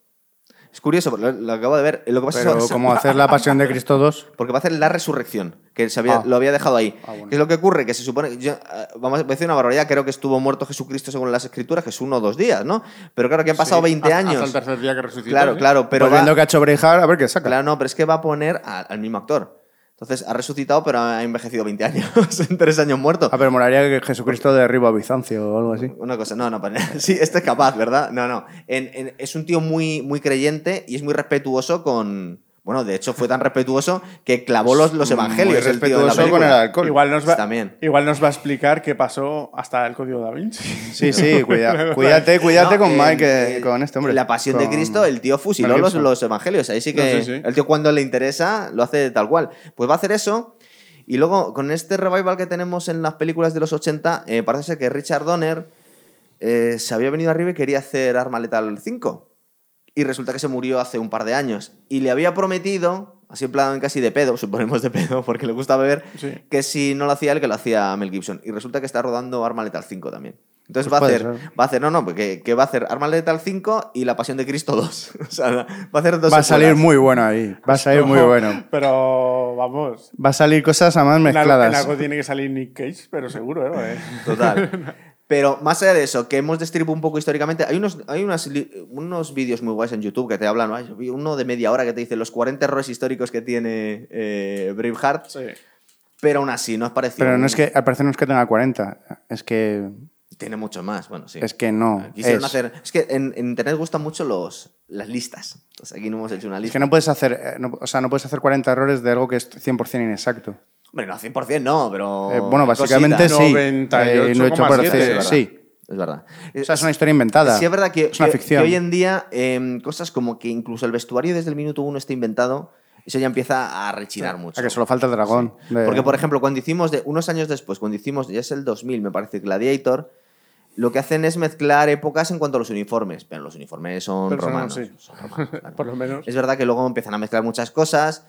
Es curioso, lo, lo acabo de ver. Lo que pasa Pero es como hacer la pasión de Cristo 2. Porque va a hacer la resurrección, que se había, Ah. lo había dejado ahí. Ah, bueno. ¿Qué es lo que ocurre? Que se supone. Yo, eh, vamos a decir una barbaridad, creo que estuvo muerto Jesucristo según las escrituras, que es uno o dos días, ¿no? Pero claro que han pasado Sí, 20 hasta- años. Hasta el tercer día que resucitó. claro, sí. claro, pero. Pues va- viendo que ha hecho Braveheart, a ver qué saca. Claro, no, pero es que va a poner a- al mismo actor. Entonces, ha resucitado, pero ha envejecido 20 años. en tres años muerto. Ah, pero molaría que Jesucristo derriba a Bizancio o algo así. Una cosa, no, no, sí, este es capaz, ¿verdad? No, no. En- en- es un tío muy, muy creyente y es muy respetuoso con. Bueno, de hecho, fue tan respetuoso que clavó los, los evangelios. Muy el tío en la respetuoso con el alcohol. Igual nos, va, También. igual nos va a explicar qué pasó hasta el código da Vinci. Sí, sí, cuida- cuídate, cuídate No, con Mike, eh, con este hombre. La pasión de Cristo, el tío fusiló los, los evangelios. Ahí sí que No, sí, sí. el tío cuando le interesa lo hace tal cual. Pues va a hacer eso. Y luego, con este revival que tenemos en las películas de los 80, eh, parece ser que Richard Donner eh, se había venido arriba y quería hacer Arma Letal 5. Y resulta que se murió hace un par de años. Y le había prometido, así en plan casi de pedo, suponemos de pedo, porque le gusta beber, Sí. que si no lo hacía él, que lo hacía Mel Gibson. Y resulta que está rodando Arma Letal 5 también. Entonces Pues va a hacer, ser. va a hacer, no, no, porque que va a hacer Arma Letal 5 y La Pasión de Cristo 2. o sea, va a hacer dos Va a salir muy bueno ahí. Va a salir muy bueno. Pero vamos. Va a salir cosas además En algo, en mezcladas. algo tiene que salir Nick Cage, pero seguro, ¿eh? Total. Pero más allá de eso, que hemos destripado un poco históricamente, hay unos, hay unas unos vídeos muy guays en YouTube que te hablan, ¿no? uno de media hora que te dice los 40 errores históricos que tiene eh, Braveheart, Sí. pero aún así no es parecido. Pero no es que, al parecer no es que tenga 40. Es que, Tiene mucho más, bueno, sí. es que no. Quisieron Es, hacer... Es que en, en internet gustan mucho los, las listas. Entonces aquí no hemos hecho una es lista. que no puedes hacer, eh, no- o sea, no puedes hacer 40 errores de algo que es 100% inexacto. Hombre, no, 100% no, pero... Eh, bueno, básicamente cositas. sí. 98,7, Eh, sí. Es verdad. O sea, es una historia inventada. Sí, es verdad que, Es una ficción. que hoy en día em, cosas como que incluso el vestuario desde el minuto uno está inventado, eso ya empieza a rechinar mucho. A que solo falta el dragón. de- Porque, por ejemplo, cuando hicimos, de, unos años después, cuando hicimos, ya es el 2000, me parece, Gladiator, lo que hacen es mezclar épocas en cuanto a los uniformes. Pero los uniformes son Pero son- romanos. sí. son romanos, claro. Por lo menos. Es verdad que luego empiezan a mezclar muchas cosas,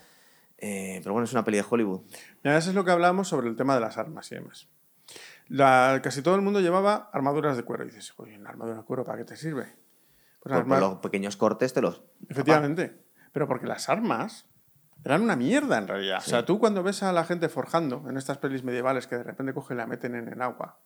eh, pero bueno, es una peli de Hollywood. Ya, eso es lo que hablamos sobre el tema de las armas y demás. La- casi todo el mundo llevaba armaduras de cuero. Y dices, oye, una armadura de cuero, ¿para qué te sirve? Pues Por, por los pequeños cortes te los... Efectivamente. Pero porque las armas eran una mierda en realidad. O sea, tú cuando ves a la gente forjando en estas pelis medievales que de repente cogen y la meten en el agua,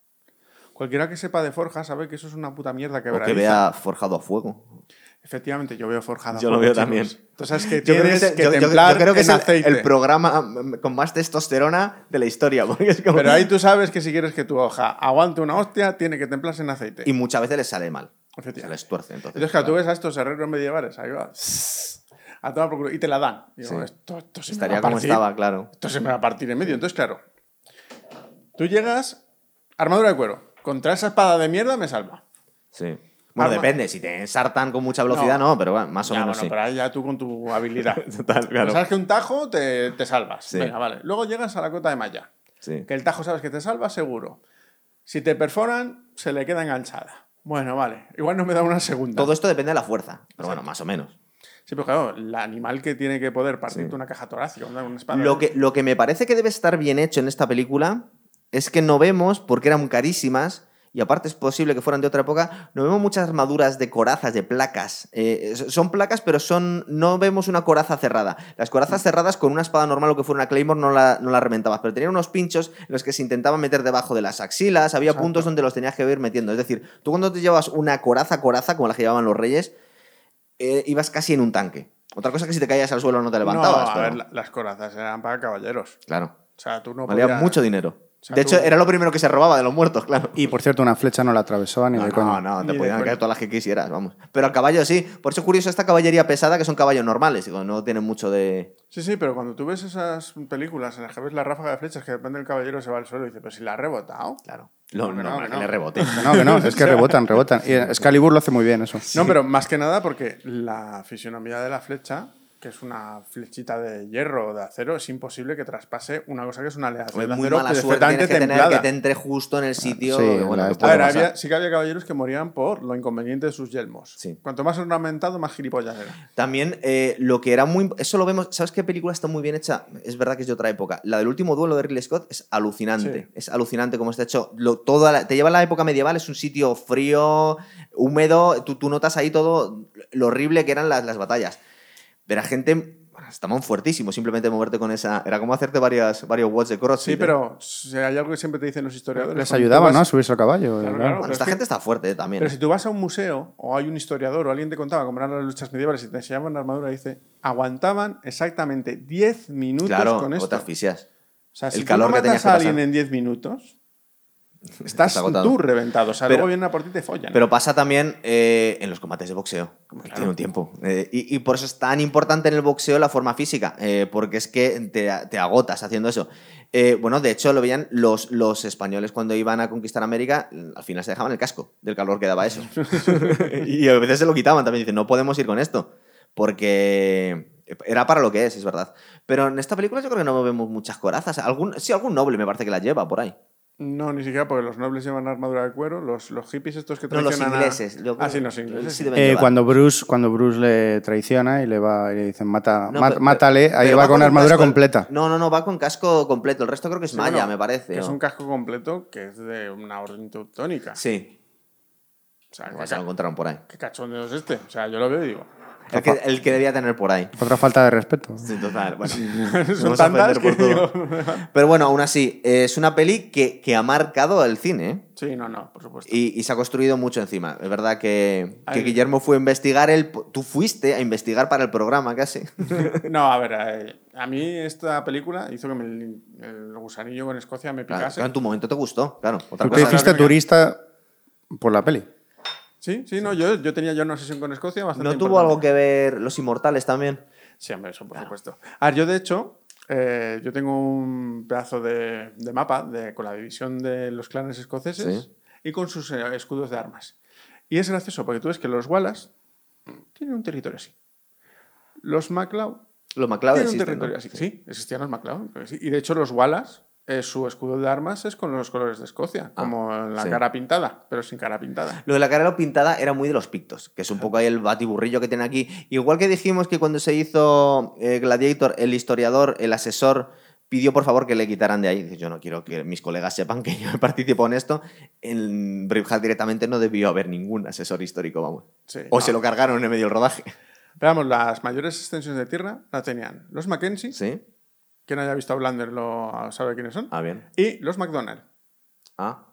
cualquiera que sepa de forja sabe que eso es una puta mierda O quebradiza. que vea forjado a fuego. Efectivamente, yo veo forjada. Yo lo veo también. chicos. Entonces es que Yo creo que, tienes que yo- yo- yo templar creo que en es el, aceite. el programa mm, con más testosterona de la historia. porque es como- Pero ahí tú sabes que si quieres que tu hoja aguante una hostia, tiene que templarse en aceite. Y muchas veces les sale mal. Se Efectivamente. les tuerce. Entonces, Entonces, claro, tú ves a estos herreros medievales, ahí va, a tomar por culo, y te la dan. Digo, Sí. esto, esto se me Estaría va a como estaba, claro. Esto se me va a partir en medio. Entonces, claro, tú llegas, armadura de cuero, contra esa espada de mierda me salva. Sí. Bueno, Arma- depende. Si te ensartan con mucha velocidad, no, No. pero bueno, más o Ya, menos bueno, sí. pero ahí ya tú con tu habilidad. Total, claro. Pero sabes que un tajo te, te salvas. Sí. Venga, vale. Luego llegas a la cota de malla. Sí. Que el tajo sabes que te salva seguro. Si te perforan, se le queda enganchada. Bueno, vale. Igual no me da una segunda. Todo esto depende de la fuerza, pero bueno, más o menos. Sí, pero claro, el animal que tiene que poder partirte una caja torácica, una, una espada. Lo que, lo que me parece que debe estar bien hecho en esta película es que no vemos, porque eran carísimas, y aparte es posible que fueran de otra época, no vemos muchas armaduras de corazas, de placas. Eh, son placas, pero son no vemos una coraza cerrada. Las corazas cerradas con una espada normal o que fuera una Claymore no la, no la reventabas, pero tenían unos pinchos en los que se intentaban meter debajo de las axilas, había Exacto. puntos donde los tenías que ir metiendo. Es decir, tú cuando te llevas una coraza, coraza, como la que llevaban los reyes, eh, ibas casi en un tanque. Otra cosa que si te caías al suelo no te levantabas. No, a pero- ver, la- las corazas eran para caballeros. Claro. O sea, tú no Valía podías- mucho dinero. Sea, de hecho, tú- era lo primero que se robaba de los muertos, claro. Y por cierto, una flecha no la atravesaba ni No, de no, no, te podían caer todas las que quisieras, vamos. Pero al caballo sí. Por eso es curioso esta caballería pesada, que son caballos normales. Digo, no tienen mucho de. Sí, sí, pero cuando tú ves esas películas en las que ves la ráfaga de flechas que depende del caballero se va al suelo y dice, pero si la ha rebotado. Claro. Lo, No, que no, no, que no. le rebote. No, que no, es que rebotan, rebotan. Y Excalibur lo hace muy bien eso. No, pero más que nada porque la fisionomía de la flecha, que es una flechita de hierro o de acero, es imposible que traspase una cosa que es una aleación Es de muy acero mala suerte tienes que tener que te entre justo en el sitio. sí, bueno, esta- A ver, pasar. había- sí que había caballeros que morían por lo inconveniente de sus yelmos. Sí. Cuanto más ornamentado, más gilipollas era. También eh, lo que era muy. Eso lo vemos. ¿Sabes qué película está muy bien hecha? Es verdad que es de otra época. La del último duelo de Ridley Scott es alucinante. Sí. Es alucinante cómo está hecho. Lo, toda la- te lleva a la época medieval, es un sitio frío, húmedo. Tú, tú notas ahí todo lo horrible que eran las, las batallas. Pero la gente. Estaban fuertísimos, simplemente moverte con esa. Era como hacerte varias, varios watts de crossfit. Sí, ¿eh? pero si hay algo que siempre te dicen los historiadores. Les tú ayudaba, vas- ¿no? A subirse al caballo. Claro, claro. claro. Bueno, esta es que- gente está fuerte eh, también. Pero ¿eh? si tú vas a un museo o hay un historiador o alguien te contaba cómo eran las luchas medievales y te enseñaban una armadura, dice, aguantaban exactamente 10 minutos claro, con o esto. te asfixias. O sea, el si tú calor no que tenías matas que a alguien pasar. en 10 minutos, estás tú reventado. O sea, Pero- luego vienen a por ti y te follan. Pero pasa también eh, en los combates de boxeo. que Tiene un tiempo. Eh, y, y por eso es tan importante en el boxeo la forma física, eh, porque es que te, te agotas haciendo eso. Eh, bueno, de hecho, lo veían los, los españoles cuando iban a conquistar América, al final se dejaban el casco del calor que daba eso. y a veces se lo quitaban también. Dicen, no podemos ir con esto, porque era para lo que es, es verdad. Pero en esta película yo creo que no vemos muchas corazas. Algún, sí, algún noble me parece que las lleva por ahí. No, ni siquiera porque los nobles llevan armadura de cuero, los, los hippies estos que No, los traicionan a- ingleses. Ah, sí, los ingleses. sí deben Eh, cuando, Bruce, cuando Bruce le traiciona y le va y le dicen mata, No, pero- mátale, ahí va con armadura casco- completa. No, no, no, va con casco completo. El resto creo que es Sí, malla, bueno, me parece. que Es ¿no? un casco completo que es de una orden teutónica. Sí, O sea, ¿qué, se lo encontraron por ahí. qué cachondeo es este? O sea, yo lo veo y digo. El que, el que debía tener por ahí. Otra falta de respeto. Sí, total. Bueno, Son vamos a tantas que por todo. digo. Pero bueno, aún así, es una peli que, que ha marcado el cine. Sí, no, no, por supuesto. Y, y se ha construido mucho encima. Es verdad que, que. Guillermo fue a investigar el. Tú fuiste a investigar para el programa casi. No, a ver, eh, a mí esta película hizo que me el, gusanillo con Escocia me picase. claro, en tu momento te gustó, claro. Otra Tú te cosa. hiciste Venga. turista por la peli. Sí, sí, no, yo, yo tenía ya una sesión con Escocia bastante ¿No tuvo importante. algo que ver Los Inmortales también? Sí, hombre, eso por supuesto. A ver, yo de hecho, eh, yo tengo un pedazo de, de mapa de, con la división de los clanes escoceses Sí. y con sus eh, escudos de armas. Y es gracioso porque tú ves que los Wallace tienen un territorio así. Los MacLeod Los MacLeod tienen un existen, territorio ¿no? así. Sí, existían los MacLeod. sí. Y de hecho los Wallace, eh, su escudo de armas es con los colores de Escocia, Ah, como la sí. cara pintada, pero sin cara pintada. Lo de la cara pintada era muy de los pictos, que es un poco ahí el batiburrillo que tiene aquí. Igual que dijimos que cuando se hizo eh, Gladiator, el historiador, el asesor, pidió por favor que le quitaran de ahí. Dice, yo no quiero que mis colegas sepan que yo participo en esto. En Braveheart directamente no debió haber ningún asesor histórico, vamos. Sí, o no. se lo cargaron en medio del rodaje. Pero vamos, las mayores extensiones de tierra la tenían los Mackenzie, ¿Sí? Quien haya visto a Blander lo sabe quiénes son, Ah, bien. y los McDonald. Ah,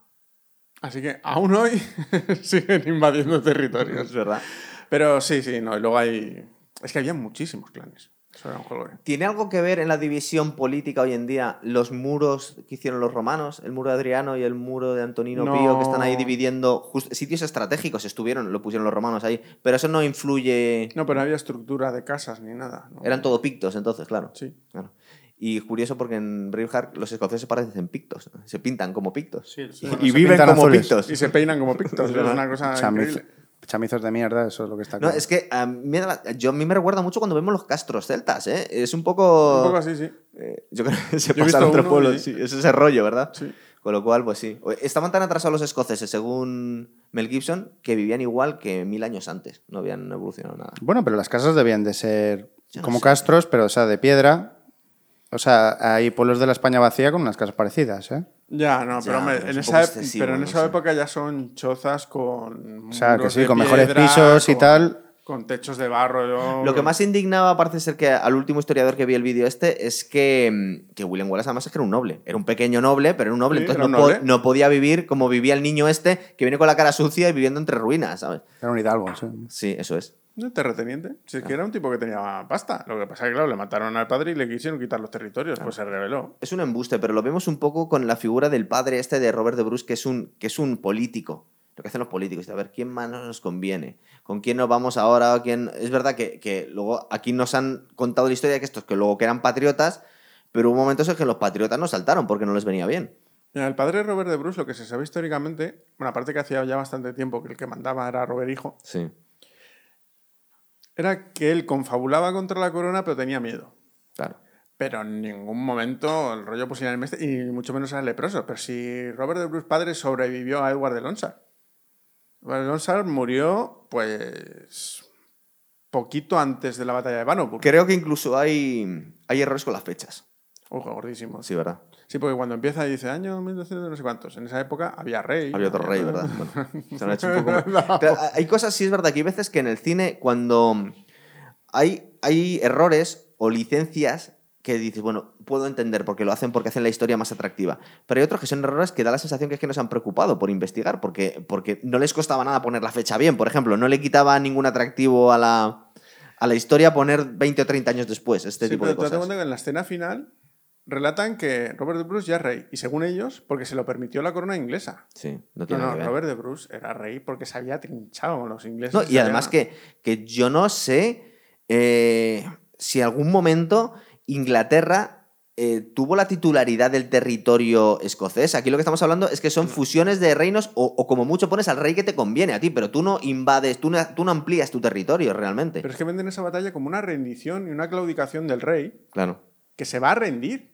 Así que aún hoy siguen invadiendo territorios. es verdad. Pero sí, sí, no. Y luego hay. Es que había muchísimos clanes. Eso era un juego. ¿Tiene algo que ver en la división política hoy en día los muros que hicieron los romanos? El muro de Adriano y el muro de Antonino No. Pío, que están ahí dividiendo just- sitios estratégicos, estuvieron, lo pusieron los romanos ahí, pero eso no influye... No, pero no había estructura de casas ni nada. ¿no? Eran todo pictos entonces, claro. Sí. Claro. Y curioso porque en Braveheart los escoceses parecen pictos, se pintan como pictos. Sí, y se viven como azules. pictos. Y se peinan como pictos. es una cosa increíble. chamizos de mierda, eso es lo que está No, claro. es que a mí, yo, a mí me recuerda mucho cuando vemos los castros celtas, ¿eh? Es un poco... Un poco así, sí. eh, yo creo que se pasa otros uno pueblos, y- sí, es ese rollo, ¿verdad? Sí. Con lo cual, pues sí. Estaban tan atrasados los escoceses, según Mel Gibson, que vivían igual que mil años antes. No habían evolucionado nada. Bueno, pero las casas debían de ser no como sé. castros, pero o sea, de piedra. O sea, hay pueblos de la España vacía con unas casas parecidas, ¿eh? Ya, no, Ya, pero, en es esa, excesivo, pero en no esa sé. época ya son chozas con. O sea, que sí, con mejores pisos y tal. Con techos de barro. yo- Lo que más indignaba, parece ser que al último historiador que vi el vídeo este, es que, mm, que William Wallace además es que era un noble. Era un pequeño noble, pero era un noble. Sí, entonces no, po- no podía vivir como vivía el niño este, que viene con la cara sucia y viviendo entre ruinas, ¿sabes? Era un hidalgo, sí. Sí, eso es. No, terrateniente. Si es que era un tipo que tenía pasta. Lo que pasa es que, claro, le mataron al padre y le quisieron quitar los territorios. Pues se rebeló. Es un embuste, pero lo vemos un poco con la figura del padre este de Robert de Bruce, que es un, que es un político. Lo que hacen los políticos, a ver quién más nos conviene, con quién nos vamos ahora, quién. Es verdad que, que luego aquí nos han contado la historia de que estos que luego que eran patriotas, pero hubo momentos en que los patriotas no saltaron porque no les venía bien. Mira, el padre de Robert de Bruce, lo que se sabe históricamente, bueno, aparte que hacía ya bastante tiempo que el que mandaba era Robert Hijo, Sí. Era que él confabulaba contra la corona, pero tenía miedo. Claro. Pero en ningún momento el rollo mestre, y mucho menos era leproso. Pero si Robert de Bruce padre sobrevivió a Edward de Lonsar. Edward de Lonsar murió, pues. poquito antes de la batalla de Bannockburn. Creo que incluso hay, hay errores con las fechas. Ojo, gordísimo. Sí, ¿verdad? Sí, porque cuando empieza dice año 1200 no sé cuántos. En esa época había rey. Había otro rey, ¿verdad? Bueno, se lo ha hecho un poco más- No. Pero hay cosas, sí es verdad, que hay veces que en el cine, cuando hay, hay errores o licencias que dices, bueno, puedo entender porque lo hacen porque hacen la historia más atractiva. Pero hay otros que son errores que da la sensación que es que no se han preocupado por investigar, porque, porque no les costaba nada poner la fecha bien. Por ejemplo, no le quitaba ningún atractivo a la, a la historia poner 20 o 30 años después, este Sí, tipo pero de cosas. cuenta que en la escena final relatan que Robert de Bruce ya es rey. Y según ellos, porque se lo permitió la corona inglesa. Sí, no tiene no, nada que ver. Robert de Bruce era rey porque se había trinchado con los ingleses. No, y además que, que yo no sé eh, si algún momento Inglaterra eh, tuvo la titularidad del territorio escocés. Aquí lo que estamos hablando es que son fusiones de reinos o, o como mucho pones al rey que te conviene a ti, pero tú no invades, tú no, tú no amplías tu territorio realmente. Pero es que venden esa batalla como una rendición y una claudicación del rey Claro. que se va a rendir.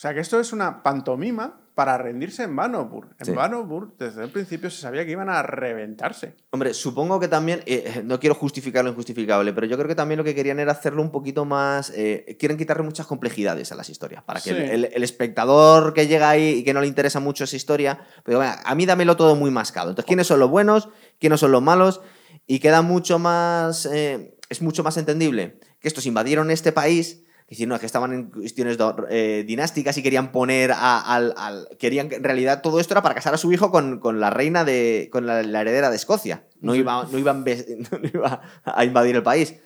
O sea, que esto es una pantomima para rendirse en Bannockburn. En Sí. Bannockburn, desde el principio se sabía que iban a reventarse. Hombre, supongo que también, eh, no quiero justificar lo injustificable, pero yo creo que también lo que querían era hacerlo un poquito más, eh, quieren quitarle muchas complejidades a las historias, para que el, Sí. el- el espectador que llega ahí y que no le interesa mucho esa historia, pero bueno, a mí dámelo todo muy mascado. Entonces, ¿quiénes son los buenos? ¿Quiénes son los malos? Y queda mucho más, eh, es mucho más entendible que estos invadieron este país, que decir, no, es que estaban en cuestiones eh, dinásticas y querían poner a- al, al- Querían que en realidad todo esto era para casar a su hijo con, con la reina de. con la, la heredera de Escocia. No, iba, no, iba a invadir el país.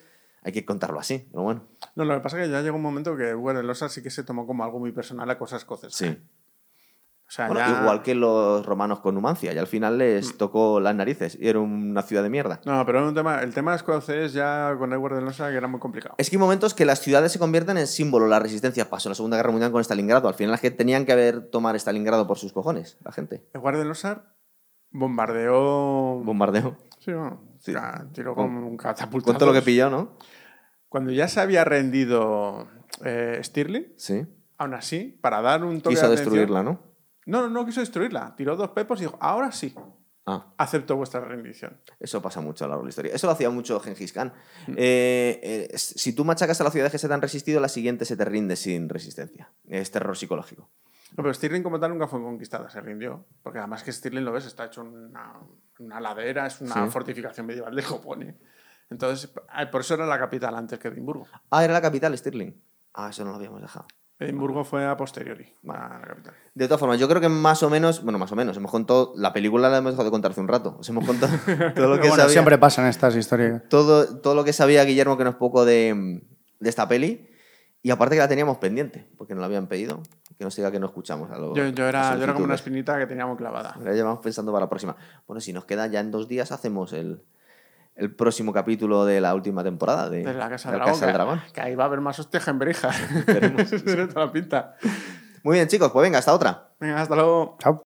Hay que contarlo así, pero bueno. No, lo que pasa es que ya llegó un momento que, bueno, el Osa sí que se tomó como algo muy personal a cosas escocesas. Sí. O sea, Bueno, ya- Igual que los romanos con Numancia, y al final les tocó las narices y era una ciudad de mierda. No, pero era un tema, el tema escocés ya con Edward de Losa que era muy complicado. Es que hay momentos que las ciudades se convierten en símbolo, la resistencia pasó en la Segunda Guerra Mundial con Stalingrado. Al final la gente tenían que haber tomar Stalingrado por sus cojones, la gente. Edward de Losa bombardeó... Bombardeo. Sí, bueno, Sí. tiró Con- un catapultazo. Con todo lo que pilló, ¿no? Cuando ya se había rendido eh, Stirling, Sí. aún así, para dar un toque Quiso de destruirla, ¿no? No, no, no quiso destruirla. Tiró dos pepos y dijo, ahora sí, Ah. acepto vuestra rendición. Eso pasa mucho a lo largo de la historia. Eso lo hacía mucho Gengis Khan. Mm. Eh, eh, si tú machacas a las ciudades que se te han resistido, la siguiente se te rinde sin resistencia. Es terror psicológico. No, pero Stirling como tal nunca fue conquistada, se rindió. Porque además que Stirling, lo ves, está hecho una, una ladera, es una Sí. fortificación medieval de Jopone. Entonces, ah, por eso era la capital antes que Edimburgo. Ah, era la capital, Stirling. Ah, eso no lo habíamos dejado. Edimburgo fue a posteriori, a la capital. De todas formas, yo creo que más o menos, bueno, más o menos, hemos contado, la película la hemos dejado de contar hace un rato. Os hemos contado todo lo que Bueno, sabía. siempre pasan estas historias. todo, todo lo que sabía Guillermo, que no es poco de, de esta peli. Y aparte que la teníamos pendiente, porque nos la habían pedido. Que nos diga que no escuchamos a los. Yo, yo era, las yo era como una espinita que teníamos clavada. La llevamos pensando para la próxima. Bueno, si nos queda ya en dos días, hacemos el, el próximo capítulo de la última temporada de, De la Casa de del la Dragón. Casa del que- Dragón. Que ahí va a haber más hostias en Berija. Tiene toda la pinta. Muy bien, chicos, pues venga, hasta otra. Venga, hasta luego. Chao.